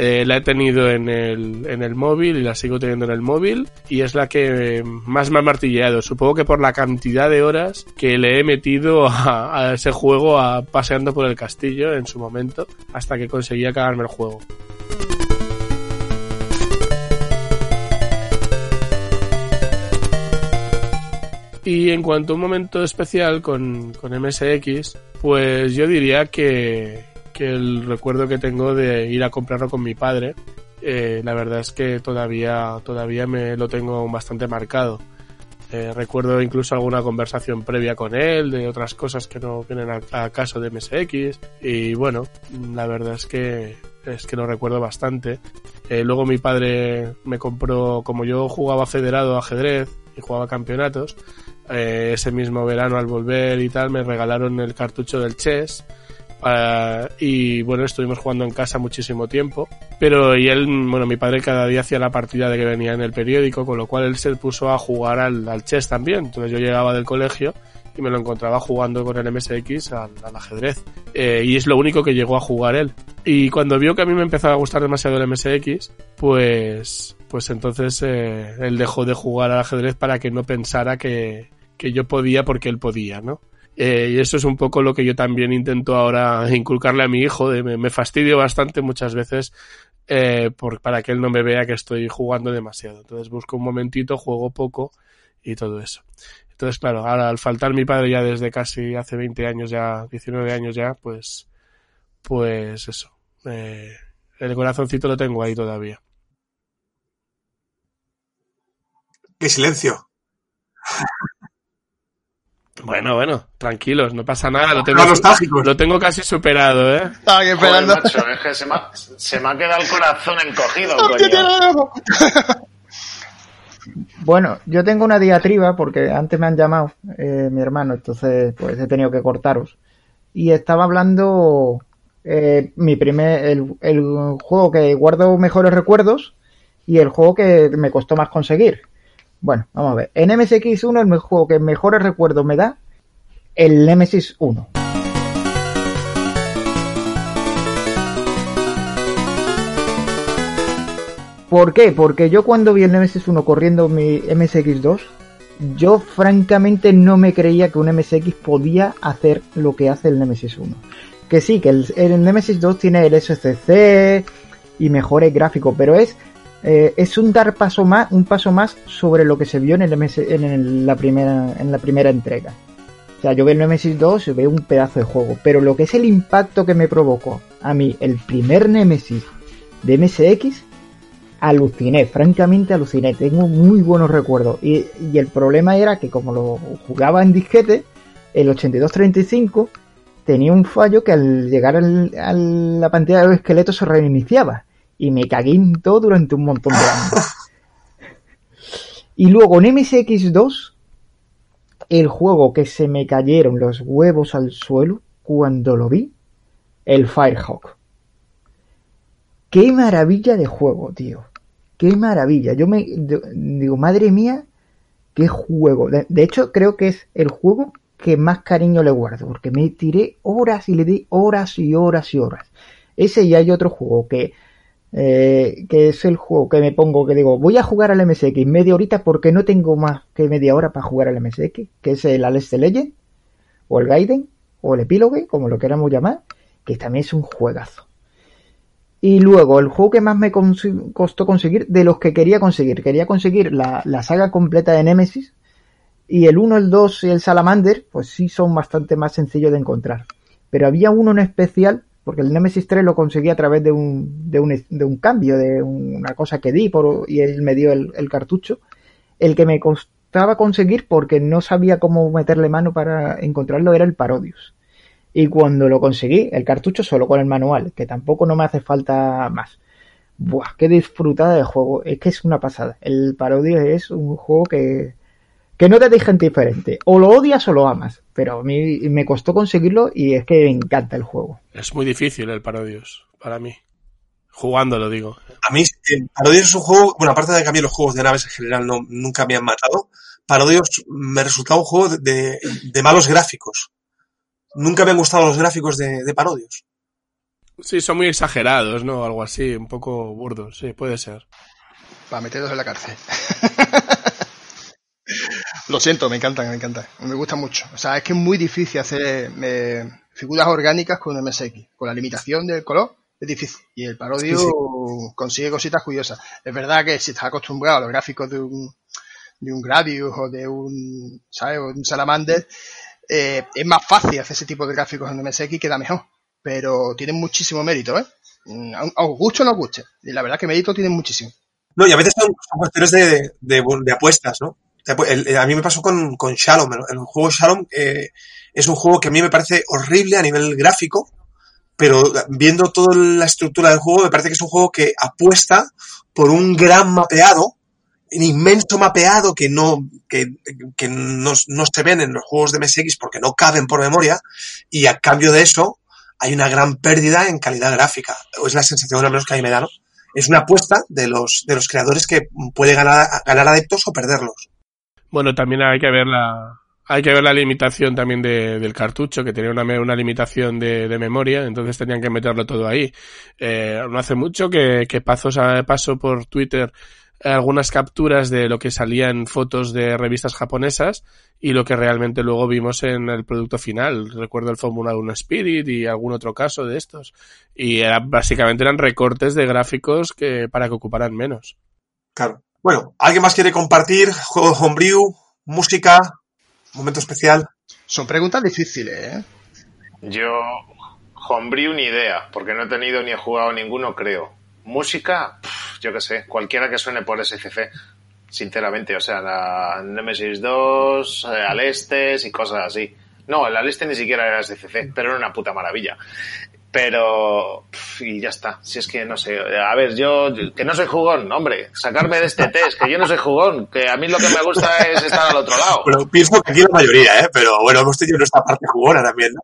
Eh, la he tenido en el, en el móvil y la sigo teniendo en el móvil y es la que más me ha martilleado. Supongo que por la cantidad de horas que le he metido a, a ese juego a, paseando por el castillo en su momento hasta que conseguí acabarme el juego. Y en cuanto a un momento especial con, con MSX, pues yo diría que, que el recuerdo que tengo de ir a comprarlo con mi padre, eh, la verdad es que todavía, todavía me lo tengo bastante marcado. Eh, recuerdo incluso alguna conversación previa con él de otras cosas que no vienen a, caso de MSX y bueno, la verdad es que es que lo recuerdo bastante. Eh, luego mi padre me compró, como yo jugaba federado ajedrez y jugaba campeonatos, ese mismo verano al volver y tal me regalaron el cartucho del chess Uh, y bueno, estuvimos jugando en casa muchísimo tiempo. Pero y él, bueno, mi padre cada día hacía la partida de que venía en el periódico, con lo cual él se puso a jugar al, al chess también. Entonces yo llegaba del colegio y me lo encontraba jugando con el MSX al, ajedrez. Eh, y es lo único que llegó a jugar él. Y cuando vio que a mí me empezaba a gustar demasiado el MSX, pues, pues entonces eh, él dejó de jugar al ajedrez para que no pensara que, que yo podía porque él podía, ¿no? Eh, y eso es un poco lo que yo también intento ahora inculcarle a mi hijo. De, me, fastidio bastante muchas veces eh, por, para que él no me vea que estoy jugando demasiado. Entonces busco un momentito, juego poco y todo eso. Entonces, claro, ahora al faltar mi padre ya desde casi hace 20 años ya, 19 años ya, pues, pues eso. Eh, el corazoncito lo tengo ahí todavía. ¡Qué silencio! Bueno, bueno, tranquilos, no pasa nada. Lo tengo, nostálgicos. lo tengo casi superado, ¿eh? Estaba aquí esperando. Joder, macho, es que se me, ha, se me ha quedado el corazón encogido, coño. Bueno, yo tengo una diatriba porque antes me han llamado eh, mi hermano, entonces pues he tenido que cortaros. Y estaba hablando eh, mi primer el, el juego que guardo mejores recuerdos y el juego que me costó más conseguir. Bueno, vamos a ver. En MSX1 el juego que mejores recuerdos me da el Nemesis 1. ¿Por qué? Porque yo cuando vi el Nemesis 1 corriendo mi MSX2, yo francamente no me creía que un MSX podía hacer lo que hace el Nemesis 1. Que sí, que el, el Nemesis 2 tiene el SCC y mejores gráficos, pero es eh, es un dar paso más, un paso más sobre lo que se vio en, el MS, en, la primera, en la primera entrega. O sea, yo veo el Nemesis 2 y veo un pedazo de juego, pero lo que es el impacto que me provocó a mí el primer Nemesis de MSX, aluciné, francamente aluciné, tengo muy buenos recuerdos. Y, y el problema era que como lo jugaba en disquete, el 8235 tenía un fallo que al llegar al, a la pantalla de esqueletos se reiniciaba y me cagué en todo durante un montón de años. y luego en MSX2, el juego que se me cayeron los huevos al suelo cuando lo vi, el Firehawk. Qué maravilla de juego, tío. Qué maravilla. Yo me digo, madre mía, qué juego. De, de hecho, creo que es el juego que más cariño le guardo, porque me tiré horas y le di horas y horas y horas. Ese y hay otro juego que eh, que es el juego que me pongo que digo voy a jugar al MSX media horita porque no tengo más que media hora para jugar al MSX que es el Aleste Legend o el Gaiden o el Epilogue como lo queramos llamar que también es un juegazo. Y luego el juego que más me costó conseguir de los que quería conseguir quería conseguir la, la saga completa de Nemesis y el 1, el 2 y el Salamander pues sí son bastante más sencillos de encontrar. Pero había uno en especial porque el Nemesis 3 lo conseguí a través de un, de un, cambio, de una cosa que di por, y él me dio el, el, cartucho. El que me costaba conseguir porque no sabía cómo meterle mano para encontrarlo era el Parodius. Y cuando lo conseguí, el cartucho solo con el manual, que tampoco no me hace falta más. Buah, qué disfrutada de juego. Es que es una pasada. El Parodius es un juego que, que no te deja indiferente. O lo odias o lo amas. Pero a mí me costó conseguirlo y es que me encanta el juego. Es muy difícil el Parodius, para mí. Jugándolo, digo. A mí, el Parodius es un juego, bueno, aparte de que a mí los juegos de naves en general no, nunca me han matado, Parodius me resultaba un juego de, de malos gráficos. Nunca me han gustado los gráficos de, de Parodius. Sí, son muy exagerados, ¿no? Algo así, un poco burdos, sí, puede ser. Para meterlos en la cárcel. Lo siento, me encantan, me encantan. Me gusta mucho. O sea, es que es muy difícil hacer eh, figuras orgánicas con MSX. Con la limitación del color es difícil. Y el parodio Sí, sí. consigue cositas curiosas. Es verdad que si estás acostumbrado a los gráficos de un, de un Gradius o de un, ¿sabes? O de un Salamander, eh, es más fácil hacer ese tipo de gráficos en MSX y queda mejor. Pero tienen muchísimo mérito, ¿eh? Mm, A os guste o no os guste. Y la verdad que mérito tienen muchísimo. No, y a veces son, son cuestiones de, de, de apuestas, ¿no? De apu- el- el- a mí me pasó con, Shalom. El, juego Shalom eh, es un juego que a mí me parece horrible a nivel gráfico, pero viendo toda la estructura del juego, me parece que es un juego que apuesta por un gran mapeado, un inmenso mapeado que no, que, no, se ven en los juegos de MSX porque no caben por memoria, y a cambio de eso hay una gran pérdida en calidad gráfica. Es la sensación al menos que a mí me da, ¿no? Es una apuesta de los, de los creadores que puede ganar, ganar adeptos o perderlos. Bueno, también hay que ver la, hay que ver la limitación también de- del cartucho, que tenía una, una limitación de, de memoria, entonces tenían que meterlo todo ahí. Eh, no hace mucho que, que paso, paso por Twitter algunas capturas de lo que salía en fotos de revistas japonesas y lo que realmente luego vimos en el producto final. Recuerdo el Fórmula 1 Spirit y algún otro caso de estos. Y era, básicamente eran recortes de gráficos que, para que ocuparan menos. Claro. Bueno, ¿alguien más quiere compartir? Juego homebrew, música, momento especial. Son preguntas difíciles, ¿eh? Yo, homebrew ni idea, porque no he tenido ni he jugado ninguno, creo. Música, Pff, yo qué sé, cualquiera que suene por SCC, sinceramente, o sea, la Nemesis 2, eh, Alestes y cosas así. No, el Aleste ni siquiera era SCC, pero era una puta maravilla. Pero, y ya está, si es que no sé, a ver, yo, que no soy jugón, hombre, sacarme de este test, que yo no soy jugón, que a mí lo que me gusta es estar al otro lado. Bueno, pienso que aquí la mayoría, ¿eh? Pero bueno, hemos tenido nuestra parte jugona también, ¿no?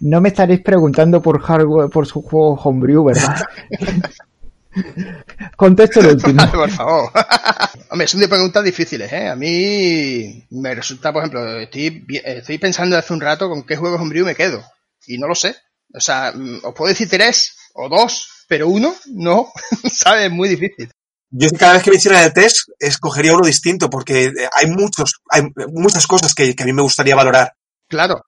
No me estaréis preguntando por hardware, por su juego homebrew, ¿verdad? Contesto el último. por favor. Hombre, son de preguntas difíciles, ¿eh? A mí me resulta, por ejemplo, estoy, estoy pensando hace un rato con qué juegos homebrew me quedo. Y no lo sé. O sea, mm, os puedo decir tres o dos, pero uno, no. ¿Sabes? Es muy difícil. Yo cada vez que me hicieran el test, escogería uno distinto, porque eh, hay muchos, hay muchas cosas que, que a mí me gustaría valorar. Claro.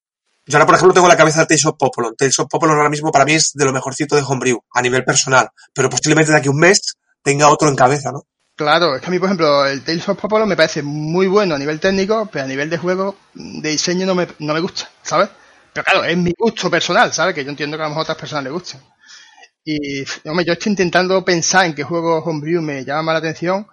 Yo ahora, por ejemplo, tengo en la cabeza el Tales of Popolon. Tales of Popolon ahora mismo para mí es de lo mejorcito de Homebrew, a nivel personal. Pero posiblemente de aquí a un mes tenga otro en cabeza, ¿no? Claro, es que a mí, por ejemplo, el Tales of Popolo me parece muy bueno a nivel técnico, pero a nivel de juego, de diseño no me, no me gusta, ¿sabes? Pero claro, es mi gusto personal, ¿sabes? Que yo entiendo que a lo mejor a otras personas les gusten. Y, hombre, yo estoy intentando pensar en qué juego Homebrew me llama más la atención.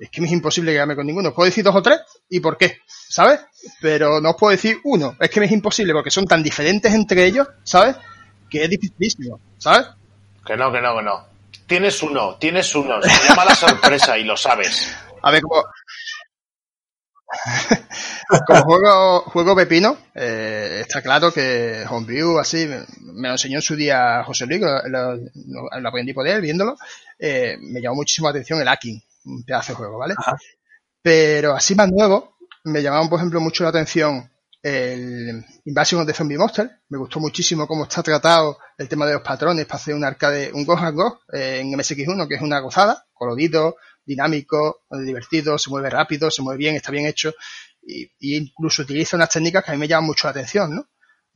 Es que me es imposible quedarme con ninguno. Puedo decir dos o tres y por qué, ¿sabes? Pero no os puedo decir uno. Es que me es imposible porque son tan diferentes entre ellos, ¿sabes? Que es dificilísimo, ¿sabes? Que no, que no, que no. Tienes uno, tienes uno. Se llama la sorpresa y lo sabes. A ver, como, como juego, juego pepino, eh, está claro que Homebrew, así, me, me lo enseñó en su día José Luis, lo, lo- lo- lo aprendí por él viéndolo, eh, me llamó muchísimo la atención el hacking, un pedazo de juego, ¿vale? Pero así más nuevo, me llamaban, por ejemplo, mucho la atención el Invasion of the Zombie Monster. Me gustó muchísimo cómo está tratado el tema de los patrones para hacer un arcade, un Go and Go eh, en MSX1, que es una gozada, colorido, dinámico, divertido, se mueve rápido, se mueve bien, está bien hecho. Y, incluso utiliza unas técnicas que a mí me llaman mucho la atención, ¿no?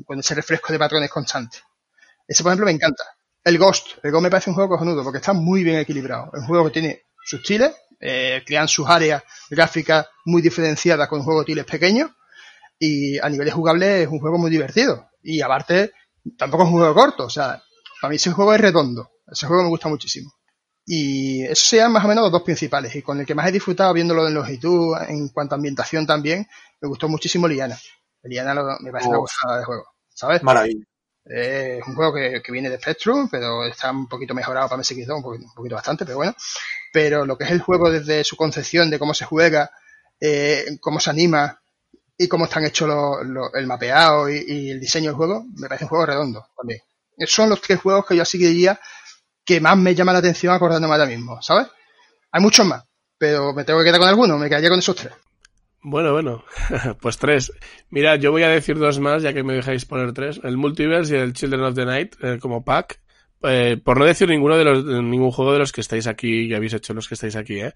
Con ese refresco de patrones constante. Ese, por ejemplo, me encanta. El Ghost. El Ghost me parece un juego cojonudo porque está muy bien equilibrado. Es un juego que tiene sus tiles, eh, crean sus áreas gráficas muy diferenciadas con juegos de tiles pequeños y a nivel de jugable es un juego muy divertido. Y aparte, tampoco es un juego corto. O sea, para mí ese juego es redondo. Ese juego me gusta muchísimo. Y esos sean más o menos los dos principales. Y con el que más he disfrutado viéndolo en longitud, en cuanto a ambientación también, me gustó muchísimo Liana. Liana lo- me parece una gozada de juego, ¿sabes? Maravilla. Eh, es un juego que, que viene de Spectrum, pero está un poquito mejorado para MSX2, un poquito, un poquito bastante, pero bueno. Pero lo que es el juego desde su concepción de cómo se juega, eh, cómo se anima y cómo están hechos los- el mapeado y, y el diseño del juego, me parece un juego redondo también. Esos son los tres juegos que yo así diría que más me llama la atención acordándome ahora mismo, ¿sabes? Hay muchos más, pero me tengo que quedar con alguno, me quedaría con esos tres. Bueno, bueno, pues tres. Mira, yo voy a decir dos más, ya que me dejáis poner tres. El Multiverse y el Children of the Night eh, como pack. Eh, por no decir ninguno de los, ningún juego de los que estáis aquí, que habéis hecho los que estáis aquí, ¿eh?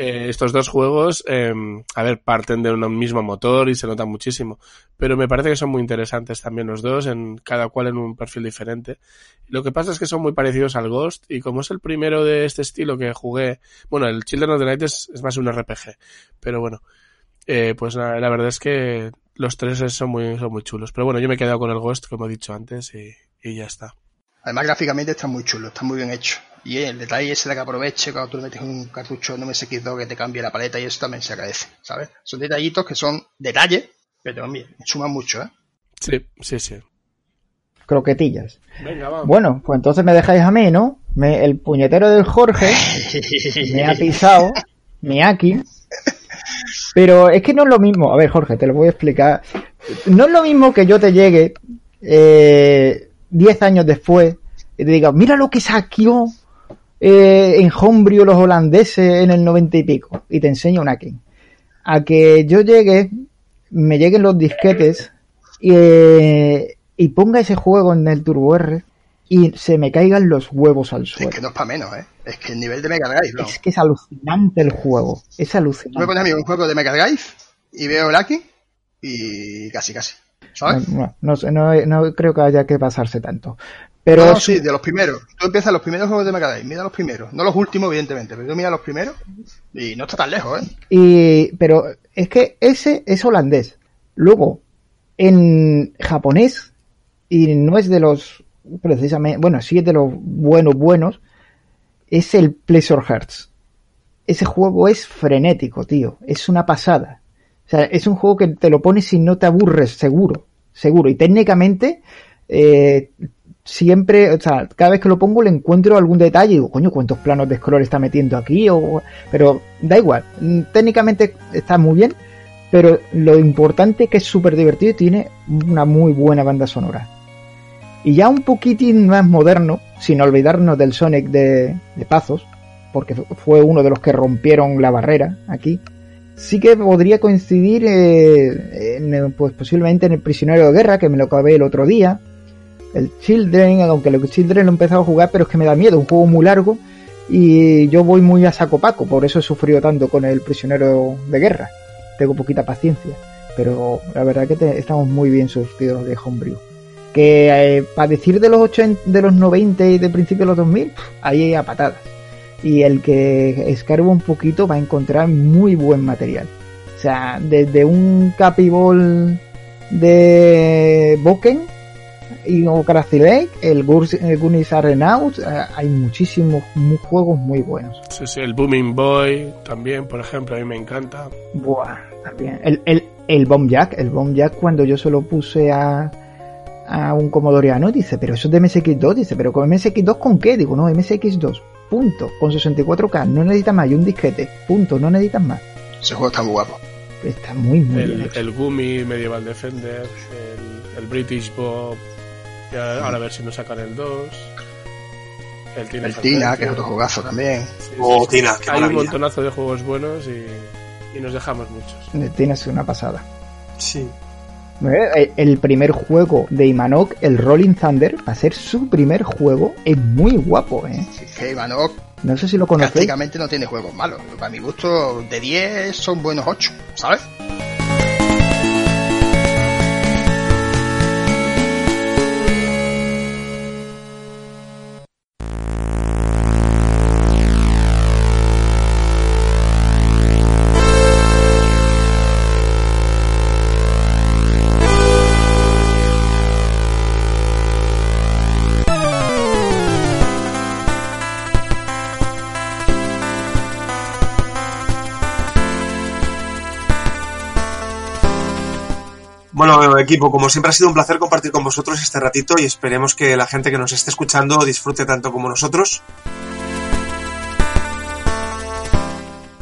Eh, estos dos juegos, eh, a ver, parten de un mismo motor y se notan muchísimo. Pero me parece que son muy interesantes también los dos, en cada cual en un perfil diferente. Lo que pasa es que son muy parecidos al Ghost y como es el primero de este estilo que jugué, bueno, el Children of the Night es, más un RPG, pero bueno, eh, pues la, la verdad es que los tres son muy, son muy chulos. Pero bueno, yo me he quedado con el Ghost, como he dicho antes, y, y ya está. Además, gráficamente está muy chulo, está muy bien hecho. Y el detalle ese de que aproveche cuando tú le metes un cartucho no me sé qué que te cambie la paleta y eso también se agradece, ¿sabes? Son detallitos que son detalles, pero también suman mucho, ¿eh? Sí, sí, sí. Croquetillas. Venga, vamos. Bueno, pues entonces me dejáis a mí, ¿no? Me- el puñetero del Jorge me ha pisado, Miyaki. Pero es que no es lo mismo. A ver, Jorge, te lo voy a explicar. No es lo mismo que yo te llegue eh, 10 años después y te diga, mira lo que saqueó eh, en Homebrew los holandeses en el 90 y pico. Y te enseño un Akin. A que yo llegue, me lleguen los disquetes y, eh, y ponga ese juego en el Turbo R y se me caigan los huevos al Es suelo. que no es para menos, ¿eh? Es que el nivel de Mega Drive, ¿no? Es que es alucinante el juego. Es Tú me alucinante. pones a mí un juego de Mega Drive y veo el Aki y casi, casi. ¿Sabes? No, no no, no creo que haya que pasarse tanto. Pero no, sí, de los primeros. Tú empiezas los primeros juegos de Mega Drive, mira los primeros. No los últimos, evidentemente, pero tú mira los primeros y no está tan lejos, ¿eh? y, pero es que ese es holandés. Luego, en japonés, y no es de los, precisamente, bueno, sí es de los buenos, buenos, es el Pleasure Hearts. Ese juego es frenético, tío. Es una pasada. O sea, es un juego que te lo pones y no te aburres, seguro. Seguro. Y técnicamente, eh, siempre, o sea, cada vez que lo pongo le encuentro algún detalle y digo, coño, ¿cuántos planos de scroll está metiendo aquí? O, pero da igual. Mm, Técnicamente está muy bien, pero lo importante es que es súper divertido y tiene una muy buena banda sonora. Y ya un poquitín más moderno, sin olvidarnos del Sonic de, de Pazos, porque fu- fue uno de los que rompieron la barrera aquí, sí que podría coincidir eh, en, eh, pues posiblemente en el Prisionero de Guerra, que me lo acabé el otro día, el Children, aunque el Children lo he empezado a jugar, pero es que me da miedo, un juego muy largo y yo voy muy a saco paco, por eso he sufrido tanto con el Prisionero de Guerra. Tengo poquita paciencia, pero la verdad que estamos muy bien surtidos de Homebrew. Que para decir de los 80, de los 90 y de principio de los 2000, pf, ahí a patadas. Y el que escarba un poquito va a encontrar muy buen material. O sea, desde un Capibol de Boken y o Crazy Lake, el Gur- el Goonies Arenaut, eh, hay muchísimos mu- juegos muy buenos. Sí, sí, el Booming Boy también, por ejemplo, a mí me encanta. Buah, también. El, el, el Bomb Jack, el Bomb Jack cuando yo se lo puse a, a un comodoriano, dice, pero eso es de MSX2, dice, pero con MSX2 con qué? Digo, no, MSX2, punto, con 64K, no necesitas más, y un disquete, punto, no necesitas más. Ese juego está muy guapo. Está muy, muy bien El, hecho. el Gumi Medieval Defender, el, el British Bob, ahora ahora a ver si nos sacan el 2. El Tina, El Tina, que es otro jugazo también. Oh, Tina, qué Hay un montonazo de juegos buenos y, y nos dejamos muchos. Tienes una pasada. Sí. Eh, El primer juego de Imanok, el Rolling Thunder, para ser su primer juego, es muy guapo, ¿eh? Que Ivanov No sé si lo conocéis. prácticamente no tiene juegos malos. Para mi gusto, de 10 son buenos 8, ¿sabes? Equipo, como siempre ha sido un placer compartir con vosotros este ratito y esperemos que la gente que nos esté escuchando disfrute tanto como nosotros.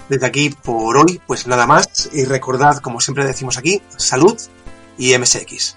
Desde aquí, por hoy, pues nada más. Y recordad, como siempre decimos aquí, salud y MSX.